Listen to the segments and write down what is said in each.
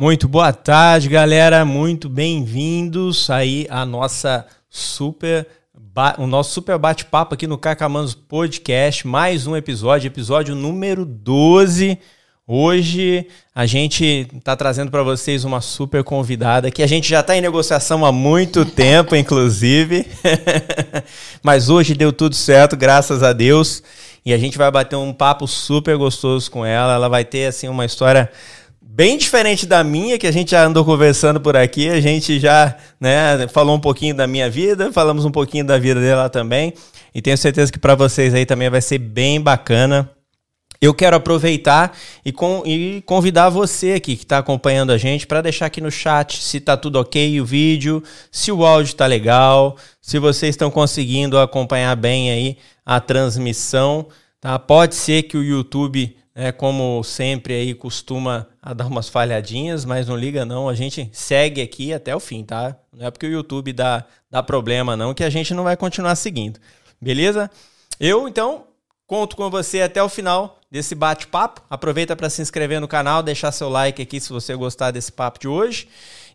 Muito boa tarde, galera. Muito bem-vindos aí à nossa super o nosso super bate-papo aqui no Cacamanos Podcast, mais um episódio, episódio número 12. Hoje a gente está trazendo para vocês uma super convidada que a gente já está em negociação há muito tempo, inclusive. Mas hoje deu tudo certo, graças a Deus. E a gente vai bater um papo super gostoso com ela. Ela vai ter assim uma história bem diferente da minha, que a gente já andou conversando por aqui, a gente já né, falou um pouquinho da minha vida, falamos um pouquinho da vida dela também, e tenho certeza que para vocês aí também vai ser bem bacana. Eu quero aproveitar e, com, e convidar você aqui que está acompanhando a gente para deixar aqui no chat se está tudo ok o vídeo, se o áudio está legal, se vocês estão conseguindo acompanhar bem aí a transmissão. Tá? Pode ser que o YouTube é, como sempre aí costuma dar umas falhadinhas, mas não liga não, a gente segue aqui até o fim, tá? Não é porque o YouTube dá, dá problema não que a gente não vai continuar seguindo, beleza? Eu, então, conto com você até o final desse bate-papo. Aproveita para se inscrever no canal, deixar seu like aqui se você gostar desse papo de hoje.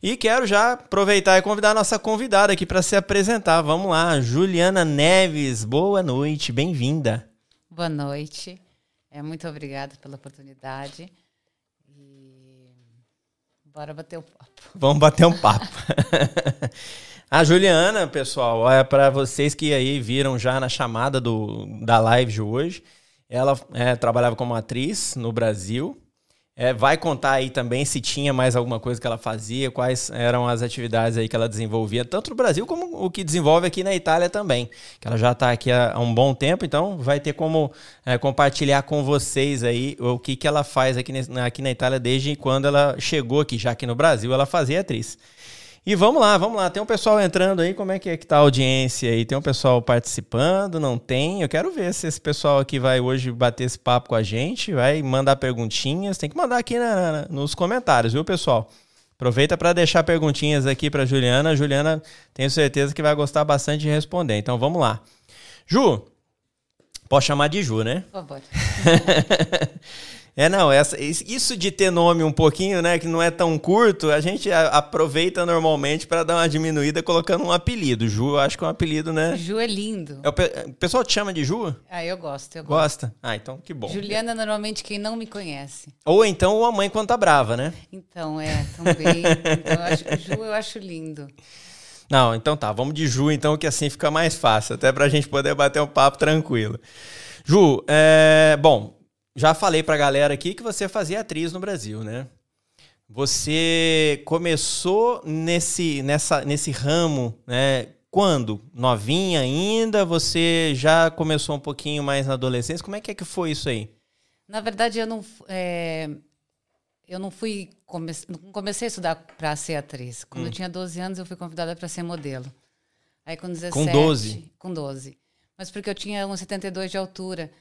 E quero já aproveitar e convidar a nossa convidada aqui para se apresentar. Vamos lá, Juliana Neves, boa noite, bem-vinda. Boa noite. É, muito obrigada pela oportunidade. E bora bater um papo. Vamos bater um papo. a Juliana, pessoal, é para vocês que aí viram já na chamada do, da live de hoje. Ela é, trabalhava como atriz no Brasil, é, vai contar aí também se tinha mais alguma coisa que ela fazia, quais eram as atividades aí que ela desenvolvia, tanto no Brasil como o que desenvolve aqui na Itália também. Que ela já está aqui há um bom tempo, então vai ter como é, compartilhar com vocês aí o que, que ela faz aqui, aqui na Itália desde quando ela chegou aqui, já que no Brasil ela fazia atriz. E vamos lá, vamos lá. Tem um pessoal entrando aí, como é que é que tá a audiência aí? Tem um pessoal participando, não tem? Eu quero ver se esse pessoal aqui vai hoje bater esse papo com a gente, vai mandar perguntinhas. Tem que mandar aqui na, na, nos comentários, viu, pessoal? Aproveita para deixar perguntinhas aqui para Juliana. Juliana, tenho certeza que vai gostar bastante de responder. Então vamos lá. Ju, posso chamar de Ju, né? Por favor. É, não, essa, isso de ter nome um pouquinho, né, que não é tão curto, a gente aproveita normalmente para dar uma diminuída colocando um apelido. Ju, eu acho que é um apelido, né? Ju é lindo. É o, o pessoal te chama de Ju? Ah, eu gosto, eu Gosta? Gosto. Ah, então que bom. Juliana, normalmente, quem não me conhece. Ou então a mãe quando tá brava, né? Então, é, também. então, eu acho, Ju eu acho lindo. Não, então tá, vamos de Ju, então, que assim fica mais fácil, até pra gente poder bater um papo tranquilo. Ju, é, bom, já falei pra galera aqui que você fazia atriz no Brasil, né? Você começou nesse, nessa, nesse ramo, né? Quando? Novinha ainda? Você já começou um pouquinho mais na adolescência? Como é que, é que foi isso aí? Na verdade, eu não, é, eu não fui. Come, não comecei a estudar para ser atriz. Quando hum. eu tinha 12 anos, eu fui convidada para ser modelo. Aí com 17. Com 12? Com 12. Mas porque eu tinha 1,72 de altura.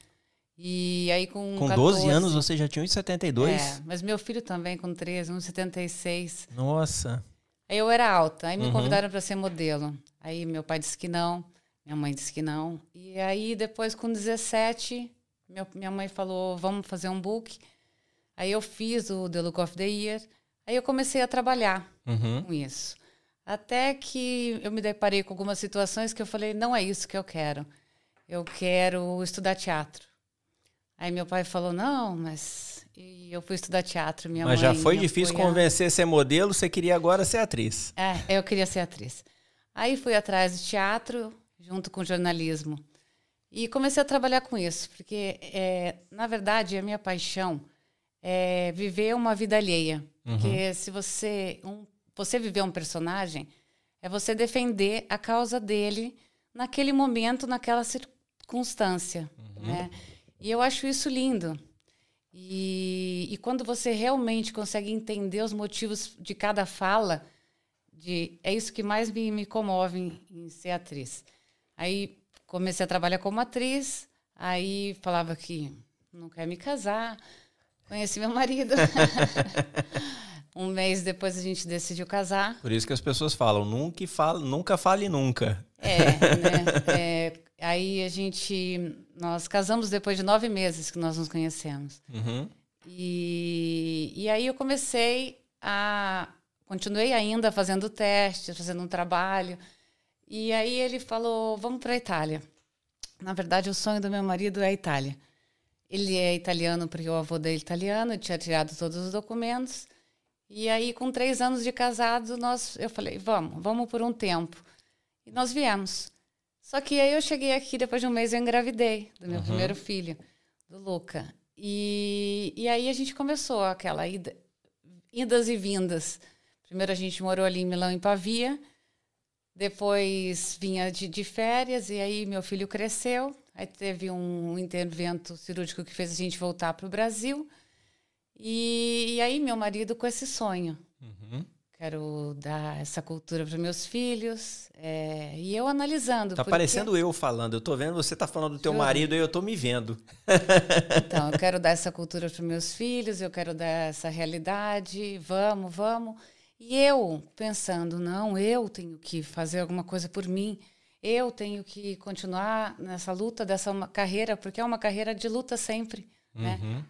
E aí com. Com 14, 12 anos você já tinha 1,72? É, mas meu filho também com 13, 1,76. Nossa. Aí eu era alta, aí me uhum. convidaram para ser modelo. Aí meu pai disse que não, minha mãe disse que não. E aí depois com 17, meu, minha mãe falou: vamos fazer um book. Aí eu fiz o The Look of the Year. Aí eu comecei a trabalhar uhum. com isso. Até que eu me deparei com algumas situações que eu falei: não é isso que eu quero. Eu quero estudar teatro. Aí meu pai falou: não, mas. E eu fui estudar teatro, minha mas mãe. Mas já foi difícil convencer a ser modelo, você queria agora ser atriz. É, eu queria ser atriz. Aí fui atrás de teatro, junto com jornalismo. E comecei a trabalhar com isso, porque, é, na verdade, a minha paixão é viver uma vida alheia. Uhum. Porque se você, um, você viver um personagem, é você defender a causa dele naquele momento, naquela circunstância. Uhum. Né? E eu acho isso lindo. E, e quando você realmente consegue entender os motivos de cada fala, de, é isso que mais me, me comove em, em ser atriz. Aí comecei a trabalhar como atriz, aí falava que não quer me casar, conheci meu marido. um mês depois a gente decidiu casar. Por isso que as pessoas falam, nunca fale, nunca fale nunca. É, né? É, Aí a gente. Nós casamos depois de nove meses que nós nos conhecemos. Uhum. E, e aí eu comecei a. Continuei ainda fazendo testes, fazendo um trabalho. E aí ele falou: vamos para a Itália. Na verdade, o sonho do meu marido é a Itália. Ele é italiano porque o avô dele é italiano, tinha tirado todos os documentos. E aí, com três anos de casado, nós, eu falei: vamos, vamos por um tempo. E nós viemos. Só que aí eu cheguei aqui, depois de um mês eu engravidei do meu uhum. primeiro filho, do Luca. E, e aí a gente começou aquela ida, idas e vindas. Primeiro a gente morou ali em Milão, em Pavia. Depois vinha de, de férias e aí meu filho cresceu. Aí teve um intervento cirúrgico que fez a gente voltar para o Brasil. E, e, aí meu marido com esse sonho. Uhum. Quero dar essa cultura para meus filhos. É, e eu analisando. Tá porque... parecendo eu falando. Eu tô vendo, você tá falando do teu Juro. marido e eu tô me vendo. Então, eu quero dar essa cultura para meus filhos, eu quero dar essa realidade. Vamos, vamos. E eu pensando, não, eu tenho que fazer alguma coisa por mim. Eu tenho que continuar nessa luta dessa carreira, porque é uma carreira de luta sempre, né? uhum. né?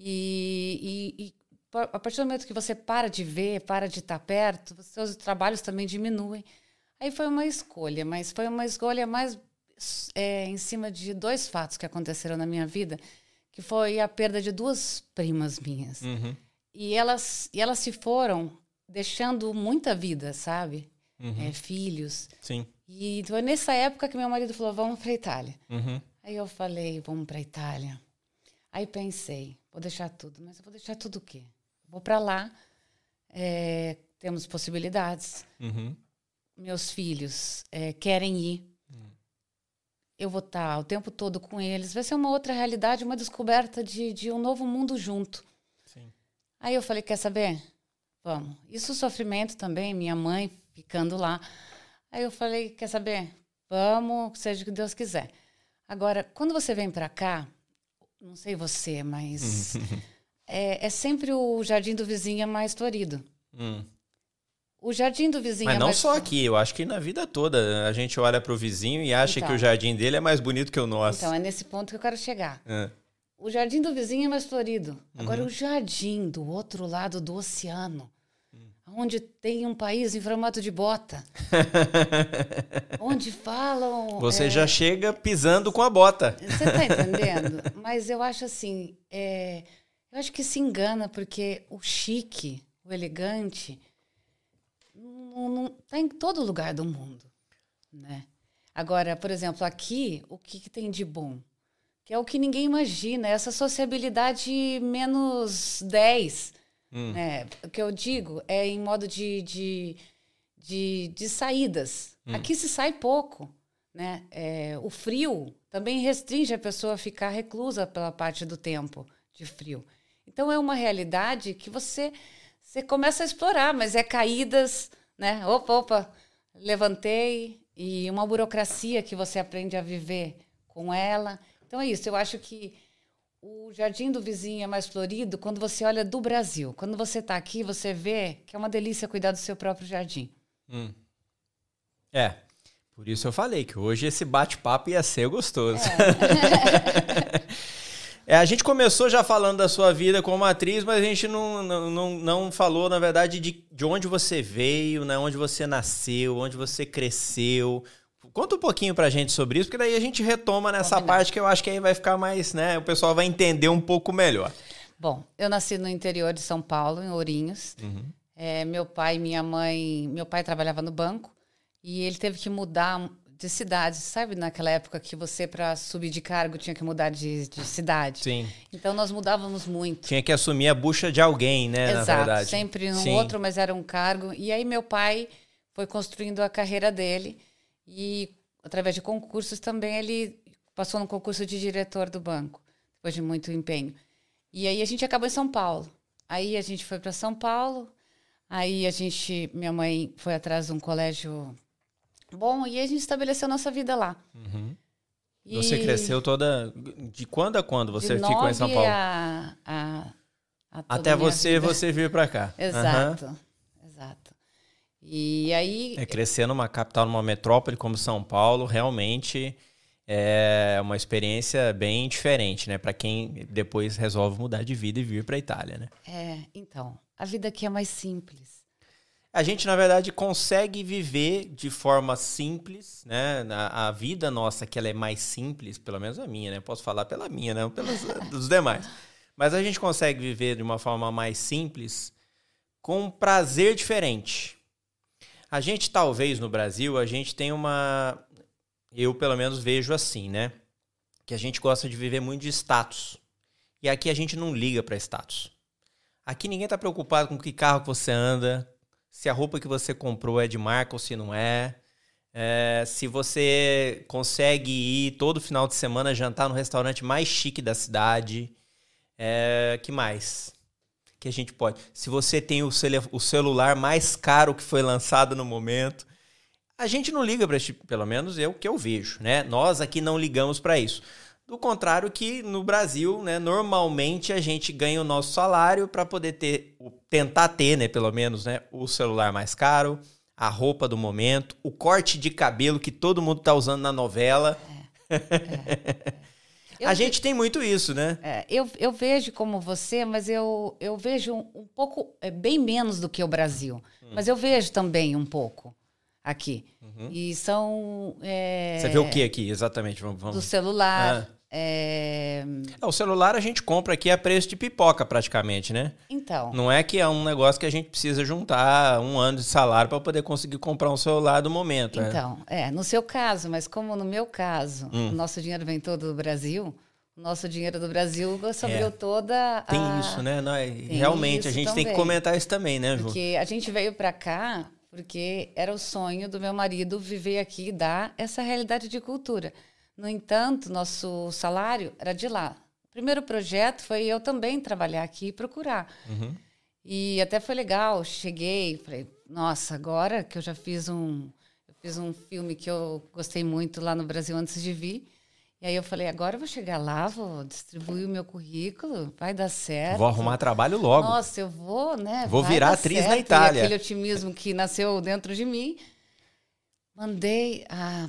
E, e, e, a partir do momento que você para de ver, para de estar perto, os seus trabalhos também diminuem. Aí foi uma escolha, mas foi uma escolha mais é, em cima de dois fatos que aconteceram na minha vida, que foi a perda de duas primas minhas. Uhum. E elas, e elas se foram deixando muita vida, sabe? Uhum. É, filhos. Sim. E foi nessa época que meu marido falou: vamos para Itália. Uhum. Aí eu falei: vamos para Itália. Aí pensei: vou deixar tudo, mas eu vou deixar tudo o quê? Vou para lá, é, temos possibilidades. Uhum. Meus filhos é, querem ir. Uhum. Eu vou estar tá o tempo todo com eles. Vai ser uma outra realidade, uma descoberta de, de um novo mundo junto. Sim. Aí eu falei: quer saber? Vamos. Isso sofrimento também, minha mãe ficando lá. Aí eu falei, quer saber? Vamos, seja o que Deus quiser. Agora, quando você vem para cá, não sei você, mas é, é, sempre o jardim do vizinho é mais florido. Hum. O jardim do vizinho Mas é não mais só aqui, eu acho que na vida toda a gente olha para o vizinho e acha então, que o jardim dele é mais bonito que o nosso. Então, é nesse ponto que eu quero chegar. É. O jardim do vizinho é mais florido. Agora, uhum. o jardim do outro lado do oceano, onde tem um país em formato de bota. onde falam. Você é... já chega pisando com a bota. Você está entendendo? Mas eu acho assim. É... Eu acho que se engana, porque o chique, o elegante, não está em todo lugar do mundo. Né? Agora, por exemplo, aqui, o que, que tem de bom? Que é o que ninguém imagina, essa sociabilidade menos 10 Hum. É, o que eu digo é em modo de, de, de, de saídas. Hum. Aqui se sai pouco. Né? É, o frio também restringe a pessoa a ficar reclusa pela parte do tempo de frio. Então é uma realidade que você, você começa a explorar, mas é caídas, né? Opa, opa, levantei e uma burocracia que você aprende a viver com ela. Então é isso. Eu acho que o jardim do vizinho é mais florido quando você olha do Brasil. Quando você está aqui, você vê que é uma delícia cuidar do seu próprio jardim. Hum. É. Por isso eu falei que hoje esse bate-papo ia ser gostoso. É. é, a gente começou já falando da sua vida como atriz, mas a gente não, não, não, não falou, na verdade, de, de onde você veio, né? onde você nasceu, onde você cresceu, Conta um pouquinho pra gente sobre isso, porque daí a gente retoma nessa Combinado. parte que eu acho que aí vai ficar mais, né? O pessoal vai entender um pouco melhor. Bom, eu nasci no interior de São Paulo, em Ourinhos. Uhum. É, meu pai e minha mãe. Meu pai trabalhava no banco e ele teve que mudar de cidade. Sabe naquela época que você, para subir de cargo, tinha que mudar de, de, cidade? Sim. Então nós mudávamos muito. Tinha que assumir a bucha de alguém, né? Exato, na verdade. sempre um Sim. outro, mas era um cargo. E aí meu pai foi construindo a carreira dele. E através de concursos também ele passou no concurso de diretor do banco, depois de muito empenho. E aí a gente acabou em São Paulo. Aí a gente foi para São Paulo. Aí a gente, minha mãe foi atrás de um colégio bom e a gente estabeleceu nossa vida lá. Uhum. E você cresceu toda. De quando a quando você ficou em São Paulo? A, a, a Até você vida. você vir para cá. Exato, uhum. exato. E aí. É, crescer numa capital, numa metrópole como São Paulo, realmente é uma experiência bem diferente, né? Para quem depois resolve mudar de vida e vir para a Itália, né? É, então. A vida aqui é mais simples. A gente, na verdade, consegue viver de forma simples, né? A, a vida nossa, que ela é mais simples, pelo menos a minha, né? Posso falar pela minha, não pelos dos demais. Mas a gente consegue viver de uma forma mais simples, com um prazer diferente. A gente, talvez, no Brasil, a gente tem uma. Eu, pelo menos, vejo assim, né? Que a gente gosta de viver muito de status. E aqui a gente não liga para status. Aqui ninguém está preocupado com que carro que você anda, se a roupa que você comprou é de marca ou se não é. é se você consegue ir todo final de semana jantar no restaurante mais chique da cidade. É, que mais? que a gente pode. Se você tem o, celu o celular mais caro que foi lançado no momento, a gente não liga para isso, pelo menos eu que eu vejo, né? Nós aqui não ligamos para isso. Do contrário que no Brasil, né, normalmente a gente ganha o nosso salário para poder ter, tentar ter, né, pelo menos, né, o celular mais caro, a roupa do momento, o corte de cabelo que todo mundo está usando na novela. É, é. a gente tem muito isso, né? É, eu, eu vejo como você, mas eu, eu vejo um, um pouco, é, bem menos do que o Brasil. Hum. Mas eu vejo também um pouco aqui. Uhum. E são. É, Você vê o que aqui, exatamente? Vamos, vamos. Do celular. Ah. É... É, o celular a gente compra aqui a preço de pipoca, praticamente, né? Então. Não é que é um negócio que a gente precisa juntar um ano de salário para poder conseguir comprar um celular do momento. Né? Então, é. é, no seu caso, mas como no meu caso, hum. o nosso dinheiro vem todo do Brasil, o nosso dinheiro do Brasil sobrou é. toda a... Tem isso, né? Não, realmente, a gente também. tem que comentar isso também, né, Ju? Porque a gente veio para cá porque era o sonho do meu marido viver aqui e dar essa realidade de cultura. No entanto, nosso salário era de lá. O primeiro projeto foi eu também trabalhar aqui e procurar. Uhum. E até foi legal. Cheguei, falei, nossa, agora que eu já fiz um, eu fiz um filme que eu gostei muito lá no Brasil antes de vir. E aí eu falei, agora eu vou chegar lá, vou distribuir o meu currículo, vai dar certo. Vou arrumar trabalho logo. Nossa, eu vou, né? Vou virar atriz certo. na Itália. E aquele otimismo que nasceu dentro de mim. Mandei a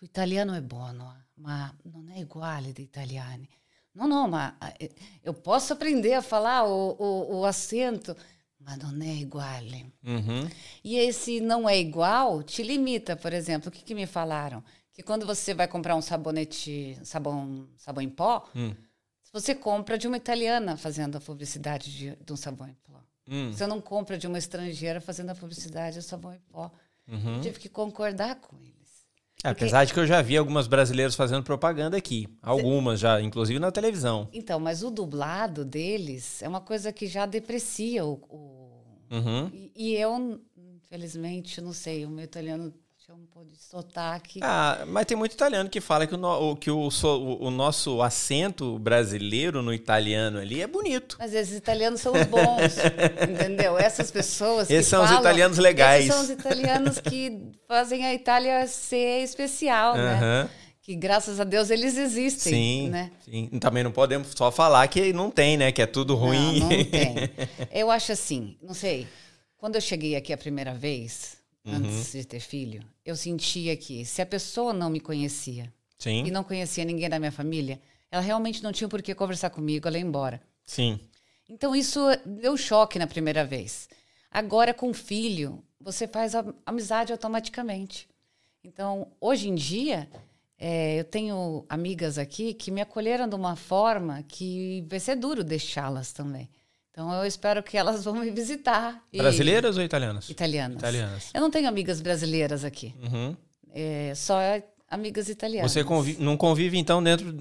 O italiano è buono, ma non è uguale di italiani. No, no, ma eh, eu posso aprender a falar o, o, o acento, mas não é igual. Uhum. E esse não é igual te limita, por exemplo. O que, que me falaram? Que quando você vai comprar um sabonete, sabão, sabão em pó, hum. você compra de uma italiana fazendo a publicidade de, de um sabão em pó. Hum. Você não compra de uma estrangeira fazendo a publicidade de sabão em pó. Uhum. Tive que concordar com ele. É, apesar de que eu já vi algumas brasileiros fazendo propaganda aqui. Algumas já, inclusive na televisão. Então, mas o dublado deles é uma coisa que já deprecia o. o... Uhum. E, e, eu, infelizmente, não sei, o meu italiano um pouco de sotaque. Ah, mas tem muito italiano que fala que, o, que o, o, o, nosso acento brasileiro no italiano ali é bonito. Mas esses italianos são os bons, entendeu? Essas pessoas Esses são falam, os italianos legais. Esses são os italianos que fazem a Itália ser especial, uhum. né? Que graças a Deus eles existem, sim, né? Sim, também não podemos só falar que não tem, né? Que é tudo ruim. Não, não tem. Eu acho assim, não sei. Quando eu cheguei aqui a primeira vez, uhum. antes de ter filho, eu sentia que se a pessoa não me conhecia Sim. e não conhecia ninguém da minha família, ela realmente não tinha por que conversar comigo, ela ia embora. Sim. Então isso deu choque na primeira vez. Agora com filho, você faz a amizade automaticamente. Então, hoje em dia, é, eu tenho amigas aqui que me acolheram de uma forma que vai ser duro deixá-las também. Então eu espero que elas vão me visitar. Brasileiras ou italianas? Italianas. Italianas. Eu não tenho amigas brasileiras aqui. Uhum. É, só amigas italianas. Você convive, não convive, então, dentro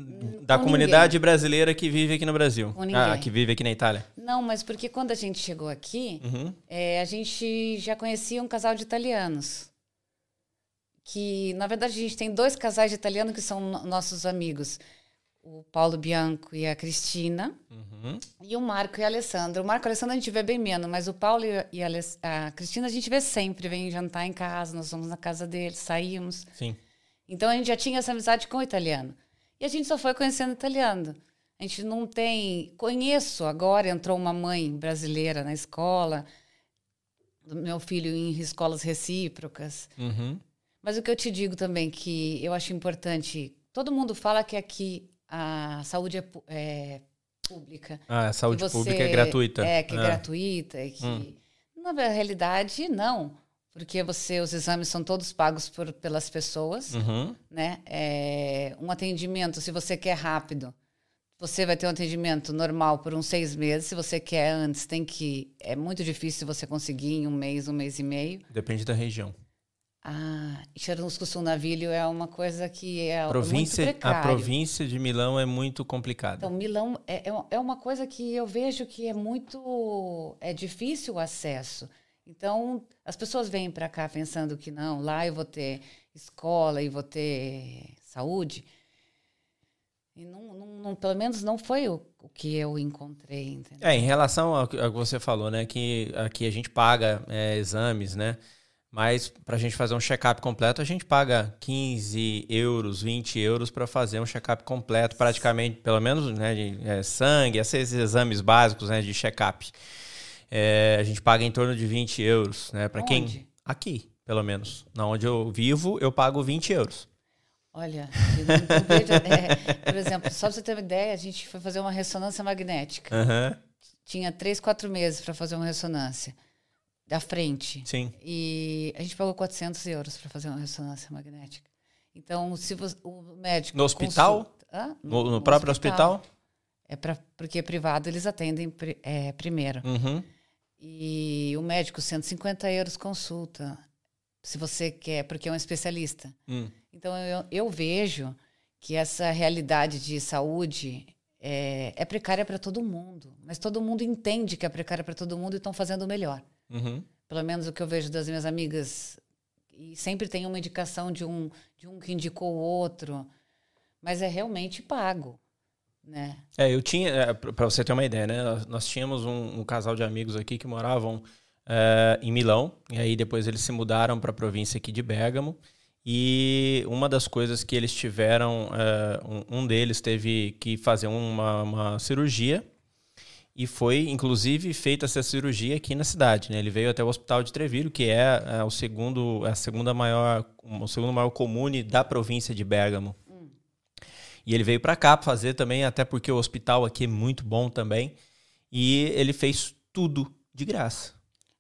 da Com comunidade ninguém. brasileira que vive aqui no Brasil? Com ninguém. Ah, que vive aqui na Itália? Não, mas porque quando a gente chegou aqui, uhum. é, a gente já conhecia um casal de italianos. Que, na verdade, a gente tem dois casais de italianos que são nossos amigos o Paulo Bianco e a Cristina, uhum. e o Marco e a Alessandra. O Marco e a Alessandra a gente vê bem menos, mas o Paulo e a, a Cristina a gente vê sempre, vem jantar em casa, nós vamos na casa deles, saímos. Sim. Então a gente já tinha essa amizade com o italiano. E a gente só foi conhecendo o italiano. A gente não tem. Conheço agora, entrou uma mãe brasileira na escola, do meu filho em escolas recíprocas. Uhum. Mas o que eu te digo também, que eu acho importante, todo mundo fala que aqui a saúde é, é pública. Ah, a saúde você, pública é gratuita. É, que é, é gratuita. Que, hum. Na realidade, não. Porque você, os exames são todos pagos por, pelas pessoas. Uhum. Né? É, um atendimento, se você quer rápido, você vai ter um atendimento normal por uns seis meses. Se você quer antes, tem que. É muito difícil você conseguir em um mês, um mês e meio. Depende da região. Ah, Chernusco Navilho é uma coisa que é província, muito precário. A província de Milão é muito complicada. Então, Milão é, é, é uma coisa que eu vejo que é muito... É difícil o acesso. Então, as pessoas vêm para cá pensando que não, lá eu vou ter escola e vou ter saúde. E não, não, não, pelo menos não foi o, o que eu encontrei. Entendeu? É, em relação ao que você falou, né? Que aqui a gente paga é, exames, né? Mas para a gente fazer um check-up completo, a gente paga 15 euros, 20 euros para fazer um check-up completo, praticamente, pelo menos, né, de é, sangue, esses exames básicos né, de check-up. É, a gente paga em torno de 20 euros, né? Para quem. Aqui, pelo menos. Na onde eu vivo, eu pago 20 euros. Olha, é, por exemplo, só para você ter uma ideia, a gente foi fazer uma ressonância magnética. Uhum. Tinha três, quatro meses para fazer uma ressonância da frente. Sim. E a gente pagou 400 euros para fazer uma ressonância magnética. Então, se você, o médico. No hospital? Consulta, no, no, no, próprio hospital? hospital? É pra, porque é privado, eles atendem é, primeiro. Uhum. E o médico, 150 euros consulta. Se você quer, porque é um especialista. Hum. Então, eu, eu vejo que essa realidade de saúde é, é precária para todo mundo. Mas todo mundo entende que é precária para todo mundo e estão fazendo o melhor. Uhum. Pelo menos o que eu vejo das minhas amigas. E sempre tem uma indicação de um, de um que indicou o outro. Mas é realmente pago. Né? É, eu tinha, é, para você ter uma ideia, né? Nós tínhamos um, um casal de amigos aqui que moravam é, em Milão, e aí depois eles se mudaram para a província aqui de Bergamo. E uma das coisas que eles tiveram, é, um, um, deles teve que fazer uma, uma cirurgia e foi inclusive feita essa cirurgia aqui na cidade. Né? Ele veio até o Hospital de Treviso, que é, é o segundo, a segunda maior, o segundo maior comune da província de Bergamo. Hum. E ele veio para cá fazer também, até porque o hospital aqui é muito bom também. E ele fez tudo de graça.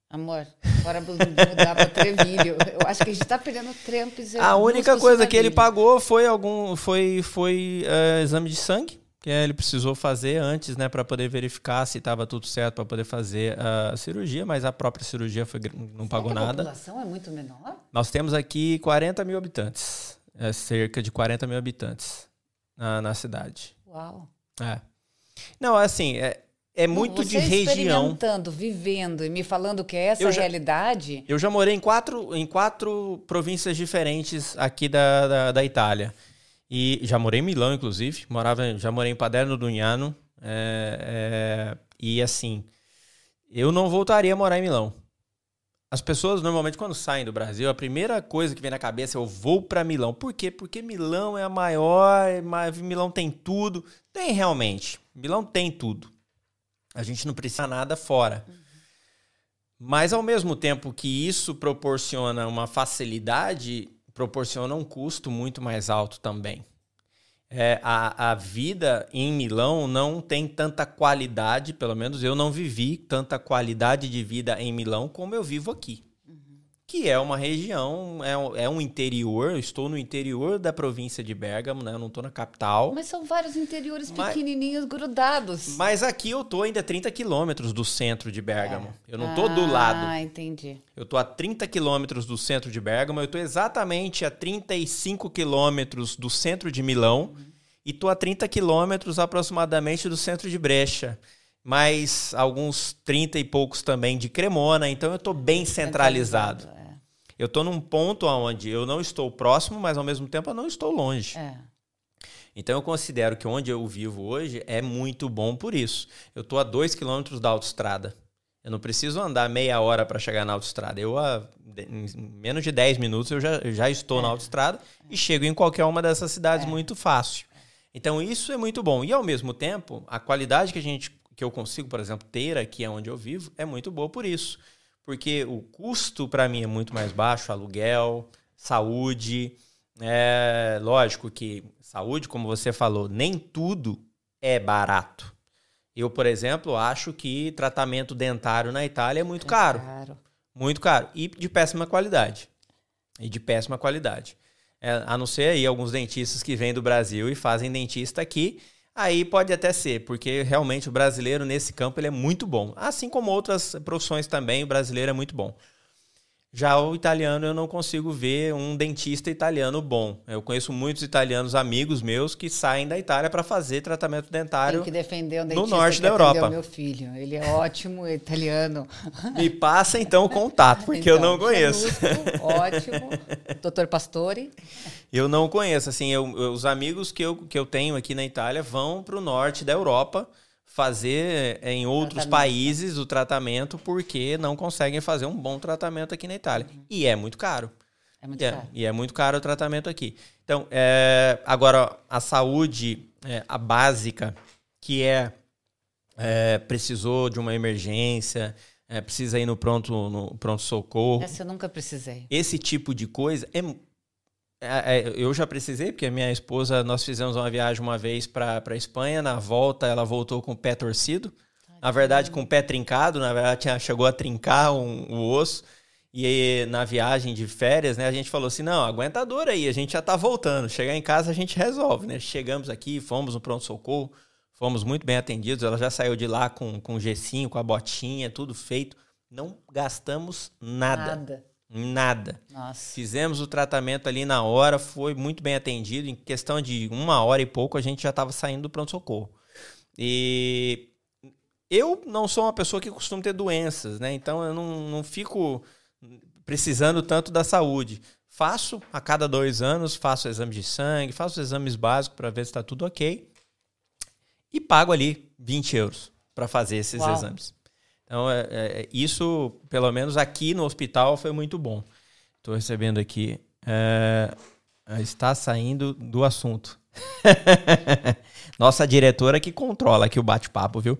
Amor, bora mudar para Trevilho. Eu acho que a gente está pegando trampos. A única coisa que ele pagou foi algum, foi, foi uh, exame de sangue que ele precisou fazer antes, né, para poder verificar se estava tudo certo para poder fazer a cirurgia, mas a própria cirurgia foi, não pagou Será nada. A população é muito menor? Nós temos aqui 40 mil habitantes, é cerca de 40 mil habitantes na, na cidade. Uau! É. Não, assim, é, é muito Você de região. experimentando, vivendo e me falando que é essa eu já, realidade. Eu já morei em quatro, em quatro províncias diferentes aqui da, da, da Itália. E já morei em Milão, inclusive. Morava, já morei em Paderno do Unhano. É, é, e assim, eu não voltaria a morar em Milão. As pessoas normalmente quando saem do Brasil, a primeira coisa que vem na cabeça é eu vou para Milão. Por quê? Porque Milão é a maior, Milão tem tudo. Tem realmente. Milão tem tudo. A gente não precisa nada fora. Uhum. Mas ao mesmo tempo que isso proporciona uma facilidade, proporciona um custo muito mais alto também. é, a, a vida em Milão não tem tanta qualidade, pelo menos eu não vivi tanta qualidade de vida em Milão como eu vivo aqui que é uma região, é, é um interior, eu estou no interior da província de Bergamo, né? Eu não estou na capital. Mas são vários interiores mas, pequenininhos grudados. Mas aqui eu estou ainda a 30 quilômetros do centro de Bergamo. É. Eu não estou ah, do lado. Ah, entendi. Eu estou a 30 quilômetros do centro de Bergamo, eu estou exatamente a 35 quilômetros do centro de Milão uhum. e estou a 30 quilômetros aproximadamente do centro de Brecha mais alguns 30 e poucos também de Cremona, então eu estou bem centralizado. Eu estou num ponto onde eu não estou próximo, mas ao mesmo tempo eu não estou longe. É. Então eu considero que onde eu vivo hoje é muito bom por isso. Eu estou a dois quilômetros da autoestrada. Eu não preciso andar meia hora para chegar na autoestrada. Eu, a, em menos de 10 minutos, eu já, já estou é. na autoestrada e chego em qualquer uma dessas cidades é. muito fácil. Então isso é muito bom. E ao mesmo tempo, a qualidade que a gente que eu consigo, por exemplo, ter aqui onde eu vivo é muito boa por isso porque o custo para mim é muito mais baixo, aluguel, saúde. É lógico que saúde, como você falou, nem tudo é barato. Eu, por exemplo, acho que tratamento dentário na Itália é muito é caro. caro. Muito caro. E de péssima qualidade. E de péssima qualidade. É, a não ser aí alguns dentistas que vêm do Brasil e fazem dentista aqui Aí pode até ser, porque realmente o brasileiro nesse campo ele é muito bom. Assim como outras profissões também, o brasileiro é muito bom. Já o italiano eu não consigo ver um dentista italiano bom. Eu conheço muitos italianos amigos meus que saem da Itália para fazer tratamento dentário Tem que defender um no norte da Europa. meu filho, ele é ótimo, é italiano. Me passa então o contato, porque então, eu não conheço. ótimo. Doutor Pastore. Eu não conheço, assim, eu, os amigos que eu, que eu tenho aqui na Itália vão para o norte da Europa fazer eh, em outros tratamento. países o tratamento porque não conseguem fazer um bom tratamento aqui na Itália. Uhum. E é muito caro. É muito é, caro. E é muito caro o tratamento aqui. Então, é, agora, a saúde, é, a básica, que é, é, precisou de uma emergência, é, precisa ir no pronto, no pronto socorro. Essa eu nunca precisei. Esse tipo de coisa é é, é, eu já precisei, porque a minha esposa, nós fizemos uma viagem uma vez para a Espanha, na volta ela voltou com o pé torcido, na verdade com o pé trincado, na verdade tinha, chegou a trincar um, o osso, e na viagem de férias, né, a gente falou assim, não, aguenta a dor aí, a gente já tá voltando, chegar em casa a gente resolve, né, chegamos aqui, fomos no pronto-socorro, fomos muito bem atendidos, ela já saiu de lá com, com o gessinho, com a botinha, tudo feito, não gastamos nada. Nada. Nada. Nossa. Fizemos o tratamento ali na hora, foi muito bem atendido. Em questão de uma hora e pouco, a gente já estava saindo do pronto-socorro. E eu não sou uma pessoa que costuma ter doenças, né? Então eu não, não fico precisando tanto da saúde. Faço a cada dois anos, faço exame de sangue, faço exames básicos para ver se está tudo ok. E pago ali 20 euros para fazer esses Uau. exames. Então, é, é, isso, pelo menos aqui no hospital, foi muito bom. Estou recebendo aqui. É, está saindo do assunto. Nossa diretora que controla aqui o bate-papo, viu?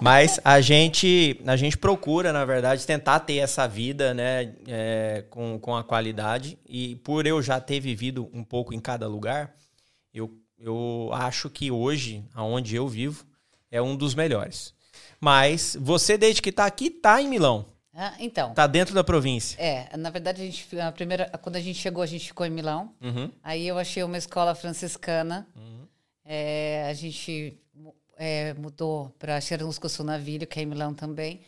Mas a gente, a gente procura, na verdade, tentar ter essa vida né, é, com, com a qualidade. E por eu já ter vivido um pouco em cada lugar, eu, eu acho que hoje, aonde eu vivo, é um dos melhores. Mas você, desde que está aqui, está em Milão. Ah, então. Tá dentro da província. É, na verdade, a gente, a primeira, quando a gente chegou, a gente ficou em Milão. Uhum. Aí eu achei uma escola franciscana. Uhum. É, a gente é, mudou para Cherusco Navilho, que é em Milão também,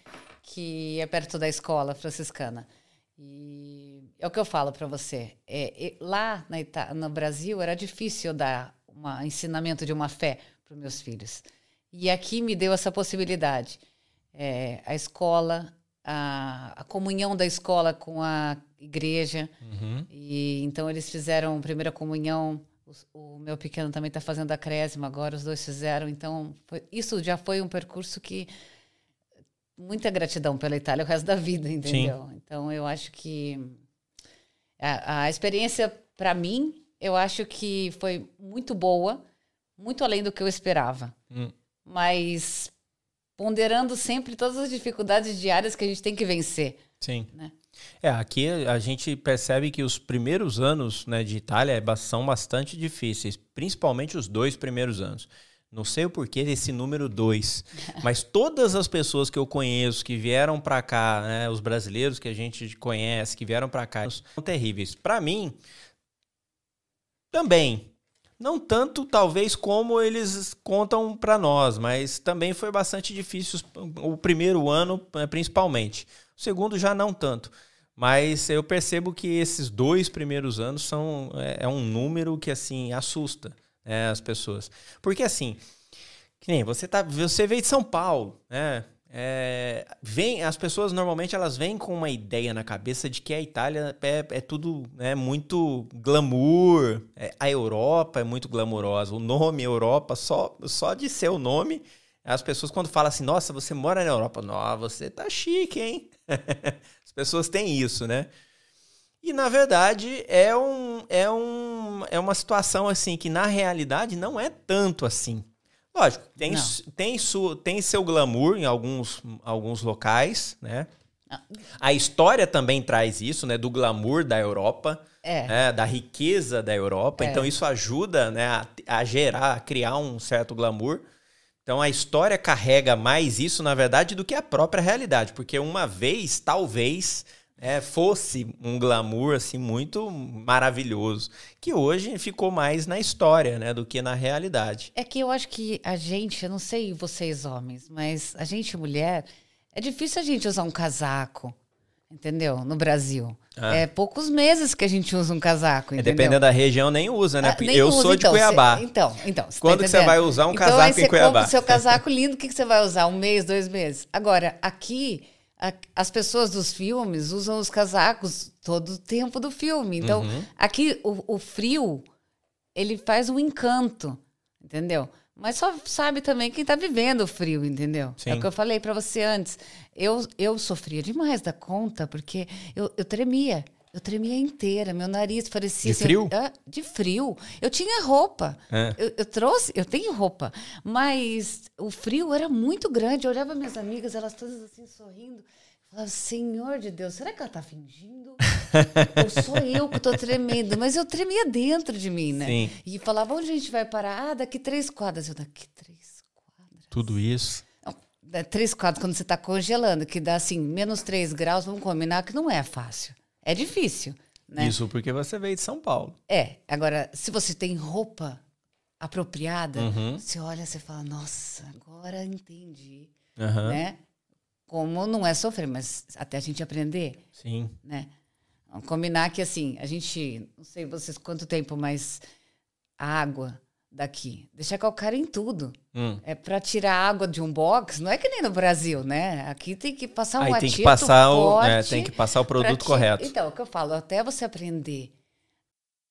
que é perto da escola franciscana. E é o que eu falo para você. É, lá no Brasil era difícil dar um ensinamento de uma fé para os meus filhos. E aqui me deu essa possibilidade. É, a escola, a, a, comunhão da escola com a igreja. Uhum. E então eles fizeram primeira comunhão. O, o meu pequeno também está fazendo a cresma agora, os dois fizeram. Então, foi, isso já foi um percurso que. Muita gratidão pela Itália o resto da vida, entendeu? Sim. Então, eu acho que. A, a experiência, para mim, eu acho que foi muito boa, muito além do que eu esperava. Hum mas ponderando sempre todas as dificuldades diárias que a gente tem que vencer. Sim. Né? É, aqui a gente percebe que os primeiros anos né, de Itália é são bastante difíceis, principalmente os dois primeiros anos. Não sei o porquê desse número dois, mas todas as pessoas que eu conheço que vieram para cá, né, os brasileiros que a gente conhece, que vieram para cá, são terríveis. Para mim, também. Não tanto, talvez, como eles contam para nós, mas também foi bastante difícil o primeiro ano, eh, principalmente. O segundo já não tanto. Mas eu percebo que esses dois primeiros anos são é, é um número que assim assusta né, as pessoas. Porque assim, que nem você tá, você veio de São Paulo, né? É, vem, as pessoas normalmente elas vêm com uma ideia na cabeça de que a Itália é, é tudo né, muito glamour, é, a Europa é muito glamourosa. O nome Europa, só, só de ser o nome, as pessoas quando falam assim, nossa, você mora na Europa, nossa, você tá chique, hein? As pessoas têm isso, né? E na verdade é, um, é, um, é uma situação assim que na realidade não é tanto assim. Lógico, tem, tem, su, tem seu glamour em alguns, alguns locais, né? A história também traz isso, né? Do glamour da Europa, é. né, da riqueza da Europa. É. Então isso ajuda né, a, a gerar, a criar um certo glamour. Então a história carrega mais isso, na verdade, do que a própria realidade, porque uma vez, talvez, é, fosse um glamour assim muito maravilhoso, que hoje ficou mais na história, né, do que na realidade. É que eu acho que a gente, eu não sei vocês homens, mas a gente mulher, é difícil a gente usar um casaco, entendeu? No Brasil. Ah. É poucos meses que a gente usa um casaco, é, entendeu? dependendo da região, nem usa, né? Ah, nem eu usa, sou de então, Cuiabá. Cê, então, então. Quando tá você vai usar um então, casaco em Cuiabá? o seu casaco lindo, o que, que você vai usar? Um mês, dois meses? Agora, aqui, a, as pessoas dos filmes usam os casacos todo o tempo do filme. Então, uhum. aqui, o, o frio, ele faz um encanto, entendeu? Mas só sabe também quem está vivendo o frio, entendeu? Sim. É o que eu falei para você antes. Eu, eu sofria demais da conta, porque eu, eu tremia. Eu tremia inteira, meu nariz parecia. De assim, frio? De frio. Eu tinha roupa. É. Eu, eu, trouxe, eu tenho roupa. Mas o frio era muito grande. Eu olhava minhas amigas, elas todas assim sorrindo. Falava, Senhor de Deus, será que ela está fingindo? Ou sou eu que estou tremendo? Mas eu tremia dentro de mim, né? Sim. E falava, onde a gente vai parar? Ah, daqui três quadras. Eu, daqui três quadras. Tudo isso? Não, três quadras quando você está congelando, que dá assim, menos três graus, vamos combinar que não é fácil. É difícil. Né? Isso porque você veio de São Paulo. É. Agora, se você tem roupa apropriada, uhum. você olha e fala, nossa, agora entendi. Uhum. Né? como não é sofrer, mas até a gente aprender. Sim. Né? Combinar que assim, a gente, não sei vocês quanto tempo, mas a água daqui, deixa calcário em tudo. Hum. É para tirar água de um box, não é que nem no Brasil, né? Aqui tem que passar um Aí tem que passar o, é, tem que passar o produto correto. Então, é o que eu falo, até você aprender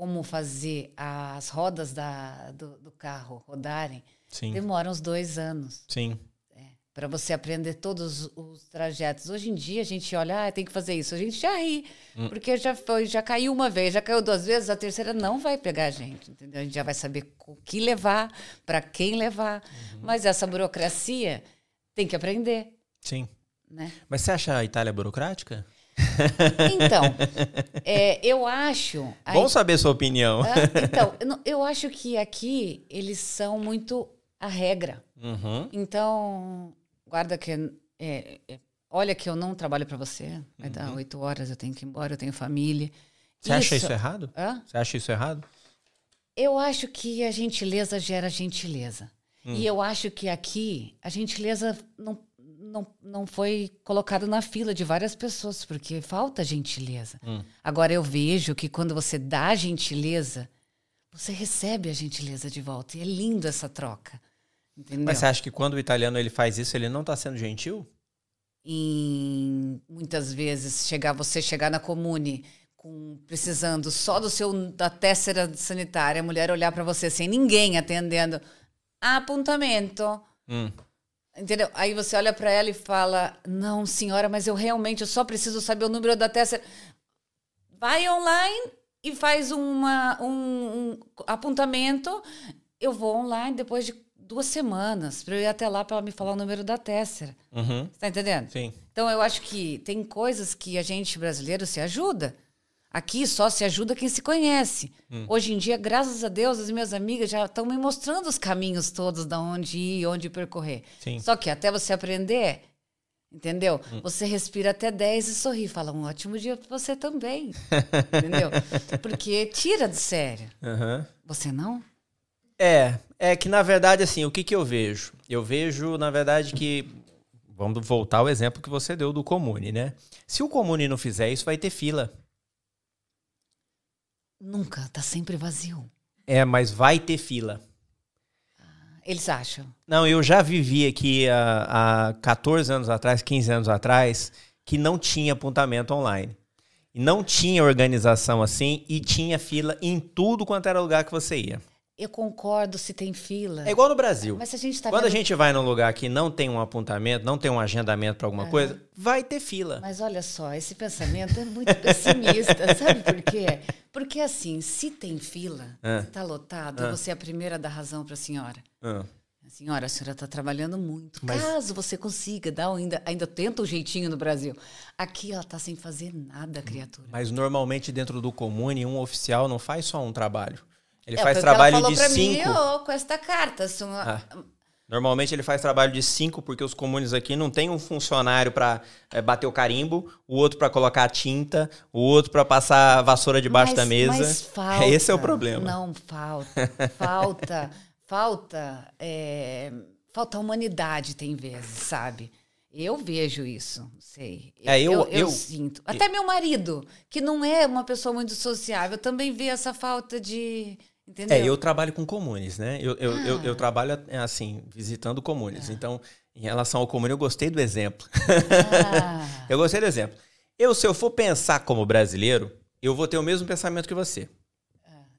Como fazer as rodas da, do, do carro rodarem Sim. demora uns dois anos Sim. para você aprender todos os trajetos. Hoje em dia a gente olha, ah, tem que fazer isso. A gente já ri, porque já foi, já caiu uma vez, já caiu duas vezes, a terceira não vai pegar a gente, entendeu? A gente já vai saber o que levar, para quem levar. Mas essa burocracia tem que aprender, Sim. né? Mas você acha a Itália burocrática? Então, é, eu acho. Bom saber sua opinião. Ah, então, eu acho que aqui eles são muito a regra. Uhum. Então, guarda que. é, é, olha que eu não trabalho para você. Vai dar oito horas, eu tenho que ir embora, eu tenho família. Uhum. Você acha isso errado? Hã? Você acha isso errado? Eu acho que a gentileza gera gentileza. Hum. E eu acho que aqui a gentileza não, não, não foi colocada na fila de várias pessoas, porque falta gentileza. Hum. Agora eu vejo que quando você dá gentileza, você recebe a gentileza de volta. E é lindo essa troca. Entendeu? Mas você acha que quando o italiano ele faz isso, ele não está sendo gentil? em muitas vezes chegar você chegar na comune com precisando só do seu da tessera sanitária, a mulher olhar para você sem ninguém atendendo, apontamento. Hum. Entendeu? Aí você olha para ela e fala: "Não, senhora, mas eu realmente eu só preciso saber o número da tessera". Vai online e faz uma, um, um apontamento. Eu vou online depois de duas semanas para eu ir até lá para ela me falar o número da tessera. Uhum. Você tá entendendo? Sim. Então eu acho que tem coisas que a gente brasileiro se ajuda. Aqui só se ajuda quem se conhece. Hum. Hoje em dia, graças a Deus, as minhas amigas já estão me mostrando os caminhos todos da onde ir, onde percorrer. Sim. Só que até você aprender, entendeu? Hum. Você respira até 10 e sorri. Fala, um ótimo dia para você também. entendeu? Porque tira de sério. Uhum. Você não? É, é que na verdade, assim, o que, que eu vejo? Eu vejo, na verdade, que. Vamos voltar ao exemplo que você deu do Comune, né? Se o Comune não fizer isso, vai ter fila. Nunca. Tá sempre vazio. É, mas vai ter fila. Eles acham. Não, eu já vivi aqui há, há 14 anos atrás, 15 anos atrás, que não tinha apontamento online. Não tinha organização assim e tinha fila em tudo quanto era lugar que você ia. Eu concordo se tem fila. É igual no Brasil. Mas se a gente tá Quando a vendo- gente vai num lugar que não tem um apontamento, não tem um agendamento para alguma coisa, vai ter fila. Mas olha só, esse pensamento é muito pessimista, sabe por quê? Porque assim, se tem fila, É. se está lotado, você é a primeira a dar razão para a senhora. Ah. Senhora, a senhora está trabalhando muito. Mas- Caso você consiga, dá ainda, ainda tenta um jeitinho no Brasil. Aqui ela está sem fazer nada, criatura. Mas normalmente dentro do comune, um oficial não faz só um trabalho. Ele É, faz trabalho de cinco. Mim, ô, com esta carta. uma- Ah. Normalmente ele faz trabalho de cinco, porque os comunes aqui não tem um funcionário para bater o carimbo, o outro para colocar a tinta, o outro para passar a vassoura debaixo Mas- da mesa. mas falta. Esse é o problema. Não, falta. Falta. falta. é, falta humanidade, tem vezes, sabe? Eu vejo isso, não sei. É, eu- eu, eu- sinto. Até meu marido, que não é uma pessoa muito sociável, também vê essa falta de. Entendeu? É, eu trabalho com comunes, né? Eu, eu, eu, Ah. eu trabalho é, assim, visitando comunes. Então, em relação ao comune, eu gostei do exemplo. Ah, Eu gostei do exemplo. Eu, se eu for pensar como brasileiro, eu vou ter o mesmo pensamento que você.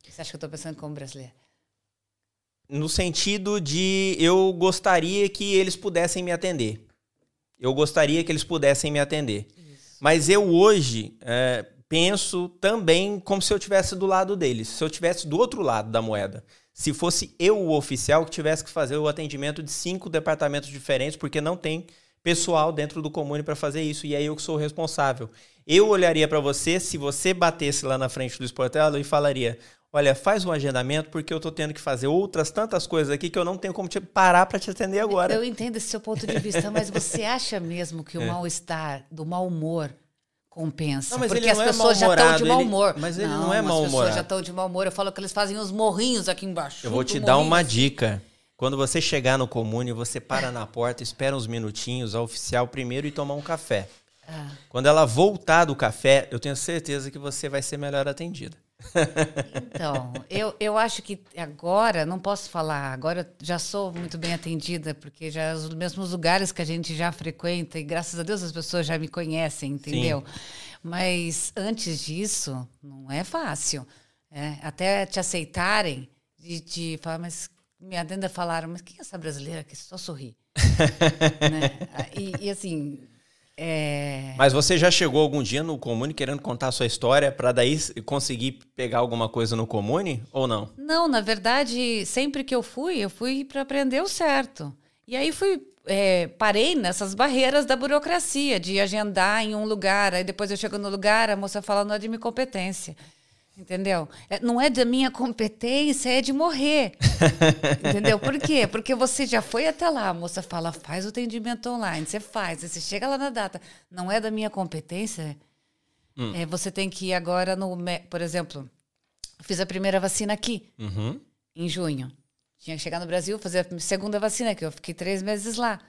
você acha que eu estou pensando como brasileiro? No sentido de eu gostaria que eles pudessem me atender. Eu gostaria que eles pudessem me atender. Mas eu hoje é, penso também como se eu tivesse do lado deles. Se eu tivesse do outro lado da moeda. Se fosse eu o oficial que tivesse que fazer o atendimento de cinco departamentos diferentes, porque não tem pessoal dentro do comune para fazer isso. E aí eu que sou o responsável. Eu olharia para você, se você batesse lá na frente do Sportelo e falaria: Olha, faz um agendamento porque eu tô tendo que fazer outras tantas coisas aqui que eu não tenho como te parar para te atender agora. Eu entendo esse seu ponto de vista, mas você acha mesmo É. que o mal-estar, do mau humor, compensa. Não, mas porque ele as não é pessoas já estão de mau humor. ele- mas ele não é As mal-humorado. pessoas já estão de mau humor. Eu falo que eles fazem uns morrinhos aqui embaixo. Eu vou te dar uma dica. Quando você chegar no comune, você para na porta, espera uns minutinhos, a oficial primeiro e tomar um café. Ah, Quando ela voltar do café, eu tenho certeza que você vai ser melhor atendida. Então, eu, eu acho que agora, não posso falar, agora eu já sou muito bem atendida, porque já os mesmos lugares que a gente já frequenta, e graças a Deus as pessoas já me conhecem, entendeu? Mas antes disso, não é fácil. né? Até te aceitarem, de, de falar, mas me ainda falaram, mas quem é essa brasileira que só sorri? né? e, e assim, é, Mas você já chegou algum dia no comune querendo contar a sua história para daí conseguir pegar alguma coisa no comune ou não? Não, na verdade, sempre que eu fui, eu fui para aprender o certo. E aí fui, é, parei nessas barreiras da burocracia, de agendar em um lugar, aí depois eu chego no lugar, a moça fala, não é de minha competência. Entendeu? É, não é da minha competência, é de morrer. Entendeu? Por quê? Porque você já foi até lá, a moça fala, faz o atendimento online, você faz, você chega lá na data. Não é da minha competência, é, você tem que ir agora no. Por exemplo, fiz a primeira vacina aqui Uhum. em junho. Tinha que chegar no Brasil, fazer a segunda vacina, que eu fiquei três meses lá.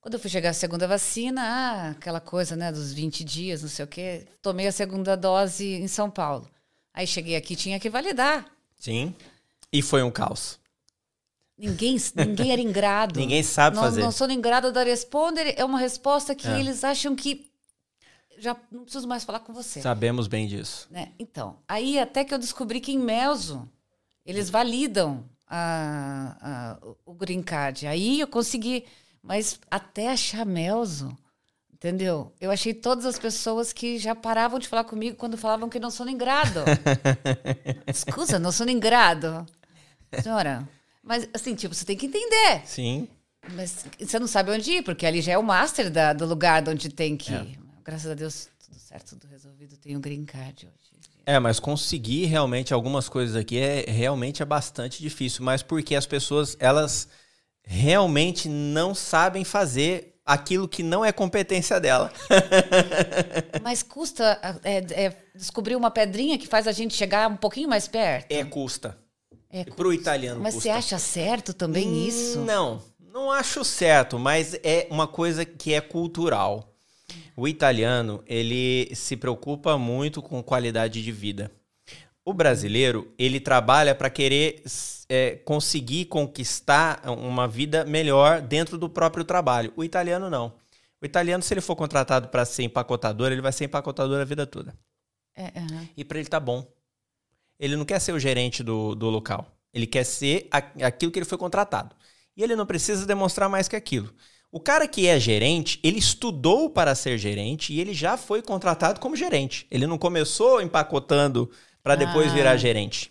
Quando eu fui chegar a segunda vacina, ah, aquela coisa, né, dos 20 dias, não sei o quê. Tomei a segunda dose em São Paulo. Aí cheguei aqui, tinha que validar. Sim. E foi um caos. Ninguém, ninguém era ingrado. Ninguém sabe não, fazer. Não sou ingrado da responder, é uma resposta que É. eles acham que já não preciso mais falar com você. Sabemos bem disso. né? Então, aí até que eu descobri que em Melzo eles validam a, a- o green card. Aí eu consegui, mas até achar Melzo, entendeu? Eu achei todas as pessoas que já paravam de falar comigo quando falavam que não sou ingrado. Escusa, não sou ingrado. Senhora, mas assim, tipo, você tem que entender. Sim. Mas você não sabe onde ir, porque ali já é o master da- do lugar de onde tem que É. ir. Graças a Deus, tudo certo, tudo resolvido. Tenho green card hoje. É, mas conseguir realmente algumas coisas aqui é realmente é bastante difícil, mas porque as pessoas elas realmente não sabem fazer aquilo que não é competência dela. Mas custa é, é, descobrir uma pedrinha que faz a gente chegar um pouquinho mais perto? É custa. É, Pro italiano Mas custa. você acha certo também isso? Não, não acho certo, mas é uma coisa que é cultural. O italiano, ele se preocupa muito com qualidade de vida. O brasileiro, ele trabalha para querer é, conseguir conquistar uma vida melhor dentro do próprio trabalho. O italiano não. O italiano, se ele for contratado para ser empacotador, ele vai ser empacotador a vida toda. É, aham. E para ele tá bom. Ele não quer ser o gerente do, do local. Ele quer ser aquilo que ele foi contratado. E ele não precisa demonstrar mais que aquilo. O cara que é gerente, ele estudou para ser gerente e ele já foi contratado como gerente. Ele não começou empacotando para depois Ah. virar gerente.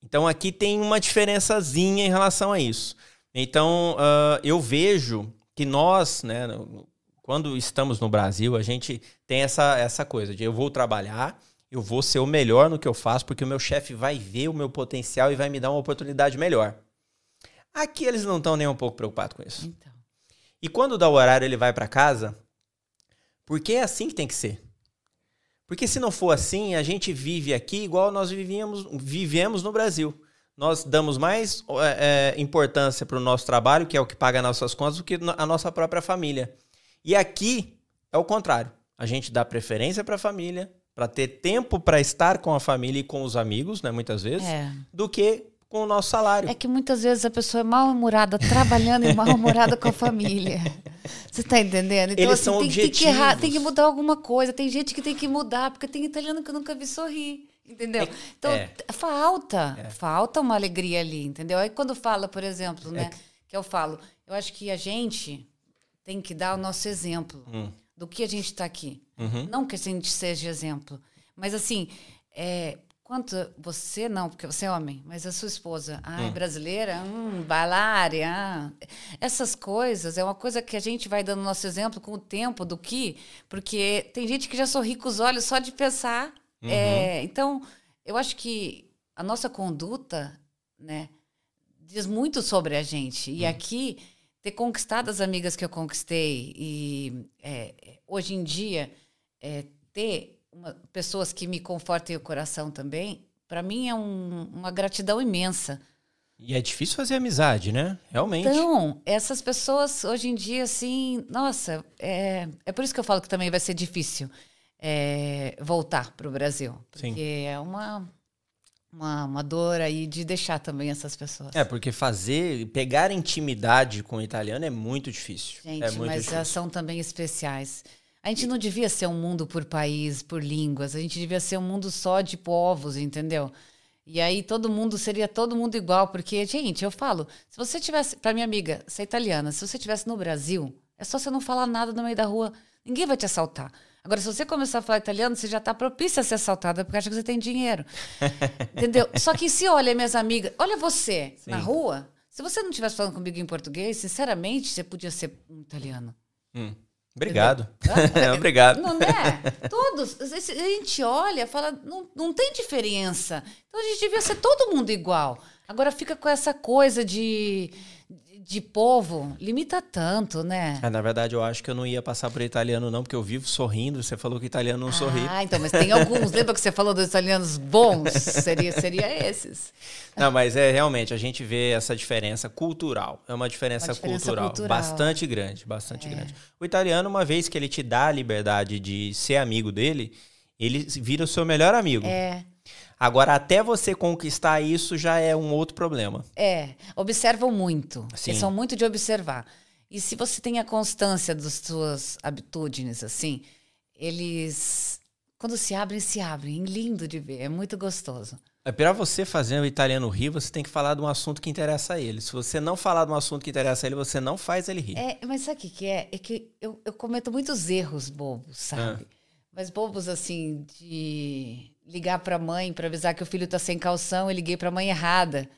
Então aqui tem uma diferençazinha em relação a isso. Então ah, eu vejo que nós, né, quando estamos no Brasil, a gente tem essa, essa coisa de eu vou trabalhar, eu vou ser o melhor no que eu faço, porque o meu chefe vai ver o meu potencial e vai me dar uma oportunidade melhor. Aqui eles não estão nem um pouco preocupados com isso. Então. E quando dá o horário ele vai para casa, porque é assim que tem que ser. Porque se não for assim, a gente vive aqui igual nós vivíamos, vivemos no Brasil. Nós damos mais é, é, importância para o nosso trabalho, que é o que paga nossas contas, do que a nossa própria família. E aqui é o contrário. A gente dá preferência para a família, para ter tempo para estar com a família e com os amigos, né, muitas vezes, É. do que com o nosso salário. É que muitas vezes a pessoa é mal-humorada trabalhando e mal-humorada com a família. Você tá entendendo? Então, Eles assim, são tem, tem que errar, objetivos. tem que mudar alguma coisa. Tem gente que tem que mudar, porque tem italiano que eu nunca vi sorrir. Entendeu? Então, é. falta. Falta uma alegria ali, entendeu? Aí quando fala, por exemplo, né? Que eu falo, eu acho que a gente tem que dar o nosso exemplo Hum. do que a gente está aqui. Uhum. Não que a gente seja exemplo, mas assim, é, quanto você não, porque você é homem, mas a sua esposa, ai, Hum. brasileira, hum, balária, ah. essas coisas é uma coisa que a gente vai dando nosso exemplo com o tempo do que, porque tem gente que já sorri com os olhos só de pensar. Uhum. É, então, eu acho que a nossa conduta, né, diz muito sobre a gente. Hum. E aqui, ter conquistado as amigas que eu conquistei, e é, hoje em dia, é, ter uma, pessoas que me confortem o coração também, para mim é um, uma gratidão imensa. E é difícil fazer amizade, né? Realmente. Então, essas pessoas hoje em dia, assim, nossa, é, é por isso que eu falo que também vai ser difícil é, voltar para o Brasil. Porque Sim. é uma, uma, uma dor aí de deixar também essas pessoas. É, porque fazer, pegar intimidade com o italiano é muito difícil. Gente, é muito mas difícil. são também especiais. A gente não devia ser um mundo por país, por línguas. A gente devia ser um mundo só de povos, entendeu? E aí todo mundo seria todo mundo igual, porque, gente, eu falo, se você tivesse, para minha amiga, você é italiana, se você tivesse no Brasil, é só você não falar nada no meio da rua, ninguém vai te assaltar. Agora, se você começar a falar italiano, você já está propícia a ser assaltada porque acha que você tem dinheiro. Entendeu? Só que se olha, minhas amigas, olha você Sim. na rua, se você não estivesse falando comigo em português, sinceramente, você podia ser um italiano. Hum. Obrigado. É, obrigado. Não é? Todos. A gente olha fala, não, não tem diferença. Então a gente devia ser todo mundo igual. Agora fica com essa coisa de de povo limita tanto, né? É, na verdade, eu acho que eu não ia passar por italiano, não, porque eu vivo sorrindo. Você falou que italiano não ah, sorri. Ah, então, mas tem alguns. Lembra que você falou dos italianos bons? Seria, seria esses. Não, mas é realmente, a gente vê essa diferença cultural. É uma diferença, uma diferença cultural, cultural, bastante grande, bastante é. grande. O italiano, uma vez que ele te dá a liberdade de ser amigo dele, ele vira o seu melhor amigo. É. Agora, até você conquistar isso já é um outro problema. É, observam muito. Sim. Eles são muito de observar. E se você tem a constância das suas habitudes, assim, eles, quando se abrem, se abrem. Lindo de ver, é muito gostoso. É para você fazer o italiano rir, você tem que falar de um assunto que interessa a ele. Se você não falar de um assunto que interessa a ele, você não faz ele rir. É, mas sabe o que, que é? É que eu, eu cometo muitos erros bobos, sabe? Ah. Mas bobos assim, de ligar para a mãe para avisar que o filho está sem calção, eu liguei para a mãe errada.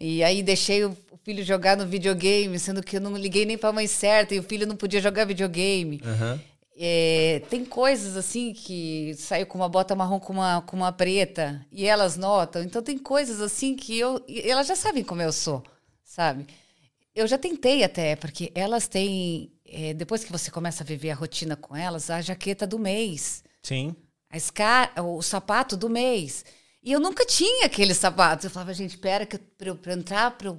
E aí deixei o filho jogar no videogame, sendo que eu não liguei nem para a mãe certa e o filho não podia jogar videogame. Uhum. É, tem coisas assim que saiu com uma bota marrom com uma, com uma preta e elas notam. Então tem coisas assim que eu. Elas já sabem como eu sou, sabe? Eu já tentei até, porque elas têm. É, depois que você começa a viver a rotina com elas, a jaqueta do mês. Sim a escar o sapato do mês. E eu nunca tinha aquele sapato. Eu falava, gente, espera que para entrar para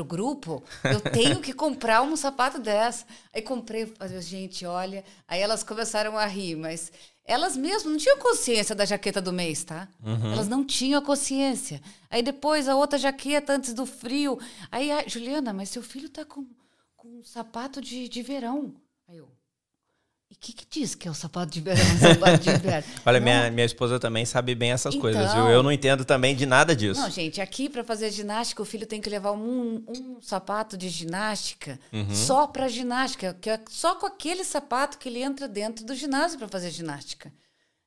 o grupo, eu tenho que comprar um sapato dessa. Aí comprei, falei, gente, olha. Aí elas começaram a rir, mas elas mesmas não tinham consciência da jaqueta do mês, tá? Uhum. Elas não tinham a consciência. Aí depois a outra jaqueta antes do frio. Aí, Juliana, mas seu filho tá com, com um sapato de, de verão. Aí eu, e o que, que, diz que é o sapato de verão, sapato de inverno? Olha, minha, minha esposa também sabe bem essas então, coisas, viu? Eu não entendo também de nada disso. Não, gente, aqui para fazer ginástica, o filho tem que levar um, um sapato de ginástica uhum. só para ginástica, que é só com aquele sapato que ele entra dentro do ginásio para fazer ginástica.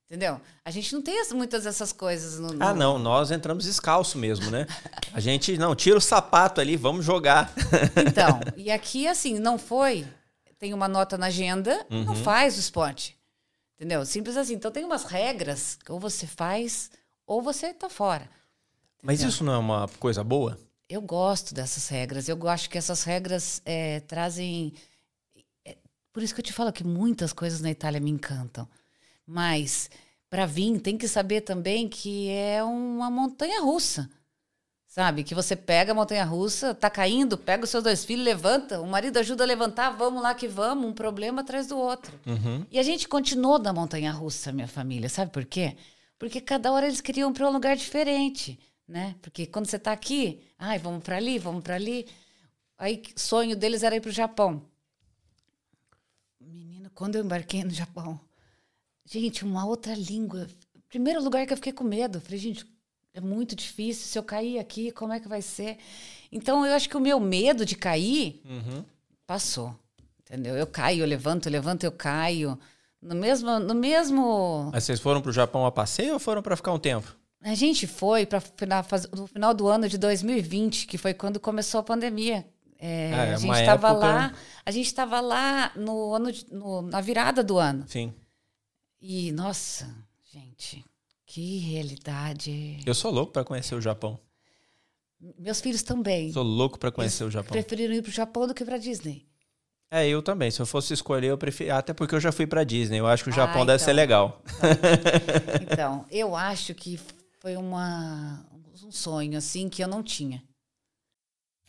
Entendeu? A gente não tem muitas dessas coisas no, no, Ah, não, nós entramos descalço mesmo, né? A gente, não, tira o sapato ali, vamos jogar. Então, e aqui, assim, não foi tem uma nota na agenda, uhum. não faz o esporte. Entendeu? Simples assim. Então tem umas regras que ou você faz ou você tá fora. Entendeu? Mas isso não é uma coisa boa? Eu gosto dessas regras. Eu acho que essas regras é, trazem. É, por isso que eu te falo que muitas coisas na Itália me encantam. Mas para vir tem que saber também que é uma montanha russa. Sabe? Que você pega a montanha russa, tá caindo, pega os seus dois filhos, levanta, o marido ajuda a levantar, vamos lá que vamos, um problema atrás do outro. Uhum. E a gente continuou na montanha russa, minha família, sabe por quê? Porque cada hora eles queriam para um lugar diferente, né? Porque quando você tá aqui, ai, vamos para ali, vamos para ali. Aí sonho deles era ir para o Japão. Menino, quando eu embarquei no Japão, gente, uma outra língua. Primeiro lugar que eu fiquei com medo, falei, gente, é muito difícil. Se eu cair aqui, como é que vai ser? Então, eu acho que o meu medo de cair uhum. passou. Entendeu? Eu caio, eu levanto, eu levanto, eu caio. No mesmo. No mesmo... Mas vocês foram para o Japão a passeio ou foram para ficar um tempo? A gente foi para no final do ano de 2020, que foi quando começou a pandemia. É, ah, é a gente estava época... lá, a gente estava lá no ano de, no, na virada do ano. Sim. E nossa, gente, que realidade. Eu sou louco para conhecer o Japão. Meus filhos também. Sou louco para conhecer Eles o Japão. Preferiram ir para o Japão do que para Disney. É, eu também. Se eu fosse escolher, eu prefiro. Até porque eu já fui pra Disney. Eu acho que o Japão Ah, deve ser então. legal. Então, eu acho que foi uma, um sonho, assim, que eu não tinha.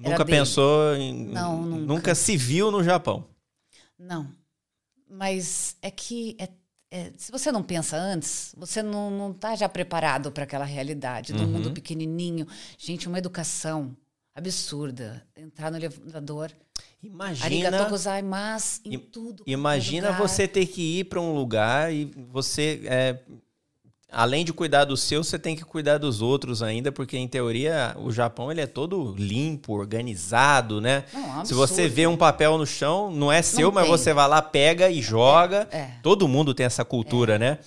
Nunca bem- pensou em. Não, nunca. Nunca se viu no Japão. Não. Mas é que é- é, se você não pensa antes, você não, não tá já preparado para aquela realidade do Uhum. mundo pequenininho. Gente, uma educação absurda. Entrar no elevador. Imagina. Gozaimasu em tudo. Imagina qualquer lugar. você ter que ir para um lugar e você, é, além de cuidar do seu, você tem que cuidar dos outros ainda, porque em teoria o Japão ele é todo limpo, organizado, né? Não, é um Se você absurdo. vê um papel no chão, não é seu, Não mas tem. você vai lá, pega e joga. é. Todo mundo tem essa cultura, né?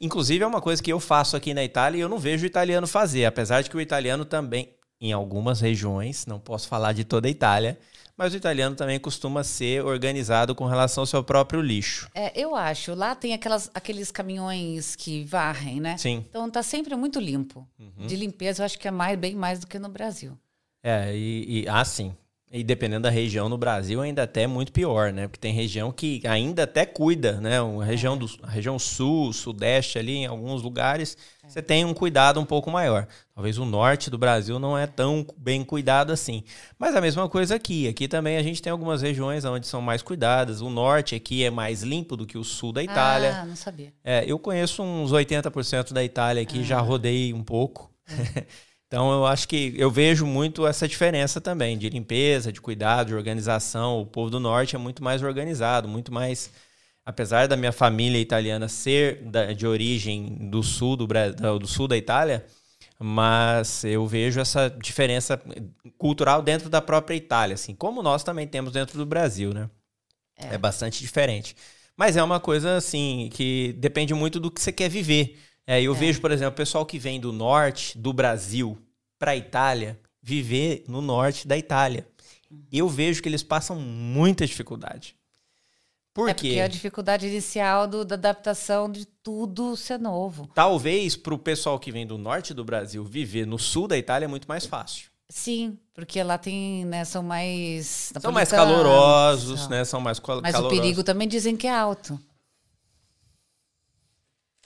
Inclusive é uma coisa que eu faço aqui na Itália e eu não vejo o italiano fazer, apesar de que o italiano também, em algumas regiões, não posso falar de toda a Itália, mas o italiano também costuma ser organizado com relação ao seu próprio lixo. É, eu acho. Lá tem aquelas, aqueles caminhões que varrem, né? Sim. Uhum. Então tá sempre muito limpo. De limpeza, eu acho que é mais, bem mais do que no Brasil. É, e, e ah, sim. E dependendo da região no Brasil, ainda até é muito pior, né? Porque tem região que ainda até cuida, né? A região, do, a região sul, sudeste ali, em alguns lugares, você tem um cuidado um pouco maior. Talvez o norte do Brasil não é tão bem cuidado assim. Mas a mesma coisa aqui. Aqui também a gente tem algumas regiões onde são mais cuidadas. O norte aqui é mais limpo do que o sul da Itália. Ah, não sabia. É, eu conheço uns 80% da Itália aqui, já rodei um pouco. então eu acho que eu vejo muito essa diferença também de limpeza, de cuidado, de organização. O povo do norte é muito mais organizado, muito mais. Apesar da minha família italiana ser de origem do sul do, Bra- da- do sul da Itália, mas eu vejo essa diferença cultural dentro da própria Itália, assim, como nós também temos dentro do Brasil, né? É. bastante diferente. Mas é uma coisa assim que depende muito do que você quer viver. É, eu vejo, por exemplo, o pessoal que vem do norte do Brasil para a Itália viver no norte da Itália. Eu vejo que eles passam muita dificuldade. Por é quê? porque a dificuldade inicial do- da adaptação de tudo ser novo. Talvez para o pessoal que vem do norte do Brasil viver no sul da Itália é muito mais fácil. Sim, porque lá tem, né, são mais São mais calorosos, são. né? São mais cal- Mas calorosos. o perigo também dizem que é alto.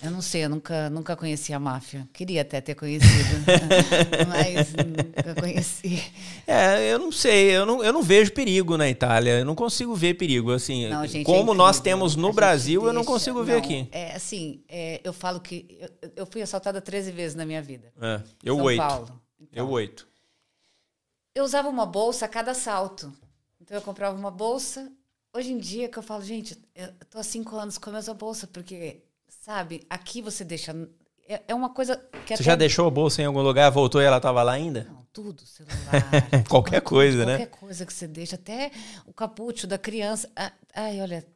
Eu não sei, eu nunca, nunca conheci a máfia. Queria até ter conhecido, mas nunca conheci. É, eu não sei, eu não, eu não vejo perigo na Itália, eu não consigo ver perigo, assim, Não, gente, é como nós incrível. temos no Brasil, eu não consigo ver não, aqui. É assim, é, eu falo que eu, eu fui assaltada 13 vezes na minha vida. É, eu São oito, Paulo. Então, eu oito. eu usava uma bolsa a cada assalto. Então eu comprava uma bolsa hoje em dia que eu falo, gente, eu tô há cinco anos com a mesma bolsa, porque, sabe, aqui você deixa. É, é uma coisa que Você já deixou a bolsa em algum lugar, voltou e ela tava lá ainda? Não, tudo, celular. Qualquer tudo, coisa, né? Qualquer coisa que você deixa, até o capucho da criança. Ai, olha,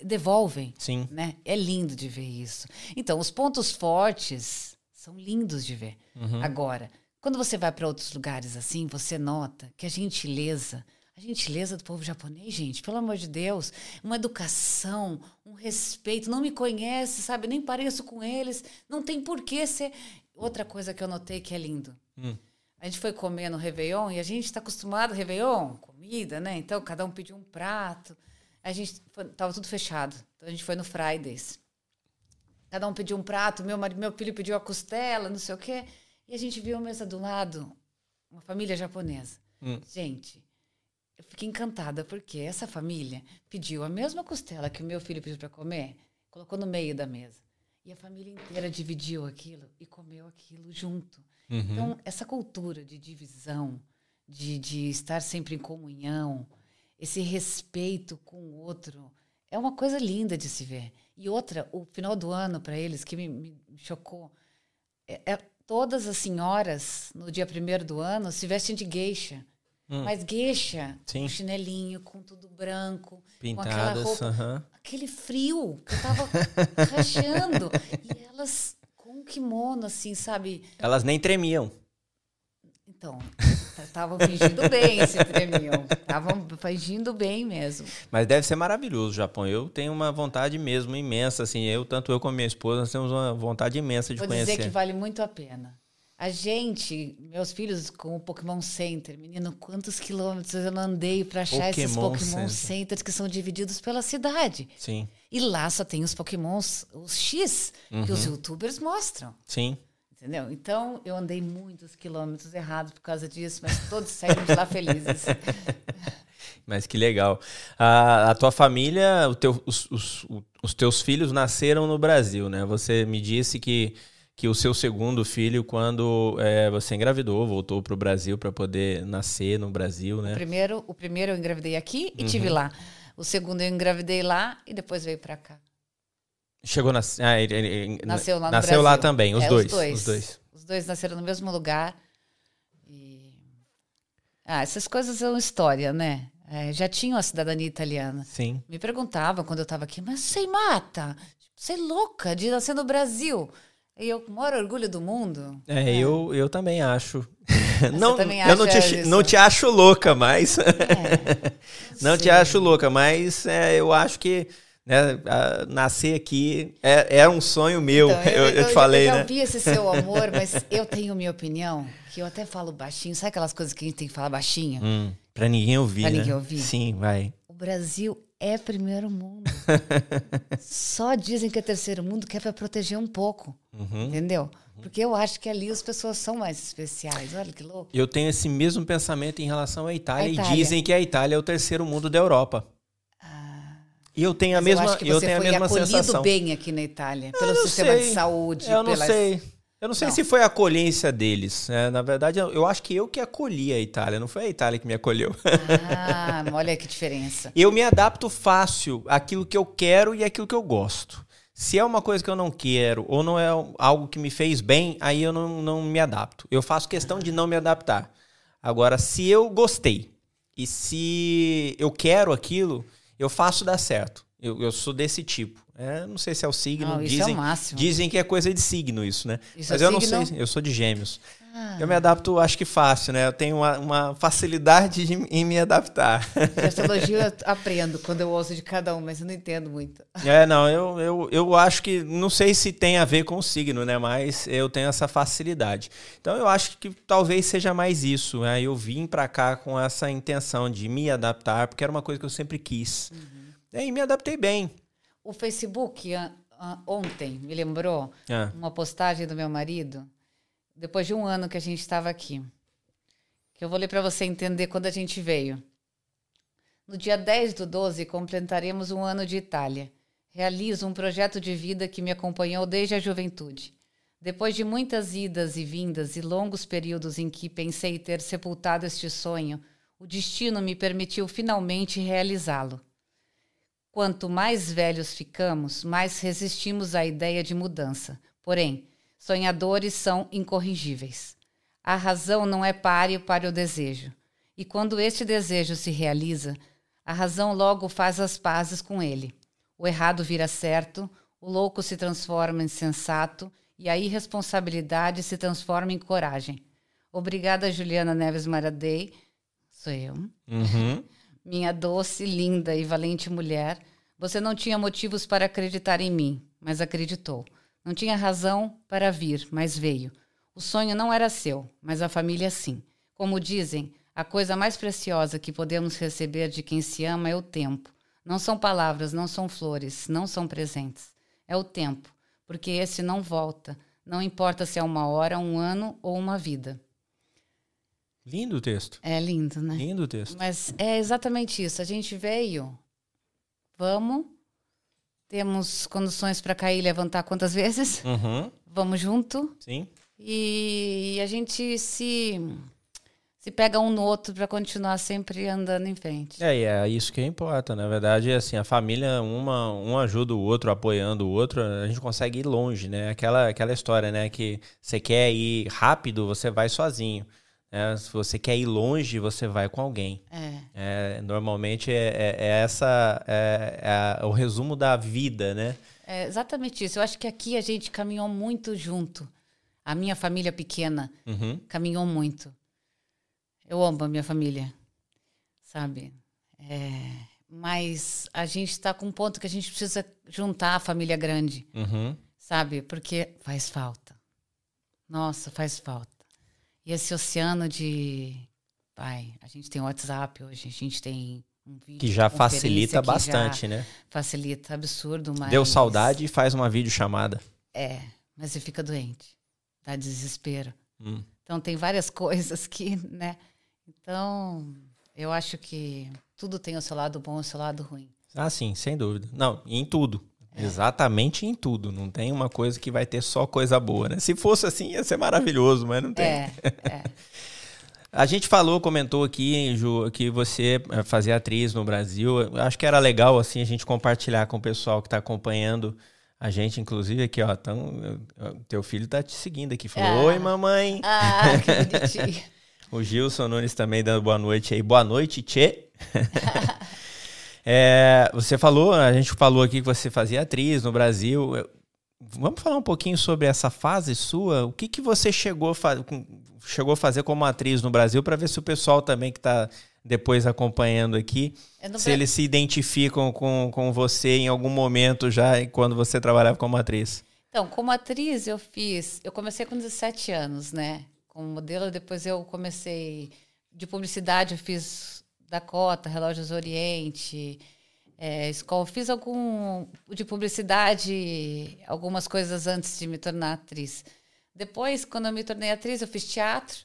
devolvem. Sim. Né? É lindo de ver isso. Então, os pontos fortes são lindos de ver. Uhum. Agora, quando você vai para outros lugares assim, você nota que a gentileza, a gentileza do povo japonês, gente, pelo amor de Deus, uma educação, um respeito, não me conhece, sabe? Nem pareço com eles, não tem por que ser. Outra coisa que eu notei que é lindo. Hum. A gente foi comer no Réveillon e a gente está acostumado, Réveillon, comida, né? Então, cada um pediu um prato. A gente foi, tava tudo fechado. Então, a gente foi no Fridays. Cada um pediu um prato, meu, meu filho pediu a costela, não sei o quê. E a gente viu a mesa do lado, uma família japonesa. Hum. Gente, eu fiquei encantada, porque essa família pediu a mesma costela que o meu filho pediu para comer, colocou no meio da mesa. E a família inteira dividiu aquilo e comeu aquilo junto. Uhum. Então, essa cultura de divisão, de, de estar sempre em comunhão, esse respeito com o outro, é uma coisa linda de se ver. E outra, o final do ano para eles, que me, me chocou, é, é todas as senhoras, no dia primeiro do ano, se vestem de geisha. Mas geisha, Sim. com chinelinho, com tudo branco, com aquela Pintadas. roupa aham. aquele frio que eu tava rachando. E elas com um kimono, assim, sabe? Elas nem tremiam. Então, estavam fingindo bem esse prêmio. Estavam fingindo bem mesmo. Mas deve ser maravilhoso o Japão. Eu tenho uma vontade mesmo imensa, assim. Eu, tanto eu como minha esposa, nós temos uma vontade imensa de Vou conhecer. dizer que vale muito a pena. A gente, meus filhos com o Pokémon Center, menino, quantos quilômetros eu não andei para achar esses Pokémon Pokémon Center. Centers que são divididos pela cidade. Sim, E lá só tem os Pokémons, os X, que Uhum. os youtubers mostram. sim. Entendeu? Então, eu andei muitos quilômetros errados por causa disso, mas todos saíram de lá felizes. Mas que legal. A, a tua família, teu- os, os- os teus filhos nasceram no Brasil, né? Você me disse que, que o seu segundo filho, quando é, você engravidou, voltou para o Brasil para poder nascer no Brasil, O né? primeiro, o primeiro eu engravidei aqui e Uhum. tive lá. O segundo eu engravidei lá e depois veio para cá. Chegou na, ah, ele- ele- Nasceu lá no nasceu lá Brasil. também, os É, dois, Os dois. os dois. Os dois nasceram no mesmo lugar. E... Ah, essas coisas são história, né? É, já tinham a cidadania italiana. Sim. Me perguntavam quando eu estava aqui, mas você mata? Você é louca de nascer no Brasil? E eu, com o maior orgulho do mundo. É, Eu, eu também acho. não, também eu não te, isso? não te acho louca, mas. É, não te sei. acho louca, mas é, eu acho que né, a- nascer aqui é, é um sonho meu. Então, eu, eu te falei, eu já né? ouvi esse seu amor, mas eu tenho minha opinião, que eu até falo baixinho. Sabe aquelas coisas que a gente tem que falar baixinho? Hum, pra ninguém ouvir. Pra né? ninguém ouvir? Sim, vai. O Brasil é primeiro mundo. Só dizem que é terceiro mundo que é para proteger um pouco. Uhum. Entendeu? Porque eu acho que ali as pessoas são mais especiais. Olha que louco. Eu tenho esse mesmo pensamento em relação à Itália, A e Itália. dizem que a Itália é o terceiro mundo da Europa. E eu tenho a Ah. Mas mesma, eu acho que eu você tenho a foi mesma acolhido sensação. bem aqui na Itália, Eu pelo não sistema sei. de saúde. Eu não pelas... sei. Eu não sei Não. se foi a acolhência deles. né? Na verdade, eu, acho que eu que acolhi a Itália, não foi a Itália que me acolheu. Ah, olha que diferença. Eu me adapto fácil àquilo que eu quero e àquilo que eu gosto. Se é uma coisa que eu não quero ou não é algo que me fez bem, aí eu não, não me adapto. Eu faço questão de não me adaptar. Agora, se eu gostei e se eu quero aquilo, eu faço dar certo. Eu, eu sou desse tipo. É, não sei se é o signo. Não, isso é o dizem, máximo. dizem que é coisa de signo isso, né? Isso Mas é eu não signo? sei. Eu sou de gêmeos. Ah. Eu me adapto, acho que fácil, né? Eu tenho uma, uma facilidade de- em me adaptar. Astrologia eu aprendo quando eu ouço de cada um, mas eu não entendo muito. É, não, eu, eu, eu acho que, não sei se tem a ver com o signo, né? Mas eu tenho essa facilidade. Então eu acho que talvez seja mais isso. Né? Eu vim pra cá com essa intenção de me adaptar, porque era uma coisa que eu sempre quis. E aí me adaptei bem. O Facebook, ontem, me lembrou Ah, uma postagem do meu marido, depois de um ano que a gente estava aqui. Que eu vou ler para você entender quando a gente veio. No dia 10 do 12, completaremos um ano de Itália. Realizo um projeto de vida que me acompanhou desde a juventude. Depois de muitas idas e vindas e longos períodos em que pensei ter sepultado este sonho, o destino me permitiu finalmente realizá-lo. Quanto mais velhos ficamos, mais resistimos à ideia de mudança. Porém, sonhadores são incorrigíveis. A razão não é páreo para o desejo. E quando este desejo se realiza, a razão logo faz as pazes com ele. O errado vira certo, o louco se transforma em sensato e a irresponsabilidade se transforma em coragem. Obrigada, Juliana Neves Maradei. Sou eu. Uhum. Minha doce, linda e valente mulher. Você não tinha motivos para acreditar em mim, mas acreditou. Não tinha razão para vir, mas veio. O sonho não era seu, mas a família sim. Como dizem, a coisa mais preciosa que podemos receber de quem se ama é o tempo. Não são palavras, não são flores, não são presentes. É o tempo, porque esse não volta. Não importa se é uma hora, um ano ou uma vida. Lindo o texto. É lindo, né? Lindo o texto. Mas é exatamente isso. A gente veio, vamos, temos condições para cair e levantar quantas vezes? Uhum. Vamos junto. Sim. E a gente se se pega um no outro para continuar sempre andando em frente. É, e é isso que importa. Na verdade, assim, a família, uma, um ajuda o outro, apoiando o outro, a gente consegue ir longe, né? Aquela, aquela história, né? Que você quer ir rápido, você vai sozinho. Né? Se você quer ir longe, você vai com alguém. É. É, normalmente é, é- é essa é, é o resumo da vida, né? É exatamente isso. Eu acho que aqui a gente caminhou muito junto. A minha família pequena Uhum. caminhou muito. Eu amo a minha família, sabe? É, mas a gente está com um ponto que a gente precisa juntar a família grande, Uhum. sabe? Porque faz falta. Nossa, faz falta. E esse oceano de. Pai, a gente tem WhatsApp hoje, a gente tem um vídeo. Que já facilita que já bastante, né? Facilita, absurdo, mas. Deu saudade e faz uma videochamada. É, mas você fica doente. Dá desespero. Hum. Então tem várias coisas que, né? Então, eu acho que tudo tem o seu lado bom e o seu lado ruim. Ah, sim, sem dúvida. Não, em tudo. Exatamente em tudo. Não tem uma coisa que vai ter só coisa boa, né? Se fosse assim, ia ser maravilhoso, mas não tem. É, é. A gente falou, comentou aqui, Ju, que você eh, fazia atriz no Brasil. Eu acho que era legal, assim, a gente compartilhar com o pessoal que está acompanhando a gente, inclusive, aqui, ó. Tão, eh, teu filho tá te seguindo aqui. Falou, Ah. oi, mamãe. Ah, que. O Gilson Nunes também dando boa noite aí. Boa noite, Tchê. É, você falou, a gente falou aqui que você fazia atriz no Brasil. Vamos falar um pouquinho sobre essa fase sua? O que, que você chegou fa- chegou a fazer como atriz no Brasil para ver se o pessoal também que está depois acompanhando aqui, É se eles se identificam com, com você em algum momento já quando você trabalhava como atriz. Então, como atriz, eu fiz. Eu comecei com 17 anos, né? Como modelo, depois eu comecei. De publicidade, eu fiz Dakota, Relógios Oriente, é. Fiz algum. De publicidade, algumas coisas antes de me tornar atriz. Depois, quando eu me tornei atriz, eu fiz teatro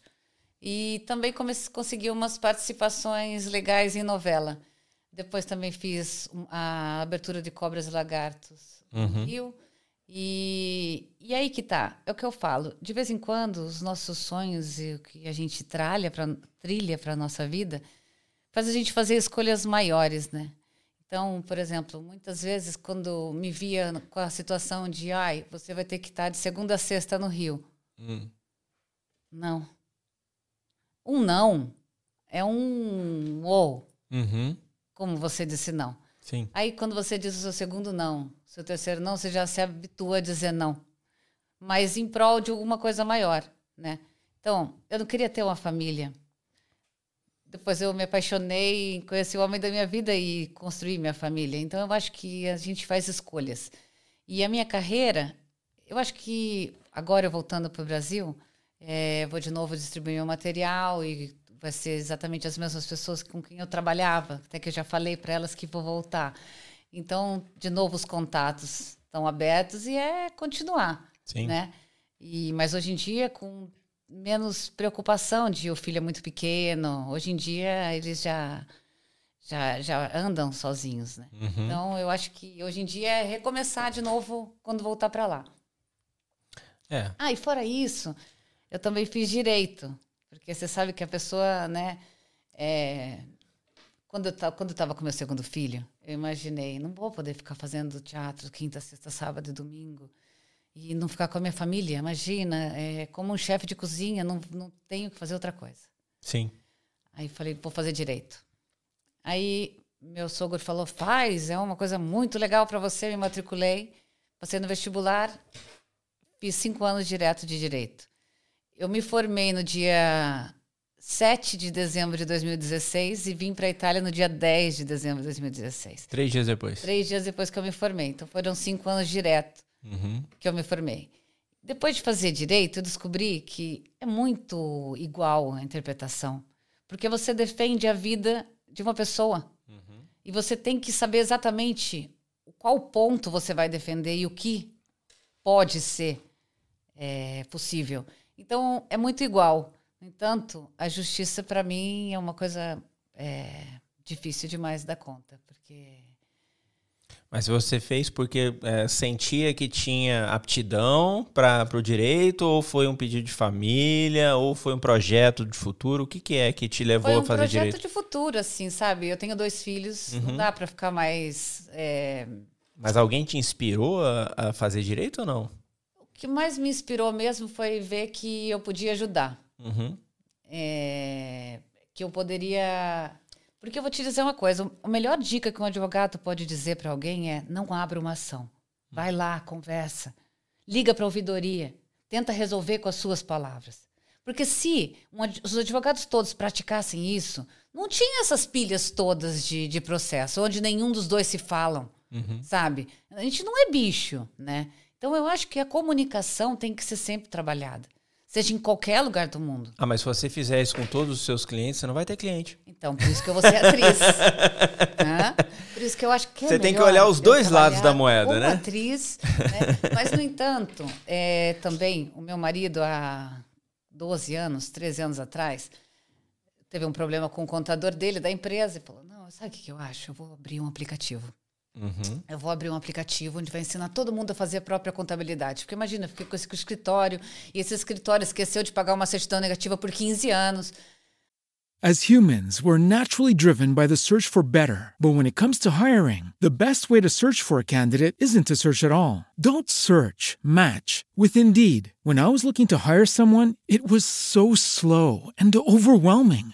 e também comecei, consegui umas participações legais em novela. Depois também fiz a abertura de Cobras e Lagartos no Rio. E, e aí que tá, é o que eu falo. De vez em quando, os nossos sonhos e o que a gente tralha pra, trilha para nossa vida faz a gente fazer escolhas maiores, né? Então, por exemplo, muitas vezes quando me via com a situação de, ai, você vai ter que estar de segunda a sexta no Rio. Não. Um não é um ou, Uhum. como você disse não. Sim. Aí, quando você diz o seu segundo não, seu terceiro não, você já se habitua a dizer não. Mas em prol de alguma coisa maior, né? Então, eu não queria ter uma família. Depois eu me apaixonei, conheci o homem da minha vida e construí minha família. Então, eu acho que a gente faz escolhas. E a minha carreira, eu acho que agora voltando para o Brasil, eh, vou de novo distribuir meu material e vai ser exatamente as mesmas pessoas com quem eu trabalhava, até que eu já falei para elas que vou voltar. Então, de novo, os contatos estão abertos e é continuar, Sim. né? E, mas hoje em dia, com menos preocupação de o filho é muito pequeno, hoje em dia eles já já, já andam sozinhos, né? Uhum. Então, eu acho que hoje em dia é recomeçar de novo quando voltar para lá. É. Ah, e fora isso, eu também fiz direito, porque você sabe que a pessoa, né, é, quando eu, quando eu tava com meu segundo filho, eu imaginei, não vou poder ficar fazendo teatro quinta, sexta, sábado e domingo e não ficar com a minha família. Imagina, é, como um chefe de cozinha, não, não tenho que fazer outra coisa. Sim. Aí falei, vou fazer direito. Aí meu sogro falou, faz, é uma coisa muito legal para você. Me matriculei, passei no vestibular, fiz cinco anos direto de direito. Eu me formei no dia 7 de dezembro de 2016 e vim para a Itália no dia 10 de dezembro de 2016. Três dias depois. Três dias depois que eu me formei. Então foram cinco anos direto uhum. que eu me formei. Depois de fazer direito, eu descobri que é muito igual a interpretação. Porque você defende a vida de uma pessoa. Uhum. E você tem que saber exatamente qual ponto você vai defender e o que pode ser é, possível. Então, é muito igual. No entanto, a justiça para mim é uma coisa é, difícil demais da conta, porque mas você fez porque é, sentia que tinha aptidão para o direito, ou foi um pedido de família, ou foi um projeto de futuro? O que, que é que te levou um a fazer direito? Foi um projeto de futuro, assim, sabe? Eu tenho dois filhos, uhum. não dá para ficar mais. É... Mas alguém te inspirou a, a fazer direito ou não? O que mais me inspirou mesmo foi ver que eu podia ajudar. Uhum. É, que eu poderia. Porque eu vou te dizer uma coisa: a melhor dica que um advogado pode dizer para alguém é: não abra uma ação. Vai lá, conversa. Liga para a ouvidoria. Tenta resolver com as suas palavras. Porque se um, os advogados todos praticassem isso, não tinha essas pilhas todas de, de processo, onde nenhum dos dois se falam, uhum. sabe? A gente não é bicho, né? Então eu acho que a comunicação tem que ser sempre trabalhada seja em qualquer lugar do mundo. Ah, mas se você fizer isso com todos os seus clientes, você não vai ter cliente. Então, por isso que eu vou ser atriz. né? Por isso que eu acho que é Você tem que olhar os dois lados da moeda, né? atriz. Né? Mas, no entanto, é, também, o meu marido, há 12 anos, 13 anos atrás, teve um problema com o contador dele, da empresa, e falou, não, sabe o que eu acho? Eu vou abrir um aplicativo. Uhum. Eu vou abrir um aplicativo onde vai ensinar todo mundo a fazer a própria contabilidade. Porque imagina, fiquei com esse escritório e esse escritório esqueceu de pagar uma certidão negativa por 15 anos. As humans, we're naturally driven by the search for better. But when it comes to hiring, the best way to search for a candidate isn't to search at all. Don't search, match with Indeed. When I was looking to hire someone, it was so slow and overwhelming.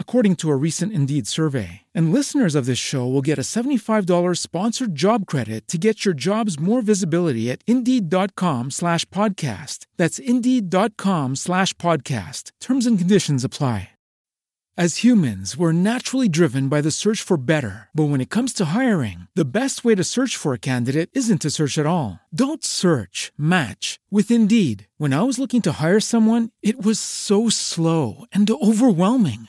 according to a recent Indeed survey. And listeners of this show will get a $75 sponsored job credit to get your jobs more visibility at Indeed.com slash podcast. That's Indeed.com slash podcast. Terms and conditions apply. As humans, we're naturally driven by the search for better. But when it comes to hiring, the best way to search for a candidate isn't to search at all. Don't search, match with Indeed. When I was looking to hire someone, it was so slow and overwhelming.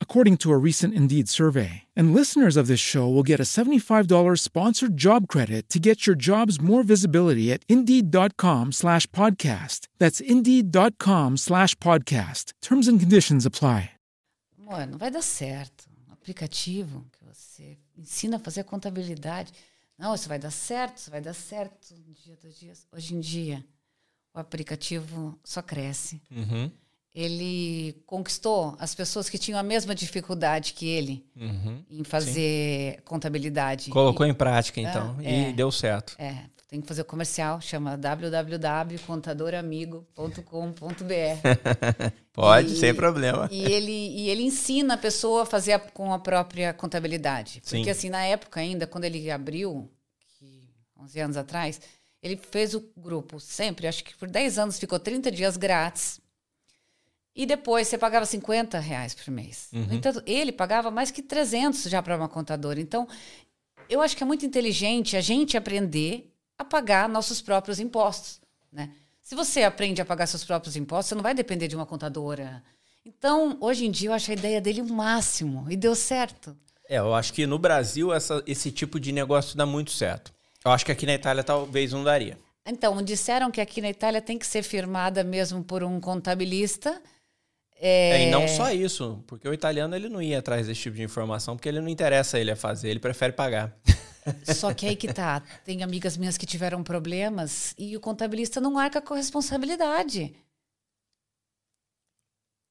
according to a recent Indeed survey. And listeners of this show will get a $75 sponsored job credit to get your jobs more visibility at Indeed.com slash podcast. That's Indeed.com slash podcast. Terms and conditions apply. Amor, não vai dar certo. Um aplicativo que você ensina a fazer contabilidade. Não, isso vai dar certo, isso vai dar certo um dia, dois dias. Hoje em dia, o aplicativo só cresce. Uhum. Ele conquistou as pessoas que tinham a mesma dificuldade que ele Uhum. em fazer contabilidade. Colocou em prática, então, Ah, e é. deu certo. É, tem que fazer o comercial, chama www.contadoramigo.com.br. Pode, E- sem problema. E ele, e ele ensina a pessoa a fazer a- com a própria contabilidade. Porque, Sim. assim, na época ainda, quando ele abriu, que 11 anos atrás, ele fez o grupo sempre, acho que por 10 anos ficou 30 dias grátis. E depois você pagava 50 reais por mês. Uhum. No entanto, ele pagava mais que 300 já para uma contadora. Então, eu acho que é muito inteligente a gente aprender a pagar nossos próprios impostos, né? Se você aprende a pagar seus próprios impostos, você não vai depender de uma contadora. Então, hoje em dia, eu acho a ideia dele o máximo. E deu certo. É, eu acho que no Brasil essa- esse tipo de negócio dá muito certo. Eu acho que aqui na Itália talvez não daria. Então, disseram que aqui na Itália tem que ser firmada mesmo por um contabilista. É, É, e não só isso, porque o italiano ele não ia atrás desse tipo de informação, porque ele não interessa ele a fazer, ele prefere pagar. Só que aí que tá. Tem amigas minhas que tiveram problemas e o contabilista não arca com a responsabilidade.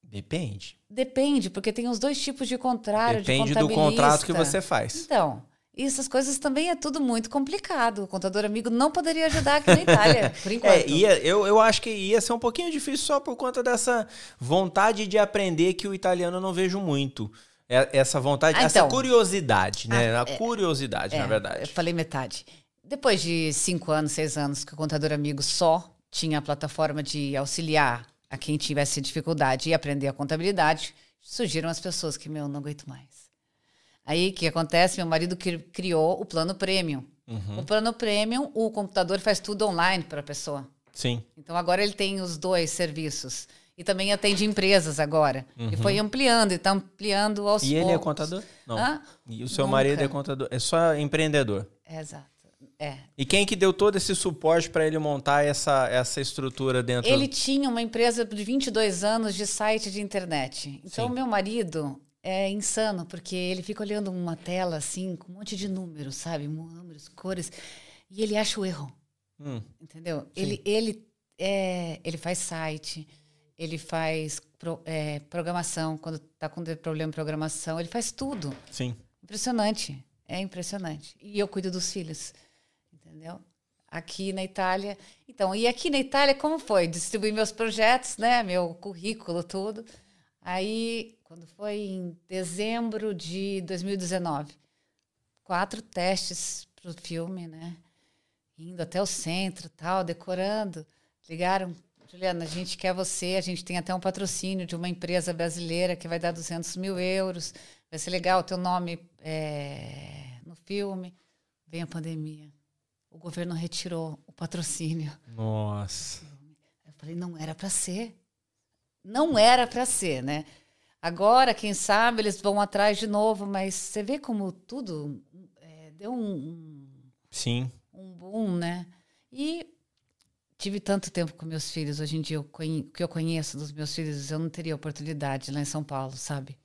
Depende. Depende, porque tem os dois tipos de contrário Depende de do contrato que contabilista. você faz. Então, e essas coisas também é tudo muito complicado. O contador amigo não poderia ajudar aqui na Itália, por enquanto. É, ia, eu, eu acho que ia ser um pouquinho difícil só por conta dessa vontade de aprender que o italiano eu não vejo muito. É- Essa vontade, Ah, essa então. curiosidade, né? Ah, a curiosidade, É, na Eu verdade. falei metade. Depois de cinco anos, seis anos que o contador amigo só tinha a plataforma de auxiliar a quem tivesse dificuldade e aprender a contabilidade, surgiram as pessoas que, meu, não aguento mais. Aí, o que acontece? Meu marido cri- criou o plano premium. Uhum. O plano premium, o computador faz tudo online para a pessoa. Sim. Então agora ele tem os dois serviços. E também atende empresas agora. E foi ampliando, e está ampliando aos Uhum. E poucos. ele é contador? Não. Hã? E o seu Nunca. marido é contador? É só empreendedor. Exato. É. E quem que deu todo esse suporte para ele montar essa, essa estrutura dentro Ele tinha uma empresa de 22 anos de site de internet. Então, Sim. meu marido é insano, porque ele fica olhando uma tela assim, com um monte de números, sabe? Números, cores. E ele acha o erro. Hum, Entendeu? Ele, ele, é, ele faz site, ele faz pro- é, programação, quando está com problema de programação, ele faz tudo. sim. Impressionante. É impressionante. E eu cuido dos filhos. Entendeu? Aqui na Itália. Então, e aqui na Itália, como foi? Distribuí meus projetos, né? Meu currículo, tudo. Aí, quando foi em dezembro de 2019, quatro testes para o filme, né? Indo até o centro, tal, decorando. Ligaram, Juliana, a gente quer você, a gente tem até um patrocínio de uma empresa brasileira que vai dar 200 mil euros. Vai ser legal o teu nome é, no filme. Vem a pandemia. O governo retirou o patrocínio. Nossa. Eu falei, não era para ser. Não era para ser, né? Agora, quem sabe, eles vão atrás de novo, mas você vê como tudo é, deu um, um, Sim. um boom, né? E tive tanto tempo com meus filhos. Hoje em dia, o que eu conheço dos meus filhos, eu não teria oportunidade lá em São Paulo, sabe?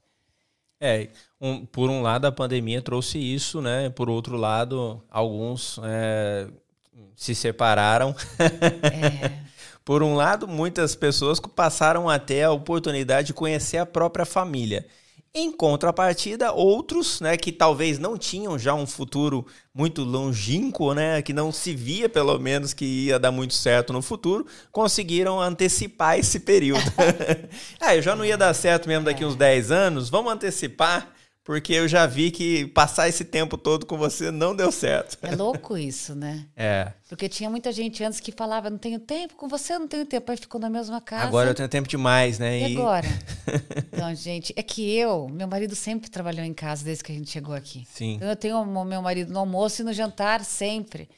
É, um- por um lado a pandemia trouxe isso, né? Por outro lado, alguns é, se separaram. É, Por um lado, muitas pessoas passaram até a oportunidade de conhecer a própria família. Em contrapartida, outros, né, que talvez não tinham já um futuro muito longínquo, né, que não se via pelo menos que ia dar muito certo no futuro, conseguiram antecipar esse período. ah, eu já não ia dar certo mesmo daqui uns 10 anos, vamos antecipar, porque eu já vi que passar esse tempo todo com você não deu certo. é louco isso, né? É. Porque tinha muita gente antes que falava, não tenho tempo com você, não tenho tempo. Aí ficou na mesma casa. Agora eu tenho tempo demais, né? E agora? então, gente, é que eu, meu marido sempre trabalhou em casa desde que a gente chegou aqui. Sim. Então eu tenho meu marido no almoço e no jantar sempre,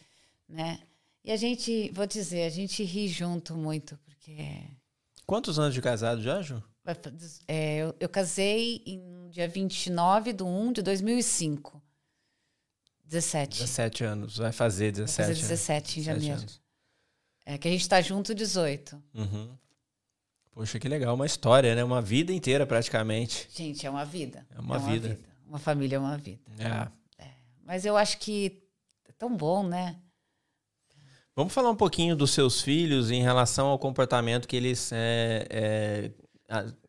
né? E a gente, vou dizer, a gente ri junto muito, porque Quantos anos de casado já, Ju? é, eu, eu casei em dia 29 de 1 de 2005. 17. 17 anos, vai fazer 17. Vai fazer né? 17 em 17 janeiro. anos. É que a gente tá junto 18. Uhum. Poxa, que legal, uma história, né? Uma vida inteira praticamente. Gente, é uma vida. É uma vida. Uma família é uma vida. É. Mas eu acho que é tão bom, né? Vamos falar um pouquinho dos seus filhos em relação ao comportamento que eles é, é,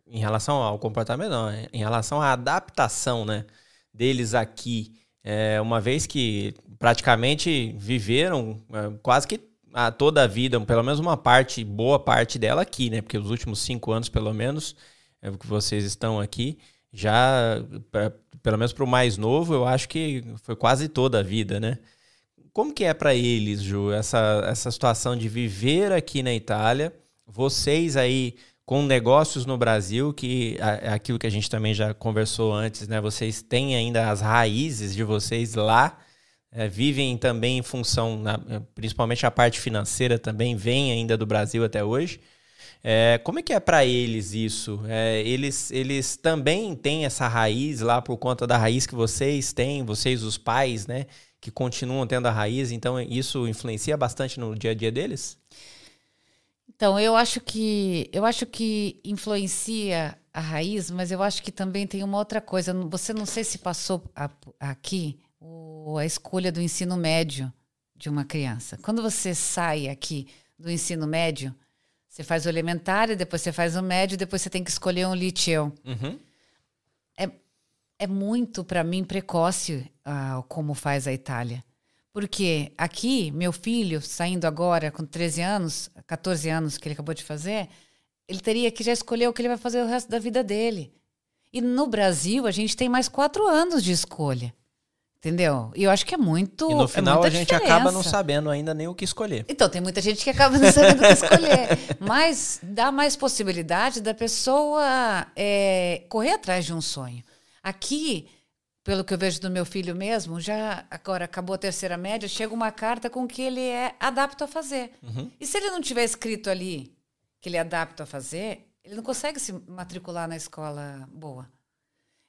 em relação ao comportamento, não, em relação à adaptação, né, deles aqui, é, uma vez que praticamente viveram é, quase que a toda a vida, pelo menos uma parte, boa parte dela aqui, né, porque os últimos cinco anos, pelo menos, é, que vocês estão aqui, já, pra, pelo menos para o mais novo, eu acho que foi quase toda a vida, né? Como que é para eles, Ju, essa, essa situação de viver aqui na Itália, vocês aí com negócios no Brasil, que é aquilo que a gente também já conversou antes, né? Vocês têm ainda as raízes de vocês lá, é, vivem também em função, na, principalmente a parte financeira também vem ainda do Brasil até hoje. É, como é que é para eles isso? É, eles, eles também têm essa raiz lá por conta da raiz que vocês têm, vocês os pais, né? Que continuam tendo a raiz, então isso influencia bastante no dia a dia deles? Então, eu acho que eu acho que influencia a raiz, mas eu acho que também tem uma outra coisa. Você não sei se passou a, aqui o, a escolha do ensino médio de uma criança. Quando você sai aqui do ensino médio, você faz o elementar, depois você faz o médio, depois você tem que escolher um liceu. Uhum. É, é muito, para mim, precoce uh, como faz a Itália. Porque aqui, meu filho, saindo agora com 13 anos, 14 anos que ele acabou de fazer, ele teria que já escolher o que ele vai fazer o resto da vida dele. E no Brasil, a gente tem mais quatro anos de escolha. Entendeu? E eu acho que é muito. E no é final é a gente diferença. acaba não sabendo ainda nem o que escolher. Então, tem muita gente que acaba não sabendo o que escolher. Mas dá mais possibilidade da pessoa é, correr atrás de um sonho. Aqui, pelo que eu vejo do meu filho mesmo, já agora acabou a terceira média, chega uma carta com que ele é adapto a fazer. Uhum. E se ele não tiver escrito ali que ele é adapto a fazer, ele não consegue se matricular na escola boa.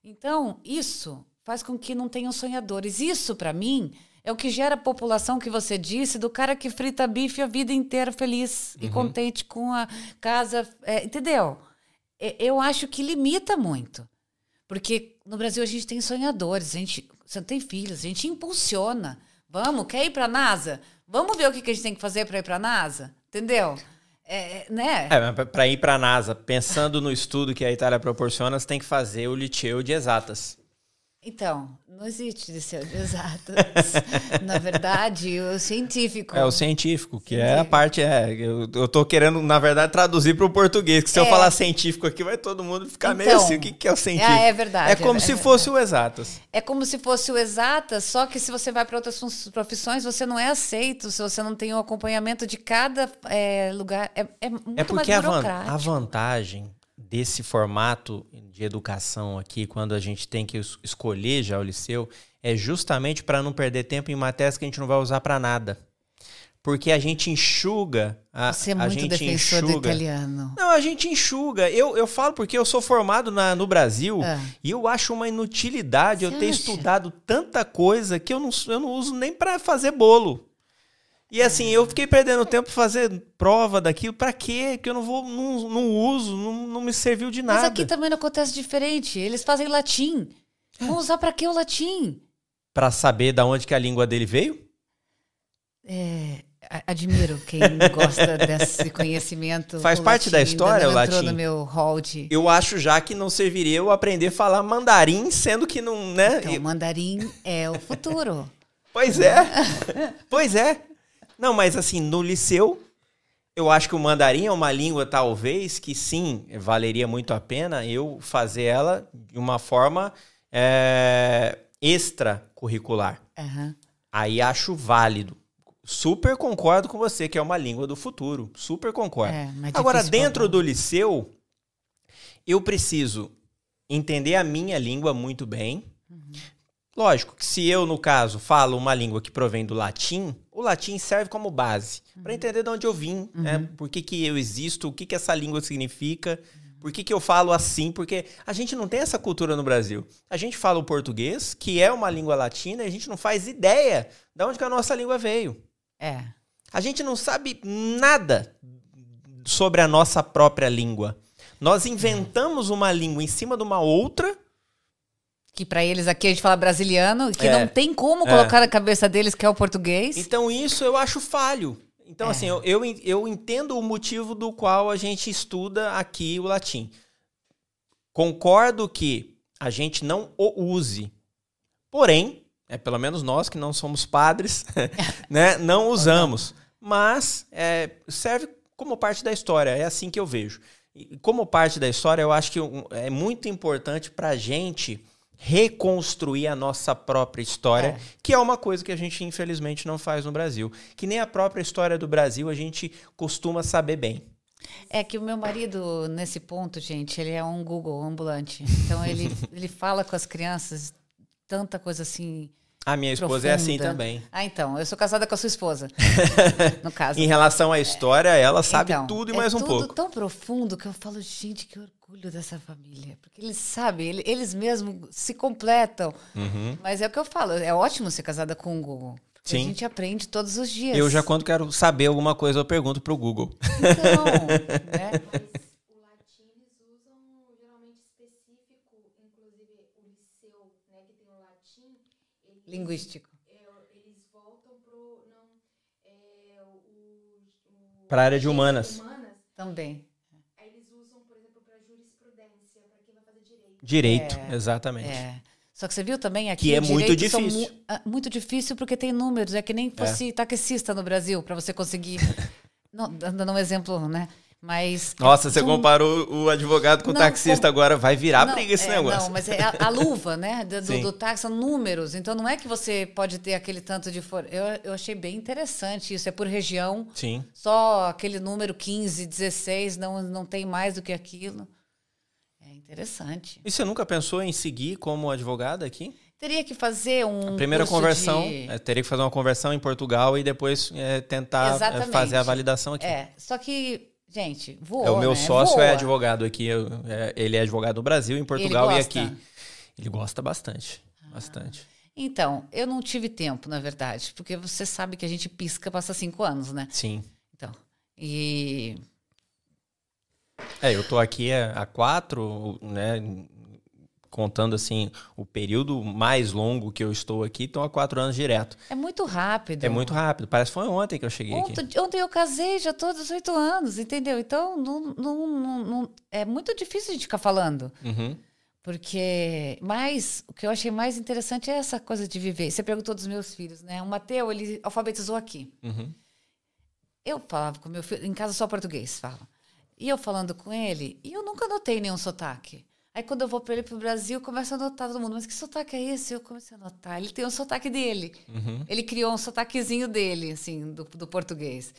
Então, isso faz com que não tenham sonhadores. Isso, para mim, é o que gera a população que você disse, do cara que frita bife a vida inteira feliz uhum. e contente com a casa. É, entendeu? Eu acho que limita muito. Porque no Brasil a gente tem sonhadores, a gente você tem filhos, a gente impulsiona. Vamos, quer ir para a NASA? Vamos ver o que, que a gente tem que fazer para ir para a NASA? Entendeu? É, né? É, para ir para a NASA, pensando no estudo que a Itália proporciona, você tem que fazer o liceu de exatas. Então, não existe liceu de exatas. na verdade, o científico. É o científico, que científico. é a parte. É, eu, eu tô querendo, na verdade, traduzir para o português. Que se é. eu falar científico aqui, vai todo mundo ficar então, meio assim. O que, que é o científico? É, é verdade. É como é, se é fosse o exatas. É como se fosse o exatas, só que se você vai para outras profissões, você não é aceito, se você não tem o acompanhamento de cada é, lugar. É, é muito é porque mais burocrático. a vantagem desse formato de educação aqui, quando a gente tem que escolher já o liceu, é justamente para não perder tempo em matérias que a gente não vai usar para nada. Porque a gente enxuga. A, Você é muito a gente defensor enxuga. do italiano. Não, a gente enxuga. Eu, eu falo porque eu sou formado na, no Brasil é. e eu acho uma inutilidade Você eu ter acha? estudado tanta coisa que eu não, eu não uso nem para fazer bolo. E assim, eu fiquei perdendo tempo fazer prova daquilo. Pra quê? Que eu não vou, não, não uso, não, não me serviu de nada. Mas aqui também não acontece diferente. Eles fazem latim. Vão usar pra quê o latim? Pra saber da onde que a língua dele veio? É, admiro quem gosta desse conhecimento. Faz parte latim, da história o latim? no meu hall de... Eu acho já que não serviria eu aprender a falar mandarim, sendo que não, né? Então, mandarim é o futuro. pois é. pois é. Não, mas assim, no liceu, eu acho que o mandarim é uma língua, talvez, que sim, valeria muito a pena eu fazer ela de uma forma é, extracurricular. Uhum. Aí acho válido. Super concordo com você que é uma língua do futuro. Super concordo. É, Agora, dentro do liceu, eu preciso entender a minha língua muito bem. Lógico que se eu, no caso, falo uma língua que provém do latim, o latim serve como base uhum. para entender de onde eu vim, uhum. né? Por que, que eu existo, o que, que essa língua significa, por que, que eu falo assim, porque a gente não tem essa cultura no Brasil. A gente fala o português, que é uma língua latina, e a gente não faz ideia de onde que a nossa língua veio. É. A gente não sabe nada sobre a nossa própria língua. Nós inventamos uma língua em cima de uma outra que para eles aqui a gente fala brasiliano, que é. não tem como colocar é. na cabeça deles que é o português. Então isso eu acho falho. Então, é. assim, eu, eu, eu entendo o motivo do qual a gente estuda aqui o latim. Concordo que a gente não o use. Porém, é pelo menos nós que não somos padres, né, não usamos. Mas é, serve como parte da história. É assim que eu vejo. E como parte da história, eu acho que é muito importante para a gente reconstruir a nossa própria história, é. que é uma coisa que a gente infelizmente não faz no Brasil. Que nem a própria história do Brasil a gente costuma saber bem. É que o meu marido, nesse ponto, gente, ele é um Google ambulante. Então ele, ele fala com as crianças tanta coisa assim a minha esposa profunda. é assim também. Ah, então. Eu sou casada com a sua esposa. no caso. em relação à história, ela sabe então, tudo e mais é um pouco. É tudo tão profundo que eu falo, gente, que orgulho dessa família. Porque eles sabem, eles mesmos se completam. Uhum. Mas é o que eu falo, é ótimo ser casada com o Google. Sim. A gente aprende todos os dias. Eu já, quando quero saber alguma coisa, eu pergunto pro Google. Então, né? Linguístico. Eles voltam pro não é, o, para a área de humanas. humanas. Também. Aí eles usam, por exemplo, para jurisprudência, para quem vai fazer direito. Direito, é, exatamente. É. Só que você viu também aqui. Que é muito difícil. Mu ah, muito difícil porque tem números. É que nem fosse é. taxista no Brasil, para você conseguir. não, dando um exemplo, né? Mas. Nossa, você comparou o advogado com o taxista, agora vai virar não, briga esse é, negócio. Não, mas é a, a luva, né? Do, do, do, táxi são números. Então não é que você pode ter aquele tanto de. For... Eu, eu achei bem interessante isso. É por região. Sim. Só aquele número 15, 16, não, não tem mais do que aquilo. É interessante. E você nunca pensou em seguir como advogada aqui? Teria que fazer um. A primeira conversão, de... é, teria que fazer uma conversão em Portugal e depois é, tentar é, fazer a validação aqui. É, só que Gente, voou, é, O meu né? sócio Voa. é advogado aqui. É, ele é advogado no Brasil, em Portugal e aqui. Ele gosta bastante. Ah. Bastante. Então, eu não tive tempo, na verdade, porque você sabe que a gente pisca passa cinco anos, né? Sim. Então, e... É, eu tô aqui há quatro, né? Contando assim o período mais longo que eu estou aqui, estão há quatro anos direto. É muito rápido. É muito rápido. Parece que foi ontem que eu cheguei ontem, aqui. Ontem eu casei, já estou 18 anos, entendeu? Então não, não, não, não, é muito difícil de ficar falando. Uhum. Porque, mas o que eu achei mais interessante é essa coisa de viver. Você perguntou dos meus filhos, né? O Mateu, ele alfabetizou aqui. Uhum. Eu falava com meu filho, em casa só português, fala. E eu falando com ele, e eu nunca notei nenhum sotaque. Aí quando eu vou para ele pro Brasil, começo a notar todo mundo, mas que sotaque é esse? Eu comecei a notar. Ele tem um sotaque dele. Uhum. Ele criou um sotaquezinho dele, assim, do, do, português.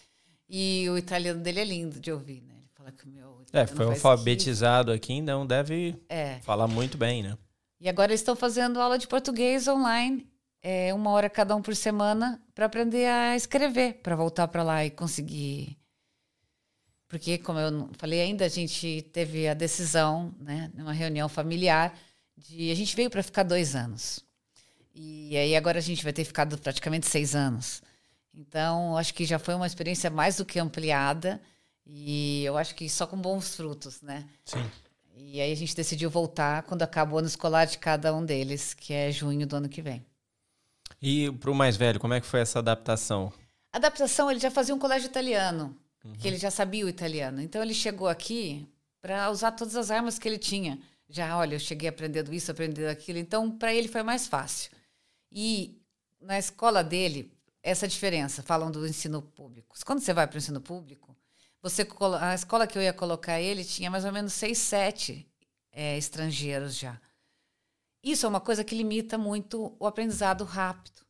E o italiano dele é lindo de ouvir, né? Ele fala que o meu. É, foi alfabetizado aqui, então deve é. falar muito bem, né? E agora eles estão fazendo aula de português online, é, uma hora cada um por semana, para aprender a escrever, para voltar para lá e conseguir porque, como eu falei ainda, a gente teve a decisão, né, numa reunião familiar, de a gente veio para ficar dois anos. E aí agora a gente vai ter ficado praticamente seis anos. Então, acho que já foi uma experiência mais do que ampliada e eu acho que só com bons frutos, né? Sim. E aí a gente decidiu voltar quando acaba o ano escolar de cada um deles, que é junho do ano que vem. E para o mais velho, como é que foi essa adaptação? A adaptação, ele já fazia um colégio italiano uhum. que ele já sabia o italiano. Então ele chegou aqui para usar todas as armas que ele tinha. Já, olha, eu cheguei aprendendo isso, aprendendo aquilo. Então, para ele foi mais fácil. E na escola dele, essa diferença, falam do ensino público. Quando você vai para o ensino público, você a escola que eu ia colocar ele tinha mais ou menos seis, sete é, estrangeiros já. Isso é uma coisa que limita muito o aprendizado rápido.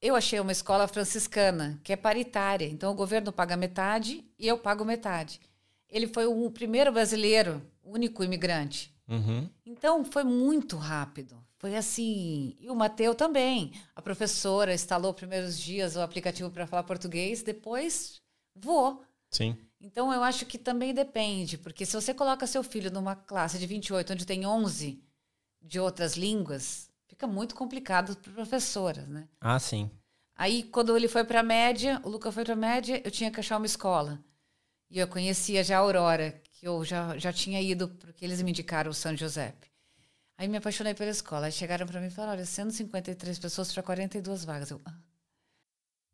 Eu achei uma escola franciscana, que é paritária. Então, o governo paga metade e eu pago metade. Ele foi o primeiro brasileiro, único imigrante. Uhum. Então, foi muito rápido. Foi assim. E o Mateu também. A professora instalou primeiros dias o aplicativo para falar português, depois voou. Sim. Então, eu acho que também depende, porque se você coloca seu filho numa classe de 28, onde tem 11 de outras línguas, fica muito complicado para professoras, né? Ah, sim. Aí, quando ele foi para a média, o Luca foi para a média, eu tinha que achar uma escola. E eu conhecia já a Aurora, que eu já, já tinha ido, porque eles me indicaram o São José. Aí me apaixonei pela escola. Aí chegaram para mim e falaram: olha, 153 pessoas para 42 vagas. Eu, ah.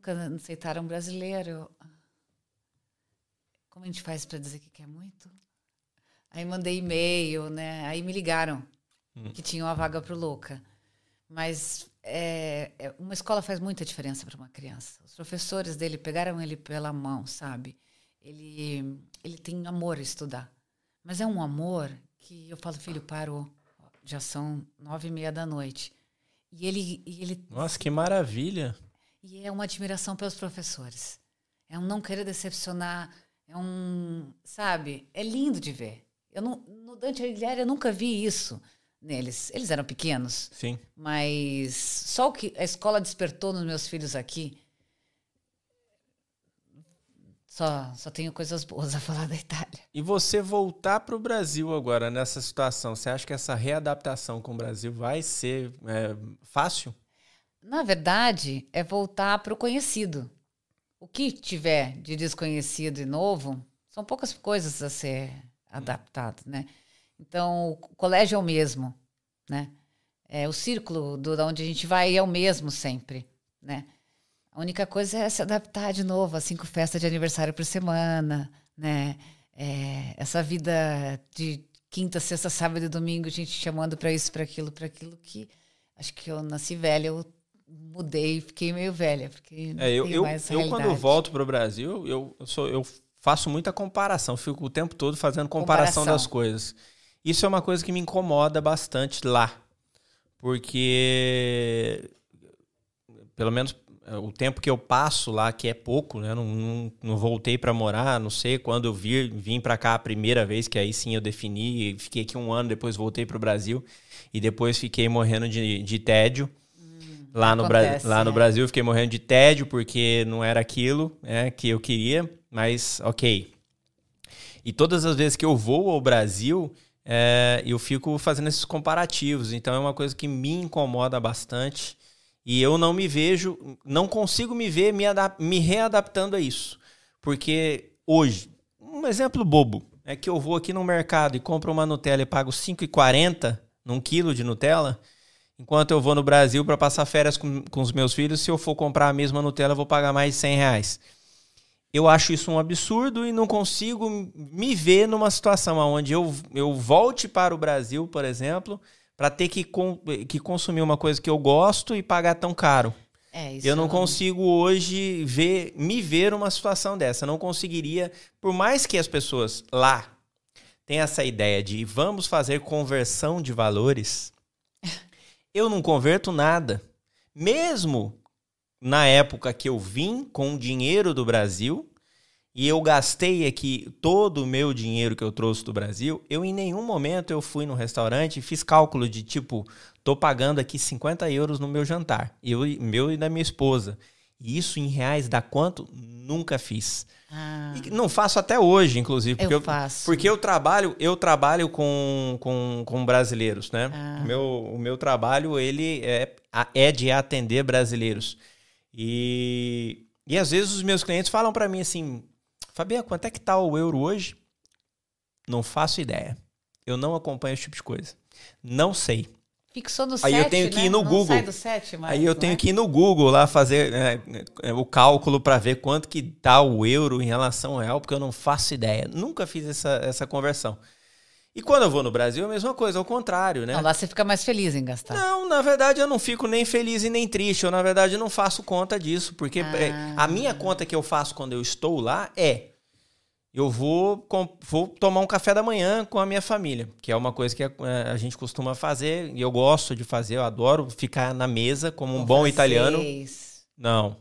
Nunca aceitaram brasileiro. Como a gente faz para dizer que quer muito? Aí mandei e-mail, né? Aí me ligaram que tinha uma vaga para o Louca. Mas é, é, uma escola faz muita diferença para uma criança. Os professores dele pegaram ele pela mão, sabe? Ele, ele tem amor a estudar. Mas é um amor que eu falo, filho, parou. Já são nove e meia da noite. E ele, e ele Nossa, que maravilha. E é uma admiração pelos professores. É um não querer decepcionar. É um. Sabe? É lindo de ver. Eu não, no Dante Alighieri eu nunca vi isso neles. Eles eram pequenos. Sim. Mas só o que a escola despertou nos meus filhos aqui. Só, só tenho coisas boas a falar da Itália. E você voltar para o Brasil agora nessa situação, você acha que essa readaptação com o Brasil vai ser é, fácil? Na verdade, é voltar para o conhecido. O que tiver de desconhecido e novo, são poucas coisas a ser adaptado, né? Então, o colégio é o mesmo, né? É, o círculo do, da onde a gente vai é o mesmo sempre, né? A única coisa é se adaptar de novo, assim, com festa de aniversário por semana, né? É, essa vida de quinta, sexta, sábado e domingo, a gente chamando para isso, para aquilo, para aquilo, que acho que eu nasci velha, eu mudei fiquei meio velha, porque É, eu, eu, eu quando realidade. volto para o Brasil, eu, eu, sou, eu faço muita comparação, fico o tempo todo fazendo comparação, Comparação. das coisas. Isso é uma coisa que me incomoda bastante lá, porque pelo menos é, o tempo que eu passo lá, que é pouco, né? Não, não, não voltei para morar, não sei quando eu vir, vim para cá a primeira vez, que aí sim eu defini, fiquei aqui um ano, depois voltei para o Brasil e depois fiquei morrendo de, de tédio. Lá no, Bra acontece, lá no é. Brasil eu fiquei morrendo de tédio porque não era aquilo né, que eu queria, mas ok. E todas as vezes que eu vou ao Brasil, é, eu fico fazendo esses comparativos. Então é uma coisa que me incomoda bastante. E eu não me vejo, não consigo me ver me, me readaptando a isso. Porque hoje, um exemplo bobo, é que eu vou aqui no mercado e compro uma Nutella e pago R$ 5,40 num quilo de Nutella. Enquanto eu vou no Brasil para passar férias com, com os meus filhos, se eu for comprar a mesma Nutella, eu vou pagar mais de 100 reais. Eu acho isso um absurdo e não consigo me ver numa situação onde eu, eu volte para o Brasil, por exemplo, para ter que, com- que consumir uma coisa que eu gosto e pagar tão caro. É, isso Eu não consigo hoje ver, me ver numa situação dessa. Não conseguiria, por mais que as pessoas lá tenham essa ideia de vamos fazer conversão de valores, eu não converto nada. Mesmo na época que eu vim com o dinheiro do Brasil e eu gastei aqui todo o meu dinheiro que eu trouxe do Brasil, eu em nenhum momento eu fui no restaurante e fiz cálculo de tipo, tô pagando aqui 50 euros no meu jantar, eu, meu e da minha esposa. E isso em reais dá quanto? Nunca fiz. Ah, E não faço até hoje, inclusive. Porque eu faço. porque eu trabalho, eu trabalho com, com, com brasileiros, né? Ah. O, meu, o meu trabalho, ele é, é de atender brasileiros. E, e às vezes os meus clientes falam para mim assim, Fabiano, quanto é que tá o euro hoje? Não faço ideia. Eu não acompanho esse tipo de coisa. Não sei. Fixou no Aí eu 7, tenho que né? ir no Não Google. sai do 7 mais, Aí eu tenho é? que ir no Google lá fazer é, é, o cálculo para ver quanto que tá o euro em relação ao real, porque eu não faço ideia. Nunca fiz essa, essa conversão. E quando eu vou no Brasil, é a mesma coisa, ao contrário, né? Não, lá você fica mais feliz em gastar. Não, na verdade eu não fico nem feliz e nem triste. Eu, na verdade, não faço conta disso. Porque Ah. é, a minha conta que eu faço quando eu estou lá é. Eu vou, com- vou tomar um café da manhã com a minha família, que é uma coisa que é, a gente costuma fazer e eu gosto de fazer, eu adoro ficar na mesa como um Com bom italiano. francês. Não,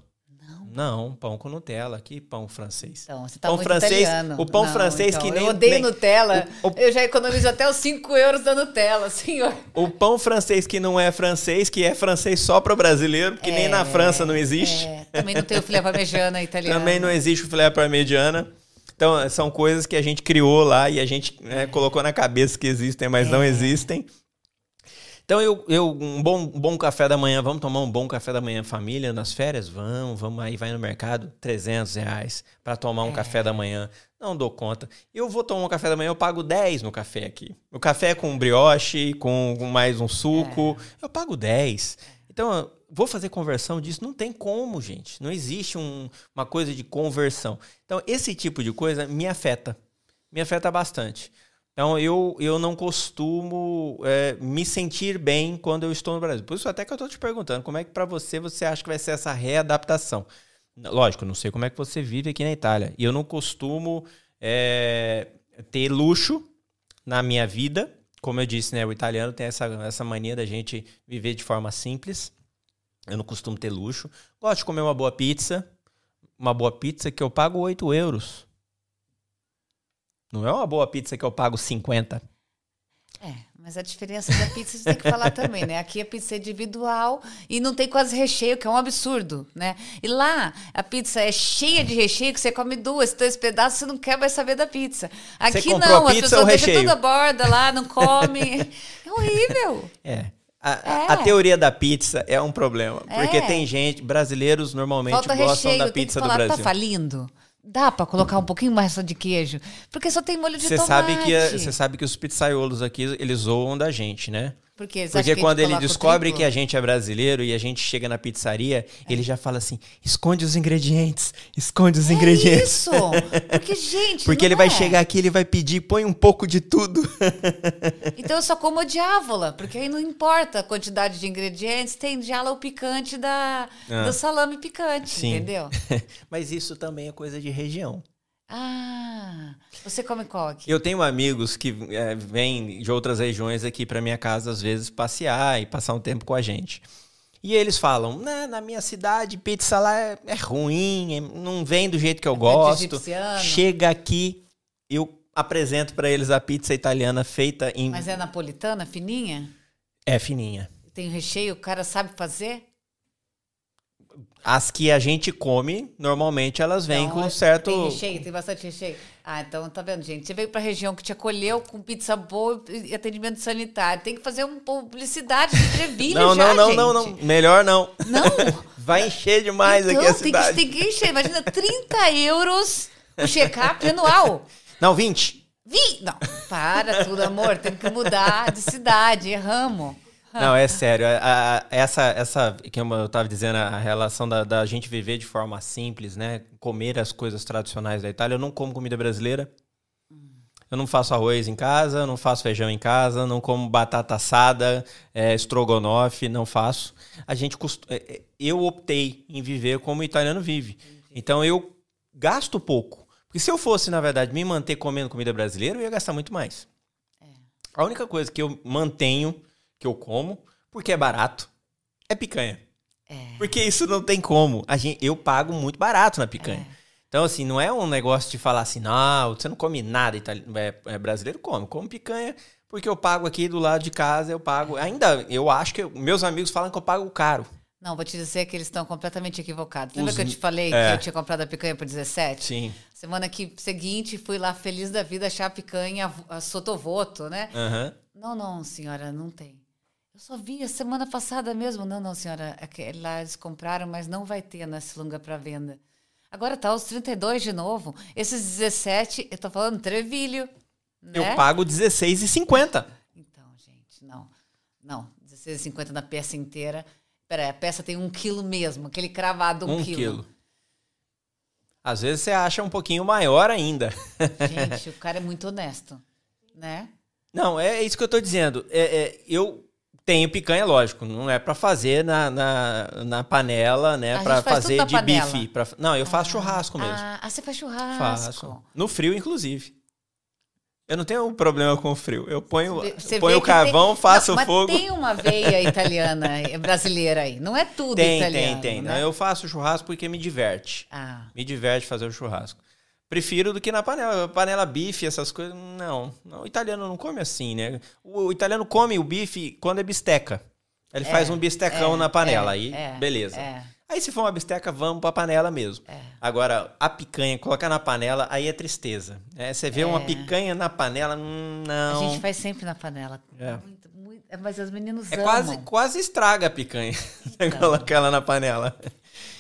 Não. não, pão com Nutella, que pão francês. Então, você tá Pão muito francês- italiano. o pão Não, francês então, que nem- Eu odeio nem- Nutella. o- o- Eu já economizo até os 5 euros da Nutella, senhor. O pão francês que não é francês, que é francês só para brasileiro, que nem na França não existe. É, também não tem o filé parmegiana italiano. Também não existe o filé parmegiana. Então, são coisas que a gente criou lá e a gente né, colocou na cabeça que existem, mas não existem. Então, eu, eu um, bom, bom café da manhã, vamos tomar um bom café da manhã família nas férias? Vamos, vamos aí, vai no mercado, 300 reais para tomar um café da manhã. Não dou conta. Eu vou tomar um café da manhã, eu pago 10 no café aqui. O café com brioche, com, mais um suco, eu pago 10. Então, vou fazer conversão disso? Não tem como, gente. Não existe um- uma coisa de conversão. Então, esse tipo de coisa me afeta. Me afeta bastante. Então, eu, eu não costumo é, me sentir bem quando eu estou no Brasil. Por isso até que eu estou te perguntando, como é que para você, você acha que vai ser essa readaptação? Lógico, não sei como é que você vive aqui na Itália. E eu não costumo é, ter luxo na minha vida. Como eu disse, né, o italiano tem essa, essa mania da gente viver de forma simples. Eu não costumo ter luxo. Gosto de comer uma boa pizza. Uma boa pizza que eu pago 8 euros. Não é uma boa pizza que eu pago 50. É, mas a diferença da pizza você tem que falar também, né? Aqui a pizza é individual e não tem quase recheio, que é um absurdo, né? E lá a pizza é cheia de recheio, que você come duas, três pedaços, você não quer mais saber da pizza. Aqui a não, as pizza ou deixam recheio? tudo a borda lá, não come. É horrível. É. A, É. a teoria da pizza é um problema. Porque É. tem gente, brasileiros normalmente Falta gostam recheio, da pizza do falar, Brasil. tá falindo? Dá pra colocar um pouquinho mais só de queijo? Porque só tem molho de Você tomate. você sabe que os pizzaiolos aqui eles zoam da gente, né? Porque, Porque quando ele descobre que a gente é brasileiro e a gente chega na pizzaria, ele já fala assim: esconde os ingredientes, esconde os É ingredientes. isso! Porque, gente. Porque ele vai é. chegar aqui, ele vai pedir, põe um pouco de tudo. Então eu só como diávola, porque aí não importa a quantidade de ingredientes, tem já lá o picante da, Ah. do salame picante, Sim. entendeu? Mas isso também é coisa de região. Ah, você come qual aqui? Eu tenho amigos que é, vêm de outras regiões aqui para minha casa, às vezes, passear e passar um tempo com a gente. E eles falam, "Né, na minha cidade, pizza lá é, é ruim, é- não vem do jeito que eu gosto. egipciano." Chega aqui, eu apresento para eles a pizza italiana feita em... Mas é napolitana, fininha? É fininha. Tem recheio, o cara sabe fazer? As que a gente come, normalmente elas vêm Então, com é- certo... Tem recheio, tem bastante recheio. Ah, então tá vendo, gente? Você veio pra região que te acolheu com pizza boa e atendimento sanitário. Tem que fazer uma publicidade de Não, já, não, não, gente. não, não. Melhor não. Não? Vai encher demais então, aqui a tem cidade. que, tem que encher. Imagina, 30 euros o check-up anual. Não, 20. Vi! Não, para tudo, amor. Tem que mudar de cidade. Erramos. Não, é sério. a- a- essa, essa, que eu estava dizendo, a relação da, da gente viver de forma simples, né? Comer as coisas tradicionais da Itália. Eu não como comida brasileira. Eu não faço arroz em casa, não faço feijão em casa, não como batata assada, é, estrogonofe, não faço. A gente cost... é, é, Eu optei em viver como o italiano vive. Então eu gasto pouco. Porque se eu fosse, na verdade, me manter comendo comida brasileira, eu ia gastar muito mais. A única coisa que eu mantenho, que eu como, porque é barato, é picanha. Porque isso não tem como. A gente, eu pago muito barato na picanha. Então, assim, não é um negócio de falar assim, não, você não come nada italiano. É, é brasileiro come, come picanha, porque eu pago aqui do lado de casa, eu pago. Ainda, eu acho que eu- meus amigos falam que eu pago caro. Não, vou te dizer que eles estão completamente equivocados. Lembra Os- que eu te falei é. que eu tinha comprado a picanha por 17? Sim. Semana que seguinte, fui lá feliz da vida achar a picanha a sotovoto, né? Aham. Não, não, senhora, não tem. Eu só vi a semana passada mesmo. Não, não, senhora, aquele lá eles compraram, mas não vai ter nesse lugar para venda. Agora tá os 32 de novo. Esses 17, eu tô falando trevilho. Né? Eu pago R$16,50. Então, gente, não. Não, 16,50 na peça inteira. Peraí, a peça tem um quilo mesmo, aquele cravado um, Um quilo. Às vezes você acha um pouquinho maior ainda. Gente, o cara é muito honesto, né? Não, é isso que eu tô dizendo. É, é, eu tenho picanha, lógico, não é pra fazer na, na, na panela, né? A Pra gente faz fazer de panela. bife. pra- não, eu faço churrasco mesmo. Ah, ah, você faz churrasco. faço. No frio, inclusive. Eu não tenho problema com o frio. Eu ponho, Você ponho o carvão, tem- faço Não, mas fogo. tem uma veia italiana, eh, brasileira aí. Não é tudo Tem, italiano. tem, tem. né? Eu faço churrasco porque me diverte. Ah, Me diverte fazer o churrasco. Prefiro do que na panela. Panela bife, essas coisas. Não. não. O italiano não come assim, né? O, o italiano come o bife quando é bisteca. Ele faz um bistecão é, na panela. é, aí, é, beleza. é. Aí, se for uma bisteca, vamos pra panela mesmo. Agora, a picanha, colocar na panela, aí é tristeza. É, você vê uma picanha na panela, hum, a não. gente faz sempre na panela. É. Muito, muito- é, mas os meninos É amam. quase, quase estraga a picanha. Você colocar ela na panela.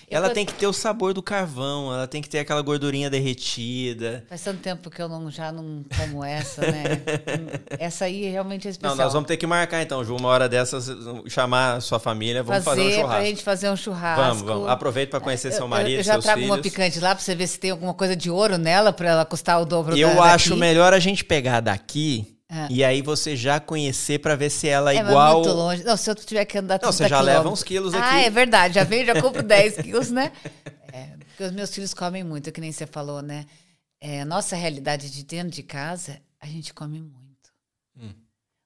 Eu Ela tô- tem que ter o sabor do carvão, ela tem que ter aquela gordurinha derretida. Faz tanto tempo que eu não, já não como essa, né? Essa aí realmente é Não, especial. nós vamos ter que marcar então, Ju, uma hora dessas, chamar a sua família, vamos fazer, um pra churrasco. gente fazer um churrasco. Vamos, vamos. Aproveita para conhecer seu Eu- marido, eu, eu já seus trago filhos. uma picante lá pra você ver se tem alguma coisa de ouro nela pra ela custar o dobro Eu da, acho daqui. melhor a gente pegar daqui Ah. e aí você já conhecer para ver se ela é, É, igual. muito longe. Não, se eu tiver que andar Não, 30 você já leva uns quilos Ah, aqui. é verdade. Já venho, já compro 10 quilos, né? É, porque os meus filhos comem muito, que nem você falou, né? É, a nossa realidade de dentro de casa, a gente come muito. Hum.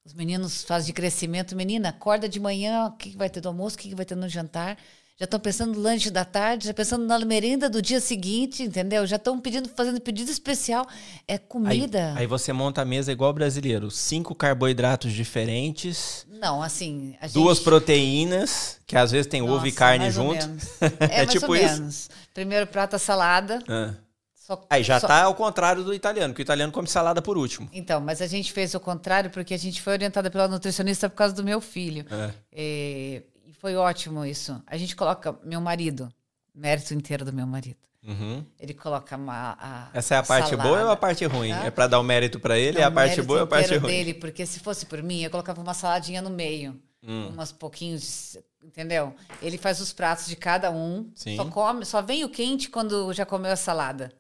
Os meninos fazem de crescimento. Menina, acorda de manhã, o que vai ter do almoço, o que vai ter no jantar. Já estão pensando no lanche da tarde, já pensando na merenda do dia seguinte, entendeu? Já estão pedindo, fazendo pedido especial. É Aí, comida. aí você monta a mesa igual brasileiro, cinco carboidratos diferentes, Não, assim, gente... duas proteínas, que às vezes tem ovo e Nossa, carne junto. É É, tipo isso? menos. Primeiro prato, a salada. Ah. Só- Aí já só- tá ao contrário do italiano, que o italiano come salada por último. Então, mas a gente fez o contrário porque a gente foi orientada pela nutricionista por causa do meu filho. É. E foi ótimo isso. A gente coloca meu marido, mérito inteiro do meu marido. Uhum. Ele coloca uma, a Essa é a parte salada. boa ou a parte ruim? Tá? É pra dar o mérito pra ele, Não, é a parte boa ou a parte ruim? dele, porque se fosse por mim, eu colocava uma saladinha no meio. Hum. Umas pouquinhos, entendeu? Ele faz os pratos de cada um. Sim. Só come, só vem o quente quando já comeu a salada.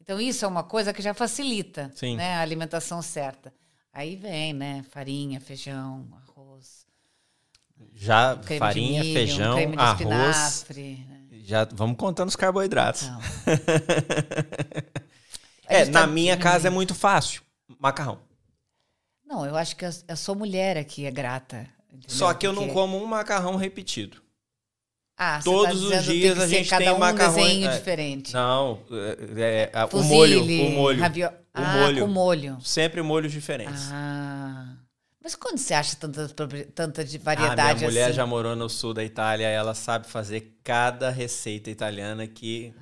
Então isso é uma coisa que já facilita, Sim. né, a alimentação certa. Aí vem, né, farinha, feijão, Já creme farinha, milho, feijão, de arroz. né? Já vamos contando os carboidratos. Então. É, na tá minha casa é muito fácil. Macarrão. Não, eu acho que eu, sou mulher aqui, é grata. entendeu? Só que eu não Porque- como um macarrão repetido. Ah, você todos tá os dias a gente tem um macarrão, um desenho é. diferente. Não, é, é, o Fusilli, molho, o molho. rabio- O ah, molho. com molho. Sempre molhos diferentes. Ah. Mas quando você acha tanta, tanta Ah, variedade minha mulher assim? já morou no sul da Itália, ela sabe fazer cada receita italiana que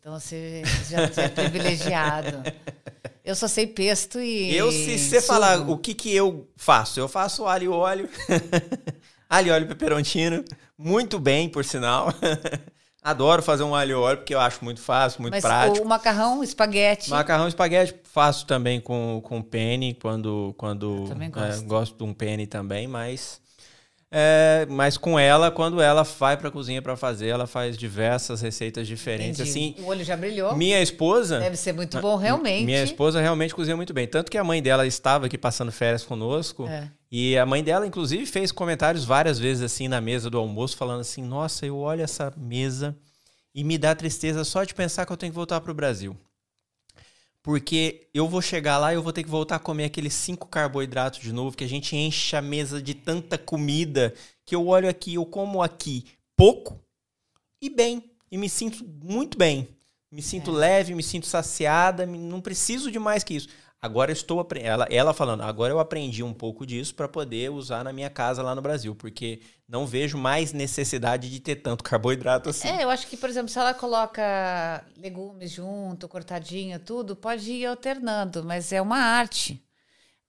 Então você já é privilegiado. Eu só sei pesto e. eu se você falar o que que eu faço, eu faço alho e óleo, alho e óleo peperoncino, muito bem, por sinal. Adoro fazer um alho óleo porque eu acho muito fácil, muito Mas prático. o macarrão, espaguete. Macarrão e espaguete faço também com, com penne, quando, quando Eu também é, gosto. gosto de um penne também, mas é, mas com ela, quando ela vai pra cozinha pra fazer, ela faz diversas receitas diferentes. Entendi. Assim, o olho já brilhou. minha esposa, Deve ser muito bom, realmente. minha esposa realmente cozinha muito bem, tanto que a mãe dela estava aqui passando férias conosco. É. E a mãe dela, inclusive, fez comentários várias vezes assim na mesa do almoço, falando assim: Nossa, eu olho essa mesa e me dá tristeza só de pensar que eu tenho que voltar para o Brasil. Porque eu vou chegar lá e eu vou ter que voltar a comer aqueles cinco carboidratos de novo, que a gente enche a mesa de tanta comida que eu olho aqui, eu como aqui pouco e bem. E me sinto muito bem. Me sinto É. leve, me sinto saciada, não preciso de mais que isso. Agora eu estou ela, ela falando, agora eu aprendi um pouco disso para poder usar na minha casa lá no Brasil, porque não vejo mais necessidade de ter tanto carboidrato assim. É, eu acho que, por exemplo, se ela coloca legumes junto, cortadinho, tudo, pode ir alternando, mas é uma arte.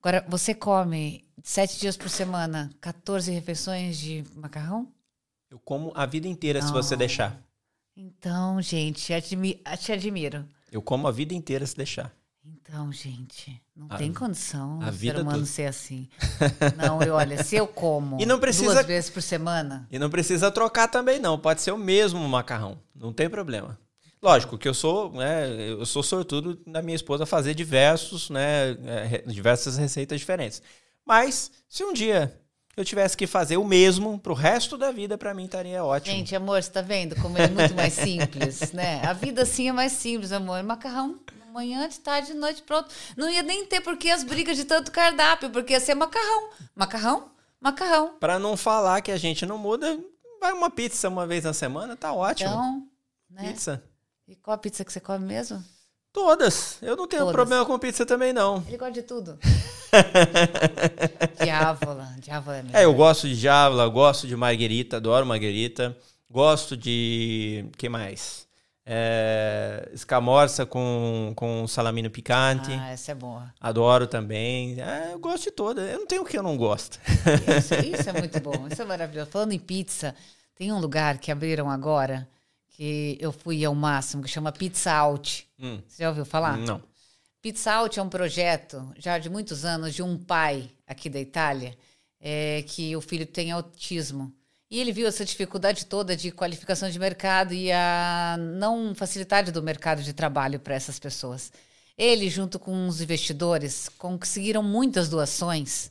Agora, você come sete dias por semana, 14 refeições de macarrão? Eu como a vida inteira se você Não. deixar. Então, gente, admi te admiro. Eu como a vida inteira se deixar. Então, gente, não A- tem condição a vida ser humano toda. ser assim. Não, eu olha, se eu como E não precisa- duas vezes por semana, E não precisa trocar também, não. Pode ser o mesmo macarrão. Não tem problema. Lógico que eu sou, né, eu sou sortudo da minha esposa fazer diversos, né, é, diversas receitas diferentes. Mas se um dia eu tivesse que fazer o mesmo pro resto da vida, pra mim estaria ótimo. Gente, amor, você tá vendo como é muito mais simples, né? A vida assim é mais simples, amor. Macarrão, manhã, de tarde, de noite, pronto. Não ia nem ter por que as brigas de tanto cardápio, porque ia ser macarrão. Macarrão, macarrão. Pra não falar que a gente não muda, vai uma pizza uma vez na semana, tá ótimo. Então, né? Pizza. E qual a pizza que você come mesmo? Todas. Eu não tenho Todas. problema com pizza também, não. Ele gosta de tudo. diávola, diávola é mesmo. É, eu gosto de eu gosto de marguerita, adoro marguerita. Gosto de. que mais? É, escamorça com, com salamino picante. Ah, essa é boa. Adoro também. É, eu gosto de toda. Eu não tenho o que eu não gosto. Isso, isso é muito bom, isso é maravilhoso. Falando em pizza, tem um lugar que abriram agora que eu fui ao máximo, que chama Pizza Out. Hum, Você já ouviu falar? Não. Pizza Out é um projeto já de muitos anos de um pai aqui da Itália é, que o filho tem autismo. E ele viu essa dificuldade toda de qualificação de mercado e a não facilidade do mercado de trabalho para essas pessoas. Ele, junto com os investidores, conseguiram muitas doações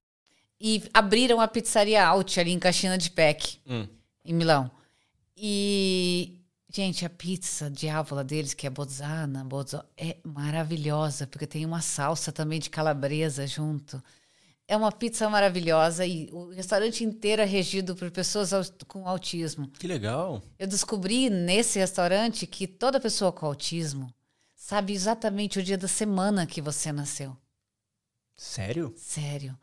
E abriram a pizzaria Out ali em Caixina de Pec, Hum. em Milão. E, gente, a pizza diávola deles, que é Bozzana, Bozzo, é maravilhosa, porque tem uma salsa também de calabresa junto. É uma pizza maravilhosa e o restaurante inteiro é regido por pessoas com autismo. Que legal. Eu descobri nesse restaurante que toda pessoa com autismo sabe exatamente o dia da semana que você nasceu. Sério? Sério.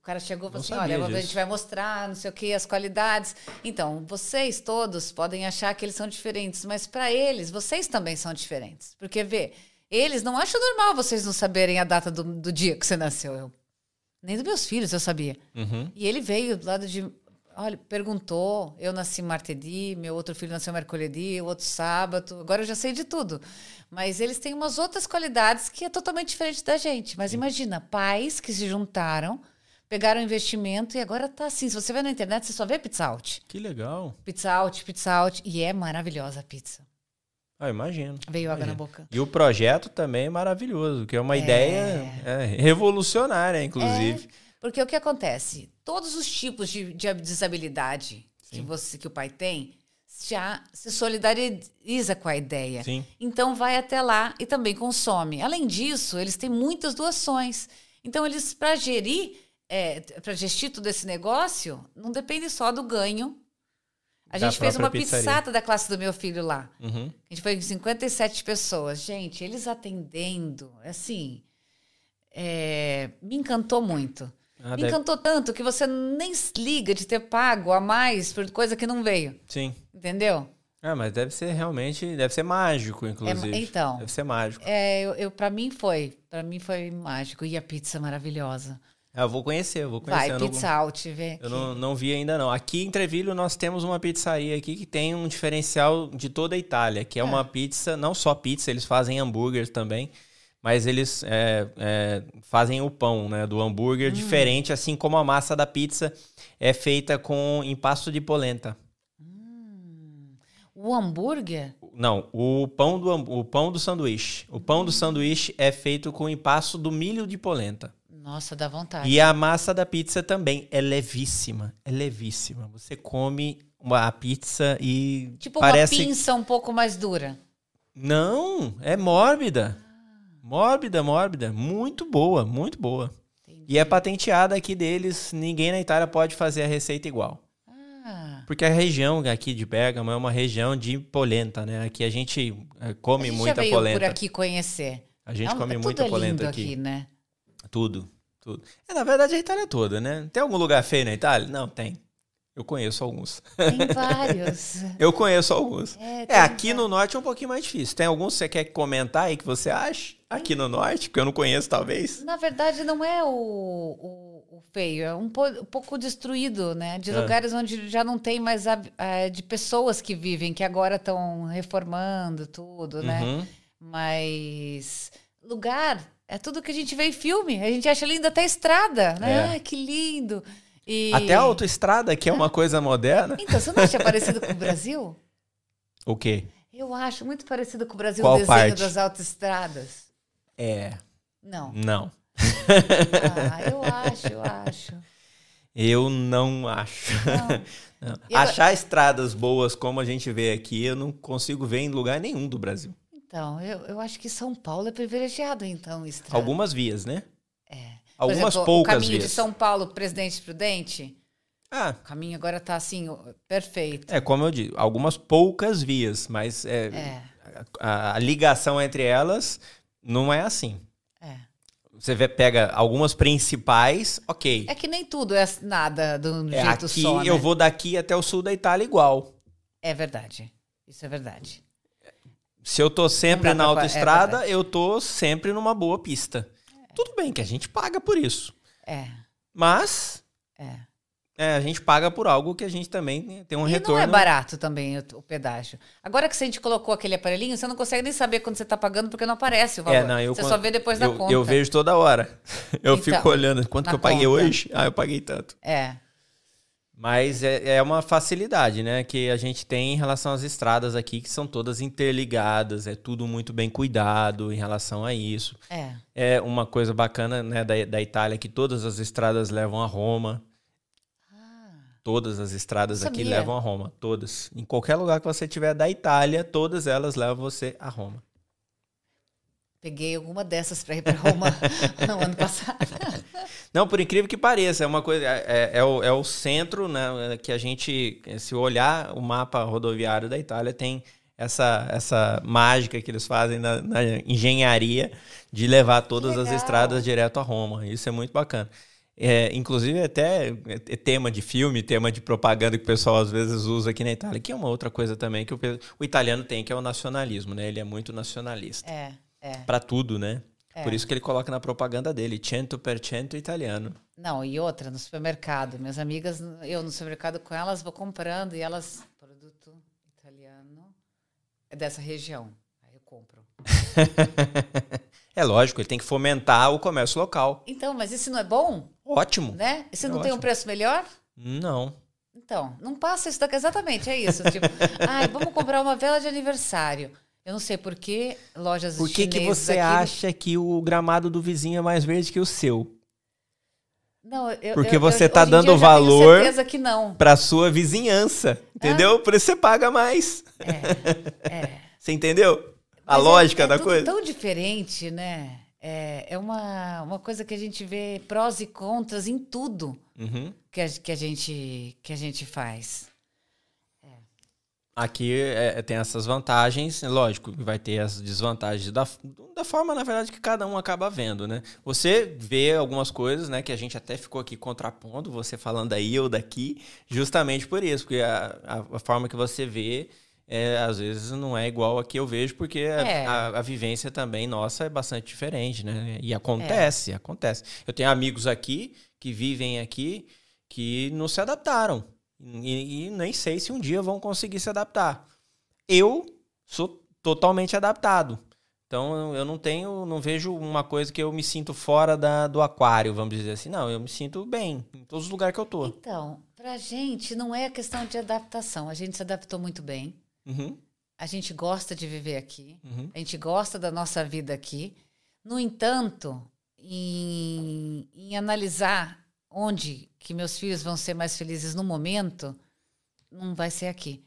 O cara chegou e falou assim: olha, a disso. gente vai mostrar, não sei o que, as qualidades. Então, vocês todos podem achar que eles são diferentes, mas para eles, vocês também são diferentes. Porque, vê, eles não acham normal vocês não saberem a data do, do dia que você nasceu. Eu, nem dos meus filhos eu sabia. Uhum. E ele veio do lado de olha, perguntou. Eu nasci martedi, meu outro filho nasceu mercoledì, o outro sábado. Agora eu já sei de tudo. Mas eles têm umas outras qualidades que é totalmente diferente da gente. Mas imagina, pais que se juntaram, pegaram investimento e agora tá assim. Se você vai na internet, você só vê pizza out. Que legal. Pizza out, pizza out. E é maravilhosa a pizza. Ah, imagino. Veio água na boca. E o projeto também é maravilhoso, que é uma ideia é, revolucionária, inclusive. Porque o que acontece? Todos os tipos de, de desabilidade que, você, que o pai tem já se solidariza com a ideia. Sim. Então vai até lá e também consome. Além disso, eles têm muitas doações. Então, eles, para gerir, para gestir todo esse negócio, não depende só do ganho. A Da gente fez uma pizzaria. pizzata da classe do meu filho lá. Uhum. A gente foi com 57 pessoas. Gente, eles atendendo, assim, é, me encantou muito. Ah, me deve- encantou tanto que você nem se liga de ter pago a mais por coisa que não veio. Sim. Entendeu? Ah, mas deve ser realmente, deve ser mágico, inclusive. então. Deve ser mágico. É, eu, eu, para mim foi. Para mim foi mágico. E a pizza maravilhosa. Ah, eu vou conhecer, eu vou conhecer. Vai, eu não- pizza out, vê. Eu não, não vi ainda não. Aqui em Trevilho nós temos uma pizzaria aqui que tem um diferencial de toda a Itália, que é uma pizza, não só pizza, eles fazem hambúrgueres também, mas eles é, é, fazem o pão né, do hambúrguer diferente, assim como a massa da pizza é feita com impasto de polenta. O hambúrguer? Não, o pão do, o pão do sanduíche. O pão do sanduíche é feito com impasto do milho de polenta. Nossa, dá vontade. E a massa da pizza também é levíssima. É levíssima. Você come uma a pizza e tipo parece uma pinça um pouco mais dura. não, é mórbida. Mórbida, mórbida, muito boa, muito boa. E é patenteada aqui deles, ninguém na Itália pode fazer a receita igual. Ah, Porque a região aqui de Bergamo é uma região de polenta, né? Aqui a gente eh, a come gente muita já veio polenta. por aqui conhecer. A gente É um- come muita é polenta aqui. né? Tudo, tudo. É, na verdade, a Itália toda, né? Tem algum lugar feio na Itália? Não, tem. Eu conheço alguns. Tem vários. Eu conheço alguns. É, É, aqui no norte é um pouquinho mais difícil. Tem alguns que você quer comentar aí que você acha? Aqui no norte, que eu não conheço, talvez. Na verdade, não é o, o, o feio, é um, po- um pouco destruído, né? De É. lugares onde já não tem mais hab- eh, de pessoas que vivem, que agora estão reformando tudo, né? Uhum. Mas lugar é tudo que a gente vê em filme. A gente acha lindo até a estrada, né? É. Ai, que lindo. E... Até a autoestrada, que é uma coisa moderna. Então, você não acha parecido com o Brasil? O quê? Eu acho muito parecido com o Brasil Qual o desenho parte? das autoestradas. É. Não. Não. Ah, eu acho, eu acho. Eu não acho. Não. Não. E agora- Achar estradas boas como a gente vê aqui, eu não consigo ver em lugar nenhum do Brasil. Então, eu, eu acho que São Paulo é privilegiado, então, estrada. Algumas vias, né? É. Por Algumas exemplo, poucas O caminho vias. de São Paulo, Presidente Prudente, Ah, o caminho agora tá assim, perfeito. é como eu digo, algumas poucas vias, mas é, É, a, a ligação entre elas não é assim. é. Você vê, pega algumas principais, ok. É que nem tudo é nada do É, jeito aqui só, né? eu vou daqui até o sul da Itália igual. É verdade. Isso é verdade. Se eu tô sempre na pra- é autoestrada, verdade. eu tô sempre numa boa pista. Tudo bem que a gente paga por isso. É, Mas é. é, a gente paga por algo que a gente também tem um e retorno. não é barato também o, pedágio. Agora que a gente colocou aquele aparelhinho, você não consegue nem saber quando você tá pagando, porque não aparece o valor. É, não, eu você quan- só vê depois da eu, conta. eu vejo toda hora. Eu Então, fico olhando quanto que eu paguei conta. hoje. Ah, eu paguei tanto. É, Mas é, é uma facilidade, né? Que a gente tem em relação às estradas aqui, que são todas interligadas, é tudo muito bem cuidado em relação a isso. é. É uma coisa bacana né, da, da Itália que todas as estradas levam a Roma. Todas as estradas aqui levam a Roma. Todas. Em qualquer lugar que você tiver da Itália, todas elas levam você a Roma. Peguei alguma dessas para ir para Roma no ano passado. Não, por incrível que pareça, é uma coisa. É, é- é o, é o centro, né? Que a gente, se olhar o mapa rodoviário da Itália, tem essa, essa mágica que eles fazem na, na engenharia de levar todas as estradas direto a Roma. Isso é muito bacana. É, inclusive, até é tema de filme, tema de propaganda que o pessoal às vezes usa aqui na Itália, que é uma outra coisa também que o, o italiano tem, que é o nacionalismo, né? Ele é muito nacionalista. É, é, Pra tudo, né? Por isso que ele coloca na propaganda dele, 100% italiano. Não, e outra, no supermercado. Minhas amigas, eu no supermercado com elas, vou comprando e elas, produto italiano é dessa região. Aí eu compro. é lógico, ele tem que fomentar o comércio local. Então, mas isso não é bom? Ótimo. Né? Se É não tem um ótimo. preço melhor? Não. Então, não passa isso daqui. Exatamente, é isso. Tipo, ai, vamos comprar uma vela de aniversário. Eu não sei por que lojas Por que, que você aqui- acha que o gramado do vizinho é mais verde que o seu? Não, eu, Porque eu- você tá em dando valor-. Pra sua vizinhança, entendeu? Por isso você paga mais. É, é. Você entendeu? A Mas é- lógica é da coisa? tão diferente, né? É, é uma, uma coisa que a gente vê prós e contras em tudo Uhum. que a, que a, gente, que a gente faz. Aqui é, tem essas vantagens, lógico que vai ter as desvantagens da, da forma, na verdade, que cada um acaba vendo, né? Você vê algumas coisas, né, que a gente até ficou aqui contrapondo, você falando aí ou daqui, justamente por isso, porque a, a, forma que você vê, é, às vezes não é igual a que eu vejo, porque a, É. a, a vivência também nossa é bastante diferente, né? E acontece, acontece. Eu tenho amigos aqui que vivem aqui que não se adaptaram. E, e nem sei se um dia vão conseguir se adaptar. Eu sou totalmente adaptado. Então eu não tenho, não vejo uma coisa que eu me sinto fora da, do aquário, vamos dizer assim. Não, eu me sinto bem em todos os lugares que eu tô. Então, pra gente não é questão de adaptação. A gente se adaptou muito bem. Uhum, A gente gosta de viver aqui. uhum. A gente gosta da nossa vida aqui. No entanto, em, em analisar onde que meus filhos vão ser mais felizes no momento, não vai ser aqui.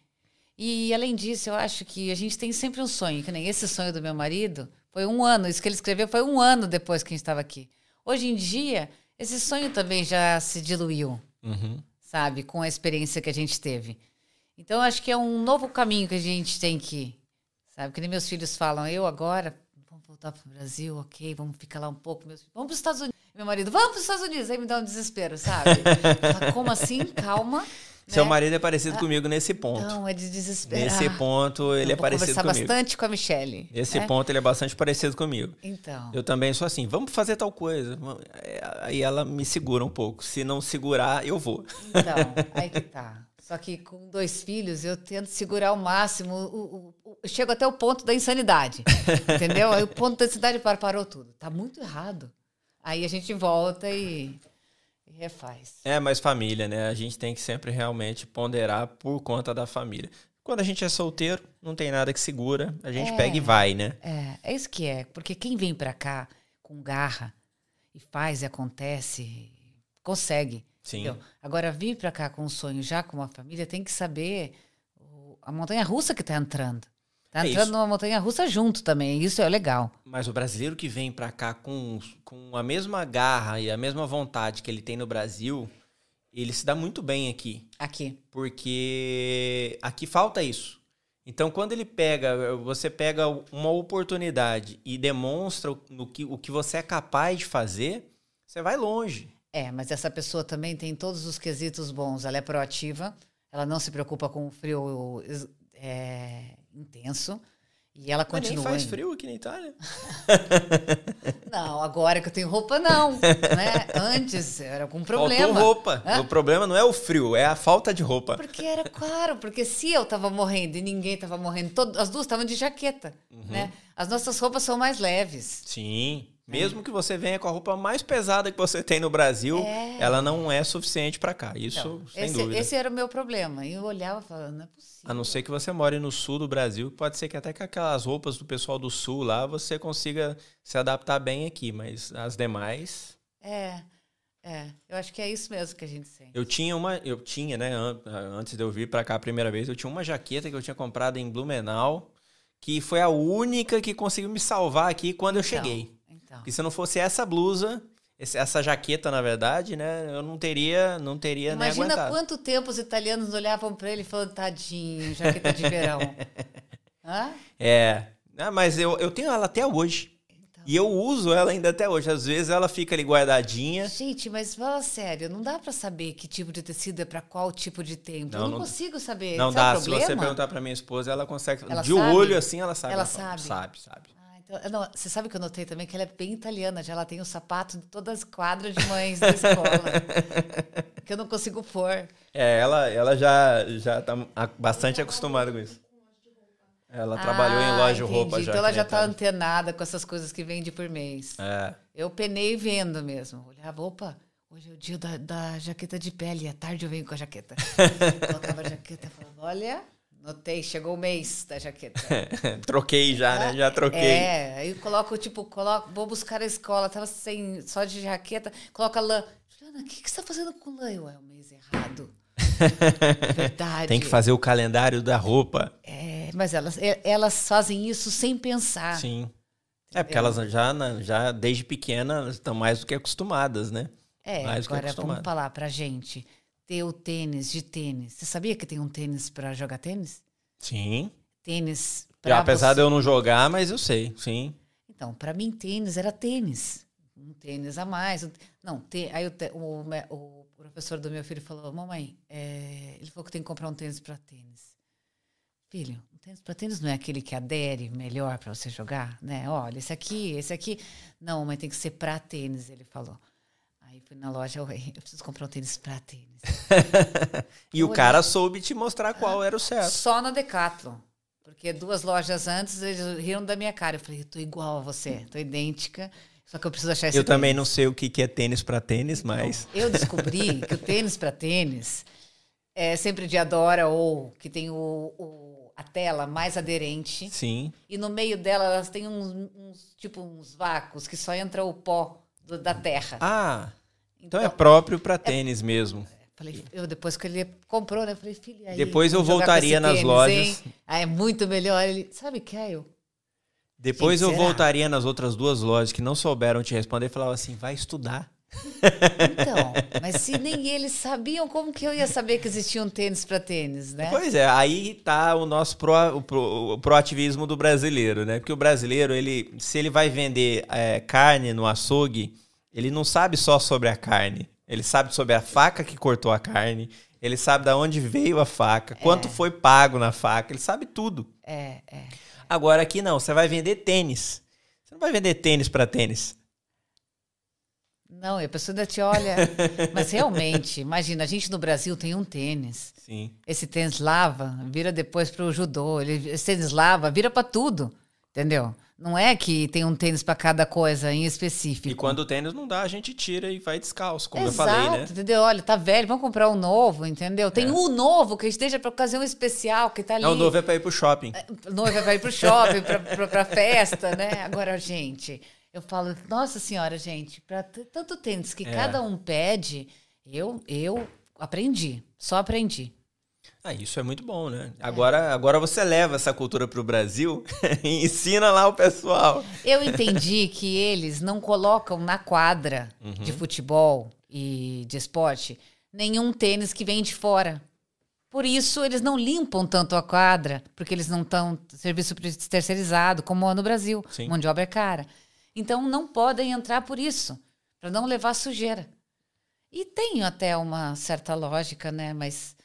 E além disso, eu acho que a gente tem sempre um sonho, que nem esse sonho do meu marido, foi um ano, isso que ele escreveu foi um ano depois que a gente estava aqui. Hoje em dia, esse sonho também já se diluiu Uhum. sabe, com a experiência que a gente teve. Então, acho que é um novo caminho que a gente tem que ir, sabe? Que nem meus filhos falam, eu agora, vamos voltar para o Brasil, ok, vamos ficar lá um pouco. Meus vamos para os Estados Unidos. Meu marido, vamos para os Estados Unidos. Aí me dá um desespero, sabe? Fala, Como assim? Calma. Seu né? marido é parecido comigo nesse ponto. Não, é de desespero. Nesse ponto, ele Eu é vou parecido conversar comigo. bastante com a Michelle. Nesse né? ponto, ele é bastante parecido comigo. Então. Eu também sou assim, vamos fazer tal coisa. É, Aí ela me segura um pouco. Se não segurar, eu vou. Então, aí que tá. Só que com dois filhos, eu tento segurar ao máximo. O, o- o- eu chego até o ponto da insanidade. entendeu? Aí o ponto da insanidade parou tudo. Tá muito errado. Aí a gente volta e, e refaz. É, mas família, né? A gente tem que sempre realmente ponderar por conta da família. Quando a gente é solteiro, não tem nada que segura, a gente É. pega e vai, né? É, é isso que é. Porque quem vem para cá com garra e faz e acontece, consegue. Sim. entendeu? Agora, vir para cá com um sonho já com uma família, tem que saber a montanha russa que tá entrando. Tá É entrando isso. numa montanha russa junto também. Isso é legal. Mas o brasileiro que vem pra cá com, com a mesma garra e a mesma vontade que ele tem no Brasil, ele se dá muito bem aqui. Aqui. Porque aqui falta isso. Então, quando ele pega, você pega uma oportunidade e demonstra o, que, o que você é capaz de fazer, você vai longe. É, mas essa pessoa também tem todos os quesitos bons. Ela é proativa, ela não se preocupa com o frio é, intenso. E ela Mas nem continua. faz frio aqui na Itália. Não, agora que eu tenho roupa, não. né? Antes era com problema. Faltou roupa. Hã? O problema não é o frio, é a falta de roupa. Porque era claro, porque se eu tava morrendo e ninguém tava morrendo, todo- as duas estavam de jaqueta, Uhum. né? As nossas roupas são mais leves. Sim. Mesmo que você venha com a roupa mais pesada que você tem no Brasil, É. ela não é suficiente pra cá. Isso, Então, sem esse, dúvida. esse era o meu problema. Eu olhava e falava, não é possível. A não ser que você more no sul do Brasil, pode ser que até com aquelas roupas do pessoal do sul lá você consiga se adaptar bem aqui, mas as demais. É, é. Eu acho que é isso mesmo que a gente sente. Eu tinha uma, eu tinha, né, an- antes de eu vir pra cá a primeira vez, eu tinha uma jaqueta que eu tinha comprado em Blumenau, que foi a única que conseguiu me salvar aqui quando eu Então, cheguei. Então. Porque se não fosse essa blusa, essa jaqueta, na verdade, né, eu não teria, não teria nem Imagina aguentado. quanto tempo os italianos olhavam para ele e falavam, tadinho, jaqueta de verão. Hã? É, Ah, mas eu, eu tenho ela até hoje. Então. E eu uso ela ainda até hoje. Às vezes ela fica ali guardadinha. Gente, mas fala sério, não dá para saber que tipo de tecido é para qual tipo de tempo. Não, eu não, não- consigo saber. Não Sabe dá. Se você perguntar pra minha esposa, ela consegue. Ela de sabe? olho assim, ela sabe. Ela fala, sabe? Sabe, sabe. Ah, não, você sabe que eu notei também que ela é bem italiana, já ela tem o sapato de todas as quadras de mães da escola. que eu não consigo pôr. É, ela, ela já, já tá bastante acostumada com isso. Ela trabalhou em Ah, loja de roupa já. Então ela já tá Itália. antenada com essas coisas que vende por mês. É. Eu penei vendo mesmo. Olhava, opa, hoje é o dia da, da jaqueta de pele. À tarde eu venho com a jaqueta. Colocava a jaqueta e falava, olha, notei, chegou o mês da jaqueta. troquei já, né? Já troquei. É, aí eu coloco, tipo, coloco, vou buscar a escola, tava sem, só de jaqueta, coloca lã. Juliana, o que, que você tá fazendo com lã? Eu, é o mês errado. Verdade. Tem que fazer o calendário da roupa. É, mas elas, elas fazem isso sem pensar. Sim. É, porque elas já, já desde pequena elas estão mais do que acostumadas, né? É, Mais agora vamos falar pra gente. Ter o tênis de tênis. Você sabia que tem um tênis pra jogar tênis? Sim. Tênis Já, apesar você- de eu não jogar, mas eu sei, sim. Então, pra mim, tênis era tênis. Um tênis a mais. um- Não, te- aí o, te- o professor do meu filho falou: Mamãe, é, ele falou que tem que comprar um tênis pra tênis. Filho, um tênis pra tênis não é aquele que adere melhor pra você jogar, né? Olha, esse aqui, esse aqui. Não, mas tem que ser pra tênis, ele falou. Fui na loja, eu, eu preciso comprar um tênis pra tênis. E o Olha. cara soube te mostrar qual era o certo. Só na Decathlon. Porque duas lojas antes eles riram da minha cara. Eu falei, eu tô igual a você, tô idêntica. Só que eu preciso achar esse Eu também tênis." não sei o que que é tênis pra tênis, mas. Eu descobri que o tênis para tênis é sempre de Adora ou que tem o, o- a tela mais aderente. Sim. E no meio dela elas têm uns, uns- tipo uns vácuos que só entra o pó do- da terra. Ah, então é próprio pra tênis mesmo. Falei, eu depois que ele comprou, né? Falei, filha, aí, Depois eu voltaria nas tênis, lojas. Ah, é muito melhor. Ele, sabe o que é eu? Depois Gente, eu será? voltaria nas outras duas lojas que não souberam te responder e falava assim: vai estudar. Então, mas se nem eles sabiam, como que eu ia saber que existia um tênis para tênis, né? Pois é, aí tá o nosso pro, o pro- o proativismo do brasileiro, né? Porque o brasileiro, ele, se ele vai vender é, carne no açougue, ele não sabe só sobre a carne. Ele sabe sobre a faca que cortou a carne, ele sabe da onde veio a faca, quanto foi pago na faca, ele sabe tudo. É, é. Agora aqui não, você vai vender tênis. Você não vai vender tênis para tênis. Não, a pessoa ainda te olha. Mas realmente, imagina, a gente no Brasil tem um tênis. Sim. Esse tênis lava, vira depois para o judô. Ele, esse tênis lava, vira para tudo. Entendeu? Não é que tem um tênis para cada coisa em específico. E quando o tênis não dá, a gente tira e vai descalço, como Exato, eu falei, né? entendeu? Olha, tá velho, vamos comprar um novo, entendeu? Tem É. um novo que esteja para ocasião especial, que tá ali. Não, o novo é pra ir pro shopping. noiva vai pro shopping, pra, pra, pra festa, né? Agora, gente, eu falo, nossa senhora, gente, pra t- tanto tênis que É. cada um pede, eu, eu aprendi, só aprendi. Ah, isso é muito bom, né? Agora, agora você leva essa cultura pro Brasil e ensina lá o pessoal. Eu entendi que eles não colocam na quadra de Uhum. futebol e de esporte nenhum tênis que vem de fora. Por isso, eles não limpam tanto a quadra, porque eles não estão serviço terceirizado, como é no Brasil. Sim. Mão de obra é cara. Então, não podem entrar por isso, para não levar sujeira. E tem até uma certa lógica, né? Mas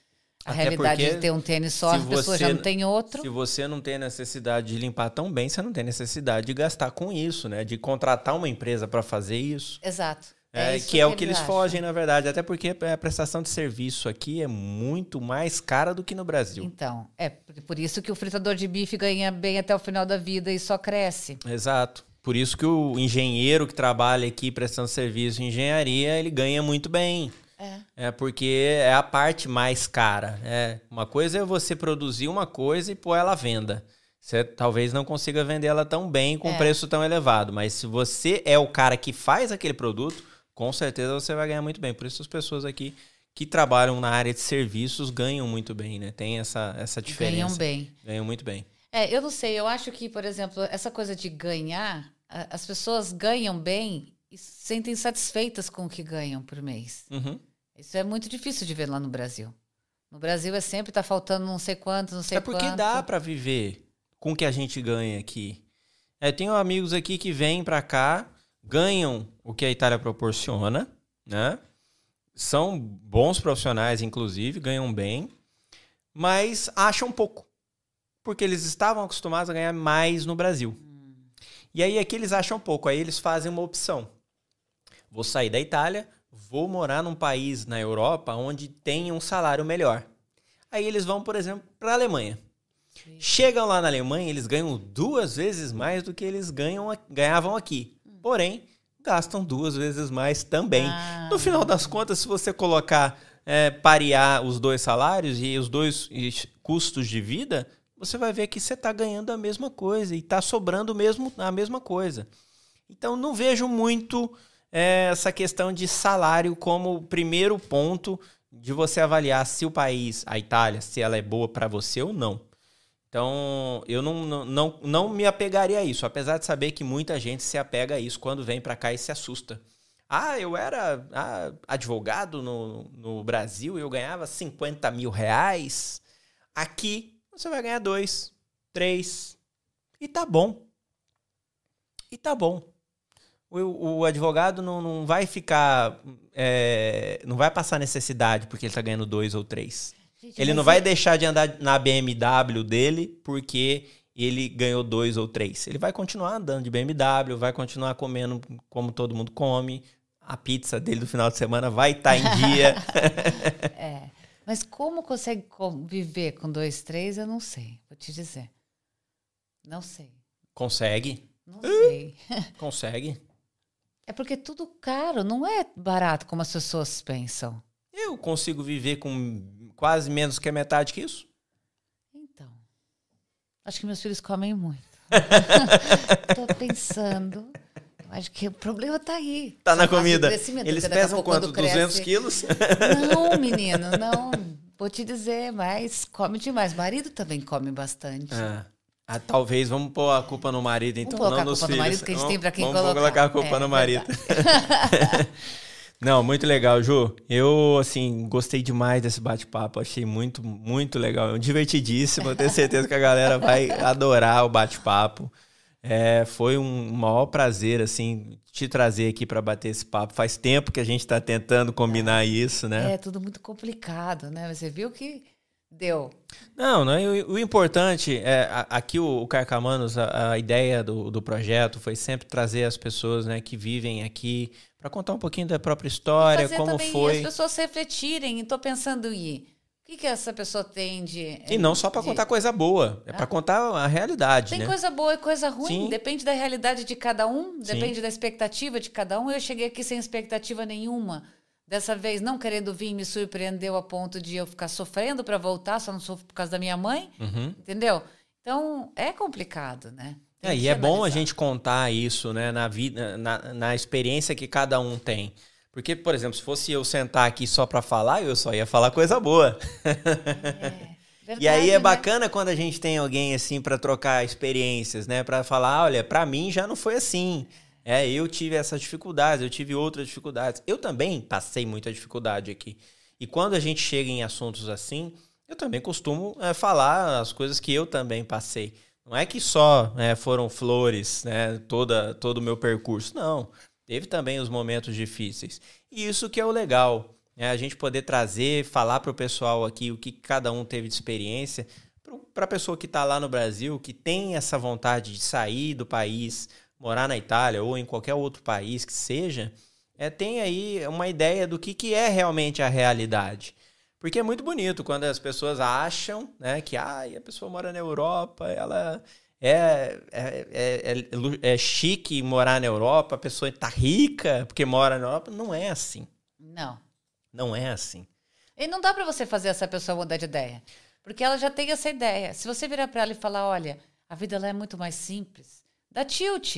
a Até realidade de ter um tênis só, se a pessoa você- já não tem outro. Se você não tem necessidade de limpar tão bem, você não tem necessidade de gastar com isso, né? De contratar uma empresa para fazer isso. Exato. É, isso que é o que eles fogem, na verdade. Até porque a prestação de serviço aqui é muito mais cara do que no Brasil. Então, é por por isso que o fritador de bife ganha bem até o final da vida e só cresce. Exato. Por isso que o engenheiro que trabalha aqui prestando serviço em engenharia, ele ganha muito bem. É. É porque é a parte mais cara. É, uma coisa é você produzir uma coisa e pôr ela à venda. Você talvez não consiga vender ela tão bem com É. preço tão elevado, mas se você é o cara que faz aquele produto, com certeza você vai ganhar muito bem. Por isso as pessoas aqui que trabalham na área de serviços ganham muito bem, né? Tem essa, essa diferença. Ganham bem. Ganham muito bem. É, eu não sei, eu acho que, por exemplo, essa coisa de ganhar, as pessoas ganham bem e se sentem satisfeitas com o que ganham por mês. Uhum. Isso é muito difícil de ver lá no Brasil. No Brasil é sempre tá faltando não sei quanto, não sei É porque quanto. dá pra viver com o que a gente ganha aqui. É, tenho amigos aqui que vêm pra cá, ganham o que a Itália proporciona, né? São bons profissionais, inclusive, ganham bem, mas acham pouco. Porque eles estavam acostumados a ganhar mais no Brasil. E aí aqui eles acham pouco, aí eles fazem uma opção. Vou sair da Itália, vou morar num país na Europa onde tem um salário melhor. Aí eles vão, por exemplo, para a Alemanha. Chegam lá na Alemanha, eles ganham duas vezes mais do que eles ganham, ganhavam aqui. Porém, gastam duas vezes mais também. Ah. No final das contas, se você colocar, é, parear os dois salários e os dois custos de vida, você vai ver que você está ganhando a mesma coisa e está sobrando mesmo a mesma coisa. Então, não vejo muito essa questão de salário como primeiro ponto de você avaliar se o país, a Itália, se ela é boa para você ou não. Então, eu não, não, não, não me apegaria a isso, apesar de saber que muita gente se apega a isso quando vem para cá e se assusta. Ah, eu era ah, advogado no, no Brasil e eu ganhava 50 mil reais. Aqui você vai ganhar dois, três. E tá bom. E tá bom. O, o advogado não, não vai ficar. é, não vai passar necessidade porque ele tá ganhando dois ou três. Gente, Ele não vai é- deixar de andar na BMW dele porque ele ganhou dois ou três. Ele vai continuar andando de BMW, vai continuar comendo como todo mundo come. A pizza dele do final de semana vai estar em dia. É. Mas como consegue conviver com dois, três, eu não sei. Vou te dizer. Não sei. consegue, Não sei. consegue. É porque tudo caro, não é barato como as pessoas pensam. Eu consigo viver com quase menos que a metade que isso. Então. Acho que meus filhos comem muito. Tô pensando. Acho que o problema tá aí. Tá na comida. Eles pesam quanto? quando cresce- 200 quilos? Não, menino, não. Vou te dizer, mas come demais. Marido também come bastante. Ah. Ah, talvez vamos pôr a culpa no marido, então, colocar não a nos culpa no filhos. marido, que a gente tem pra quem vamos colocar. colocar a culpa É, no marido. não, muito legal, Ju. Eu, assim, gostei demais desse bate-papo. Achei muito, muito legal. Divertidíssimo. Eu tenho certeza que a galera vai adorar o bate-papo. É, foi um maior prazer, assim, te trazer aqui para bater esse papo. Faz tempo que a gente está tentando combinar isso, né? É tudo muito complicado, né? Você viu que deu. Não, não o, o importante é aqui o, o Carcamanos, a, a ideia do, do projeto foi sempre trazer as pessoas né, que vivem aqui para contar um pouquinho da própria história, Fazer como também foi. as pessoas refletirem. E tô pensando em o que, que essa pessoa tem de. E não só para de- contar coisa boa, é para contar a realidade, Tem né? coisa boa e coisa ruim, Sim. depende da realidade de cada um, Sim. depende da expectativa de cada um. Eu cheguei aqui sem expectativa nenhuma. Dessa vez, não querendo vir, me surpreendeu a ponto de eu ficar sofrendo para voltar, só não sofro por causa da minha mãe, Uhum. entendeu? Então, é complicado, né? É, e é bom a gente contar isso, né, na vida, na, na experiência que cada um tem. Porque, por exemplo, se fosse eu sentar aqui só para falar, eu só ia falar coisa boa. Verdade, E aí é né? bacana quando a gente tem alguém assim para trocar experiências, né? Para falar, olha, para mim já não foi assim. É, eu tive essas dificuldades, eu tive outras dificuldades. Eu também passei muita dificuldade aqui. E quando a gente chega em assuntos assim, eu também costumo é, falar as coisas que eu também passei. Não é que só né, foram flores, né? Toda todo o meu percurso. Não. Teve também os momentos difíceis. E isso que é o legal. É a gente poder trazer, falar para o pessoal aqui o que cada um teve de experiência, para a pessoa que está lá no Brasil, que tem essa vontade de sair do país, morar na Itália ou em qualquer outro país que seja, é, tem aí uma ideia do que, que é realmente a realidade. Porque é muito bonito quando as pessoas acham né, que ah, a pessoa mora na Europa, ela é, é, é, é, é chique morar na Europa, a pessoa está rica porque mora na Europa. Não é assim. Não. Não é assim. E não dá para você fazer essa pessoa mudar de ideia. Porque ela já tem essa ideia. Se você virar para ela e falar, olha, a vida lá é muito mais simples, dá tilt.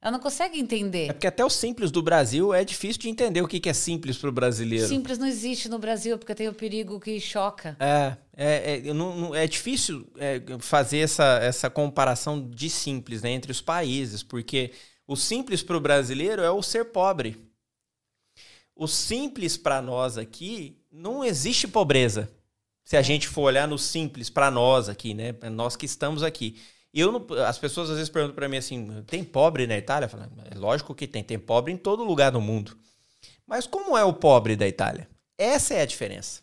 Ela não consegue É entender. porque até o simples do Brasil é difícil de entender o que que é simples para o brasileiro. Simples não existe no Brasil, porque tem o perigo que choca. É, é, é, não- não- é difícil é, fazer essa, essa comparação de simples né, entre os países, porque o simples para o brasileiro é o ser pobre. O simples para nós aqui não existe pobreza. Se a gente for olhar no simples para nós aqui, né? Nós que estamos aqui. Eu não- as pessoas às vezes perguntam para mim assim: tem pobre na Itália? Eu falo, é lógico que tem, tem pobre em todo lugar do mundo. Mas como é o pobre da Itália? Essa é a diferença.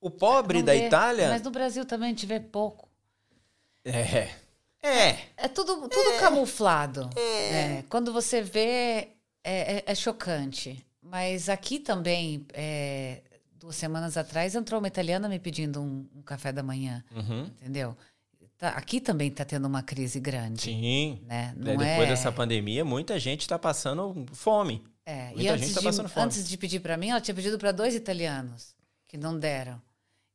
O pobre Não da vê. Itália. Mas no Brasil também a gente vê pouco. É, É. É tudo, tudo camuflado. É, Quando você vê, é, é- é chocante. Mas aqui também, é, duas semanas atrás, entrou uma italiana me pedindo um, um café da manhã. Uhum. Entendeu? Tá- aqui também está tendo uma crise grande. Sim. Né? Né, Não Depois é... dessa pandemia, muita gente está passando fome. É, e Muita antes, gente tá de, passando fome. antes de pedir para mim, ela tinha pedido para dois italianos, que não deram.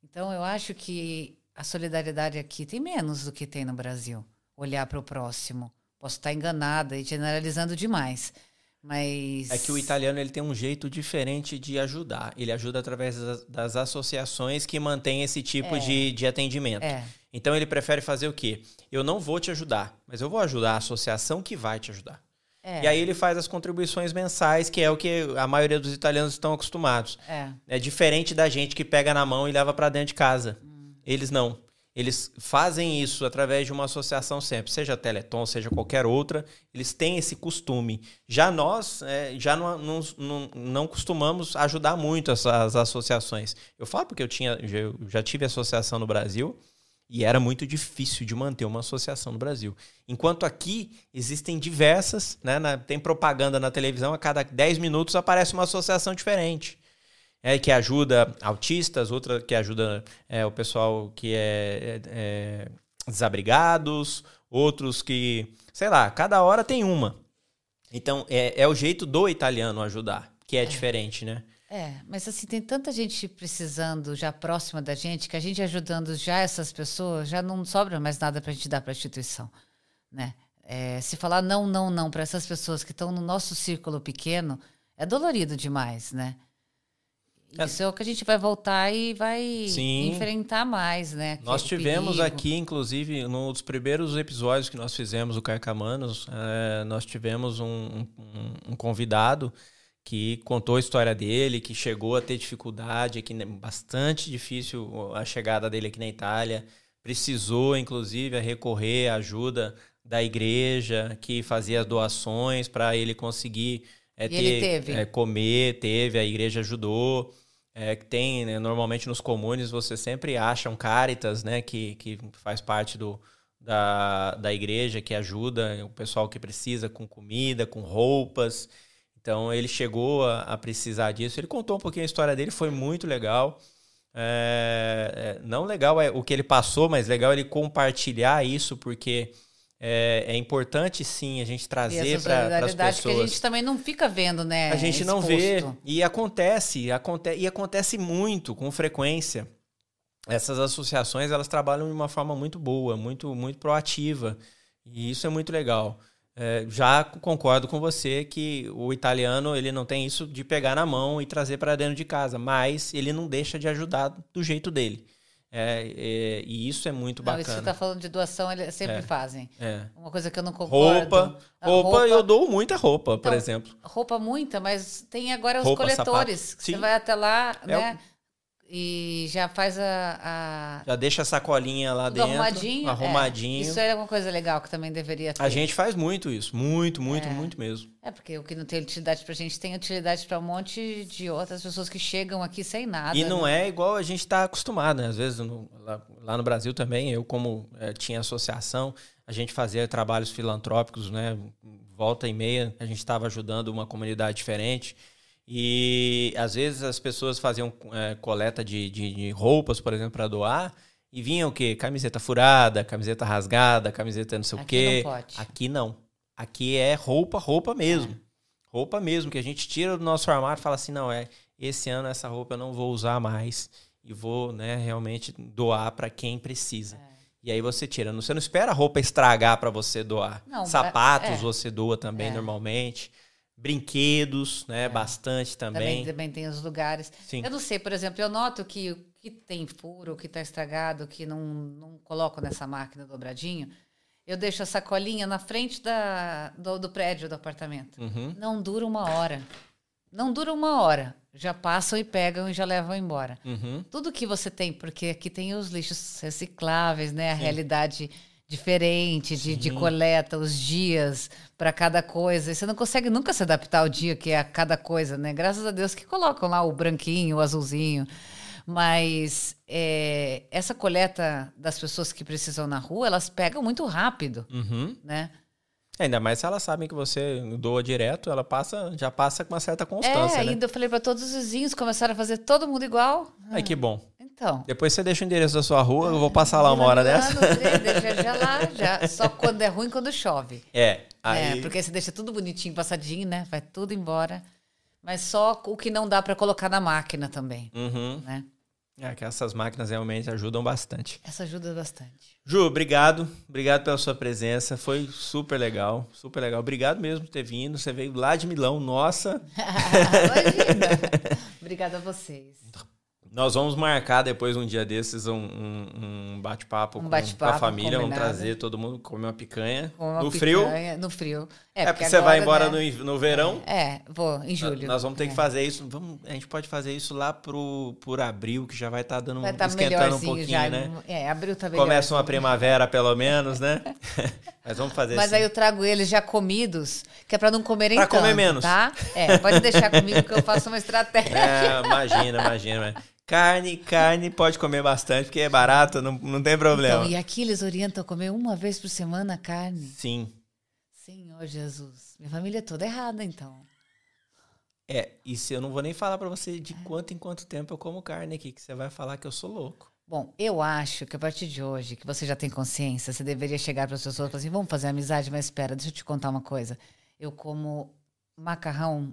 Então, eu acho que a solidariedade aqui tem menos do que tem no Brasil. Olhar para o próximo. Posso estar enganada e generalizando demais. Mas. É que o italiano ele tem um jeito diferente de ajudar. Ele ajuda através das, das associações que mantêm esse tipo de, de atendimento. É, Então ele prefere fazer o quê? Eu não vou te ajudar, mas eu vou ajudar a associação que vai te ajudar. é, E aí ele faz as contribuições mensais, que é o que a maioria dos italianos estão acostumados. é. É diferente da gente que pega na mão e leva para dentro de casa. Eles não. Eles fazem isso através de uma associação sempre, seja Teleton, seja qualquer outra, eles têm esse costume. Já nós é, já não, não, não, costumamos ajudar muito essas associações. Eu falo porque eu tinha, eu já tive associação no Brasil e era muito difícil de manter uma associação no Brasil. Enquanto aqui existem diversas, né, na- tem propaganda na televisão, a cada 10 minutos aparece uma associação diferente é, que ajuda autistas, outra que ajuda é, o pessoal que é, é, é, desabrigados, outros que, sei lá, cada hora tem uma. Então, é, é o jeito do italiano ajudar, que é, diferente, né? É, mas assim, tem tanta gente precisando já próxima da gente, que a gente ajudando já essas pessoas, já não sobra mais nada para a gente dar para a instituição, né? É, se falar não, não, não para essas pessoas que estão no nosso círculo pequeno, é dolorido demais, né? É. Isso é o que a gente vai voltar e vai Sim. enfrentar mais, né? Que Nós é tivemos perigo. aqui, inclusive, num dos primeiros episódios que nós fizemos, o Carcamanos, é, nós tivemos um, um- um convidado que contou a história dele, que chegou a ter dificuldade, né, bastante difícil a chegada dele aqui na Itália, precisou, inclusive, recorrer à ajuda da igreja, que fazia as doações para ele conseguir é, E ele teve? é, comer, teve, a igreja ajudou. É, que tem, né, normalmente nos comunes você sempre acha um Caritas, né, que, que faz parte do, da, da igreja, que ajuda o pessoal que precisa com comida, com roupas. Então ele chegou a, a precisar disso. Ele contou um pouquinho a história dele, foi muito legal. É, é, não legal é o que ele passou, mas legal ele compartilhar isso, porque é, é importante sim a gente trazer para as solidariedade que a pessoas. gente também não fica vendo, né? A gente não vê. exposto. E acontece, aconte e acontece muito, com frequência. Essas associações, elas trabalham de uma forma muito boa, muito, muito proativa. E isso é muito legal. É, já concordo com você que o italiano ele não tem isso de pegar na mão e trazer para dentro de casa, mas ele não deixa de ajudar do jeito dele. É, é, e isso é muito Não, isso que você bacana. está falando de doação, eles sempre É. fazem. É. Uma coisa que eu não concordo. Roupa, A roupa, eu dou muita roupa, por Então, exemplo. Roupa muita, mas tem agora os Roupa, coletores. sapato. Você vai até lá, É né? E já faz a. a Já deixa a sacolinha lá dentro, arrumadinho. é. arrumadinho. Isso é uma coisa legal que também deveria ter. A gente faz muito isso, muito, muito, É. muito mesmo. É, porque o que não tem utilidade pra gente tem utilidade pra um monte de outras pessoas que chegam aqui sem nada. E não né? é igual a gente está acostumado, né? Às vezes no- lá, lá no Brasil também, eu como eh, tinha associação, a gente fazia trabalhos filantrópicos, né? Volta e meia, a gente estava ajudando uma comunidade diferente. E às vezes as pessoas faziam eh, coleta de, de, de roupas, por exemplo, para doar. E vinha o quê? Camiseta furada, camiseta rasgada, camiseta não sei o Aqui quê. não pode. Aqui não. Aqui é roupa, roupa mesmo. Roupa mesmo, que a gente tira do nosso armário e fala assim, não, é, esse ano essa roupa eu não vou usar mais e vou, né, realmente doar para quem precisa. É. E aí você tira. Você não espera a roupa estragar para você doar. Não, Sapatos é- é. você doa também É. normalmente. Brinquedos, né, bastante Também, também. também tem os lugares. Sim. Eu não sei, por exemplo, eu noto que o que tem furo, o que está estragado, o que não, não coloco nessa máquina dobradinho, eu deixo a sacolinha na frente da, do, do prédio do apartamento. Uhum. Não dura uma hora. Não dura uma hora. Já passam e pegam e já levam embora. Uhum. Tudo que você tem, porque aqui tem os lixos recicláveis, né? A realidade diferente de, de coleta, os dias para cada coisa. E você não consegue nunca se adaptar ao dia que é a cada coisa, né? Graças a Deus que colocam lá o branquinho, o azulzinho. Mas é, essa coleta das pessoas que precisam na rua, elas pegam muito rápido, Uhum. né? Ainda mais se elas sabem que você doa direto, ela passa, já passa com uma certa constância, é, né? ainda eu falei para todos os vizinhos, começaram a fazer todo mundo igual. Ai, que bom. Então. Depois você deixa o endereço da sua rua, eu vou passar lá uma hora dessa. Milano, Deixa já lá, já. Só quando é ruim, quando chove. É, aí... É, porque você deixa tudo bonitinho, passadinho, né? Vai tudo embora. Mas só o que não dá para colocar na máquina também, Uhum. né? É que essas máquinas realmente ajudam bastante. Essa ajuda bastante. Ju, obrigado. Obrigado pela sua presença. Foi super legal. Super legal. Obrigado mesmo por ter vindo. Você veio lá de Milão. Nossa. Imagina. Obrigada a vocês. Nós vamos marcar depois um dia desses um, um- um bate-papo Um com, bate-papo com a família. Vamos combinado. trazer todo mundo comer uma picanha. Uma no frio. picanha, No frio. É, porque você vai embora né? no, no verão. É, vou, em julho. Nós vamos ter É. que fazer isso. Vamos, a gente pode fazer isso lá pro, por abril, que já vai estar dando Vai um estar esquentando um pouquinho, já. né? É, abril tá melhor. Começa uma primavera, pelo menos, né? Mas vamos fazer Mas assim. aí eu trago eles já comidos, que é pra não comerem Pra tanto, comer menos. tá? É, pode deixar comigo que eu faço uma estratégia. É, imagina, imagina. Carne, carne pode comer bastante, porque é barato, não, não tem problema. Então, e aqui eles orientam a comer uma vez por semana carne. Sim. Senhor Jesus. Minha família é toda errada, então. É, isso eu não vou nem falar pra você de quanto em quanto tempo eu como carne aqui, que você vai falar que eu sou louco. Bom, eu acho que a partir de hoje, que você já tem consciência, você deveria chegar para as pessoas e falar assim: vamos fazer amizade, mas espera, deixa eu te contar uma coisa. Eu como macarrão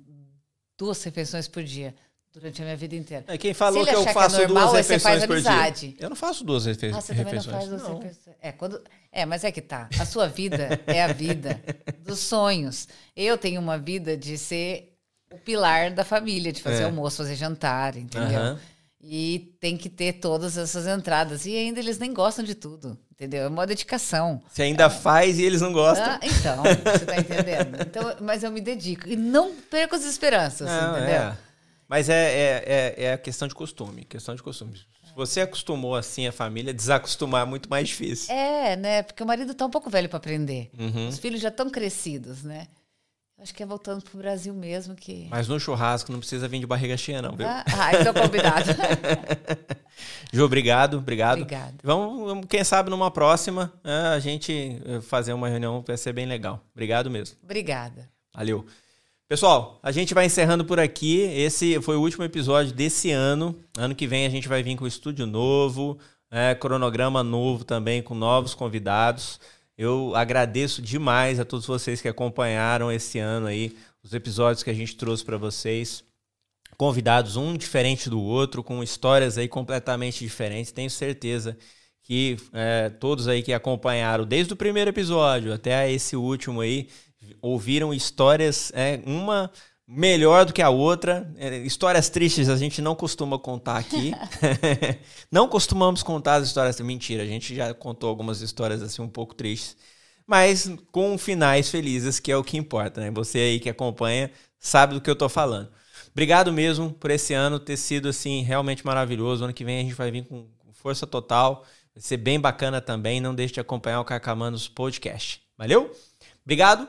duas refeições por dia durante a minha vida inteira. É, Quem falou que eu achar que faço é normal, duas refeições faz por amizade. dia? Eu não faço duas refe Ah, você também não refeições. faz duas Não. refeições. É, quando... é, mas é que tá. A sua vida é a vida dos sonhos. Eu tenho uma vida de ser o pilar da família, de fazer É. almoço, fazer jantar, entendeu? Aham. E tem que ter todas essas entradas. E ainda eles nem gostam de tudo, entendeu? É uma dedicação. Você ainda faz e eles não gostam. Ah, então, você tá entendendo? Então, mas eu me dedico. E não perco as esperanças, Não, entendeu? é. Mas é, é, é, é a questão de costume. Questão de costume. Se você acostumou assim a família, desacostumar é muito mais difícil. É, né? Porque o marido tá um pouco velho para aprender. Uhum. Os filhos já estão crescidos, né? Acho que é voltando pro Brasil mesmo que. Mas no churrasco não precisa vir de barriga cheia, não, viu? Ah, ah, então combinado. Ju, obrigado, obrigado. Obrigada. Vamos, quem sabe numa próxima, é, a gente eh, fazer uma reunião, vai ser bem legal. Obrigado mesmo. Obrigada. Valeu. Pessoal, a gente vai encerrando por aqui. Esse foi o último episódio desse ano. Ano que vem a gente vai vir com estúdio novo, é, cronograma novo também, com novos convidados. Eu agradeço demais a todos vocês que acompanharam esse ano aí, os episódios que a gente trouxe para vocês. Convidados, um diferente do outro, com histórias aí completamente diferentes. Tenho certeza que é, todos aí que acompanharam desde o primeiro episódio até esse último aí, ouviram histórias, é, uma melhor do que a outra. É, histórias tristes a gente não costuma contar aqui. não costumamos contar as histórias. Mentira, a gente já contou algumas histórias assim um pouco tristes. Mas com finais felizes, que é o que importa, né? Você aí que acompanha sabe do que eu tô falando. Obrigado mesmo por esse ano ter sido assim realmente maravilhoso. Ano que vem a gente vai vir com força total. Vai ser bem bacana também. Não deixe de acompanhar o Carcamanos Podcast. Valeu? Obrigado.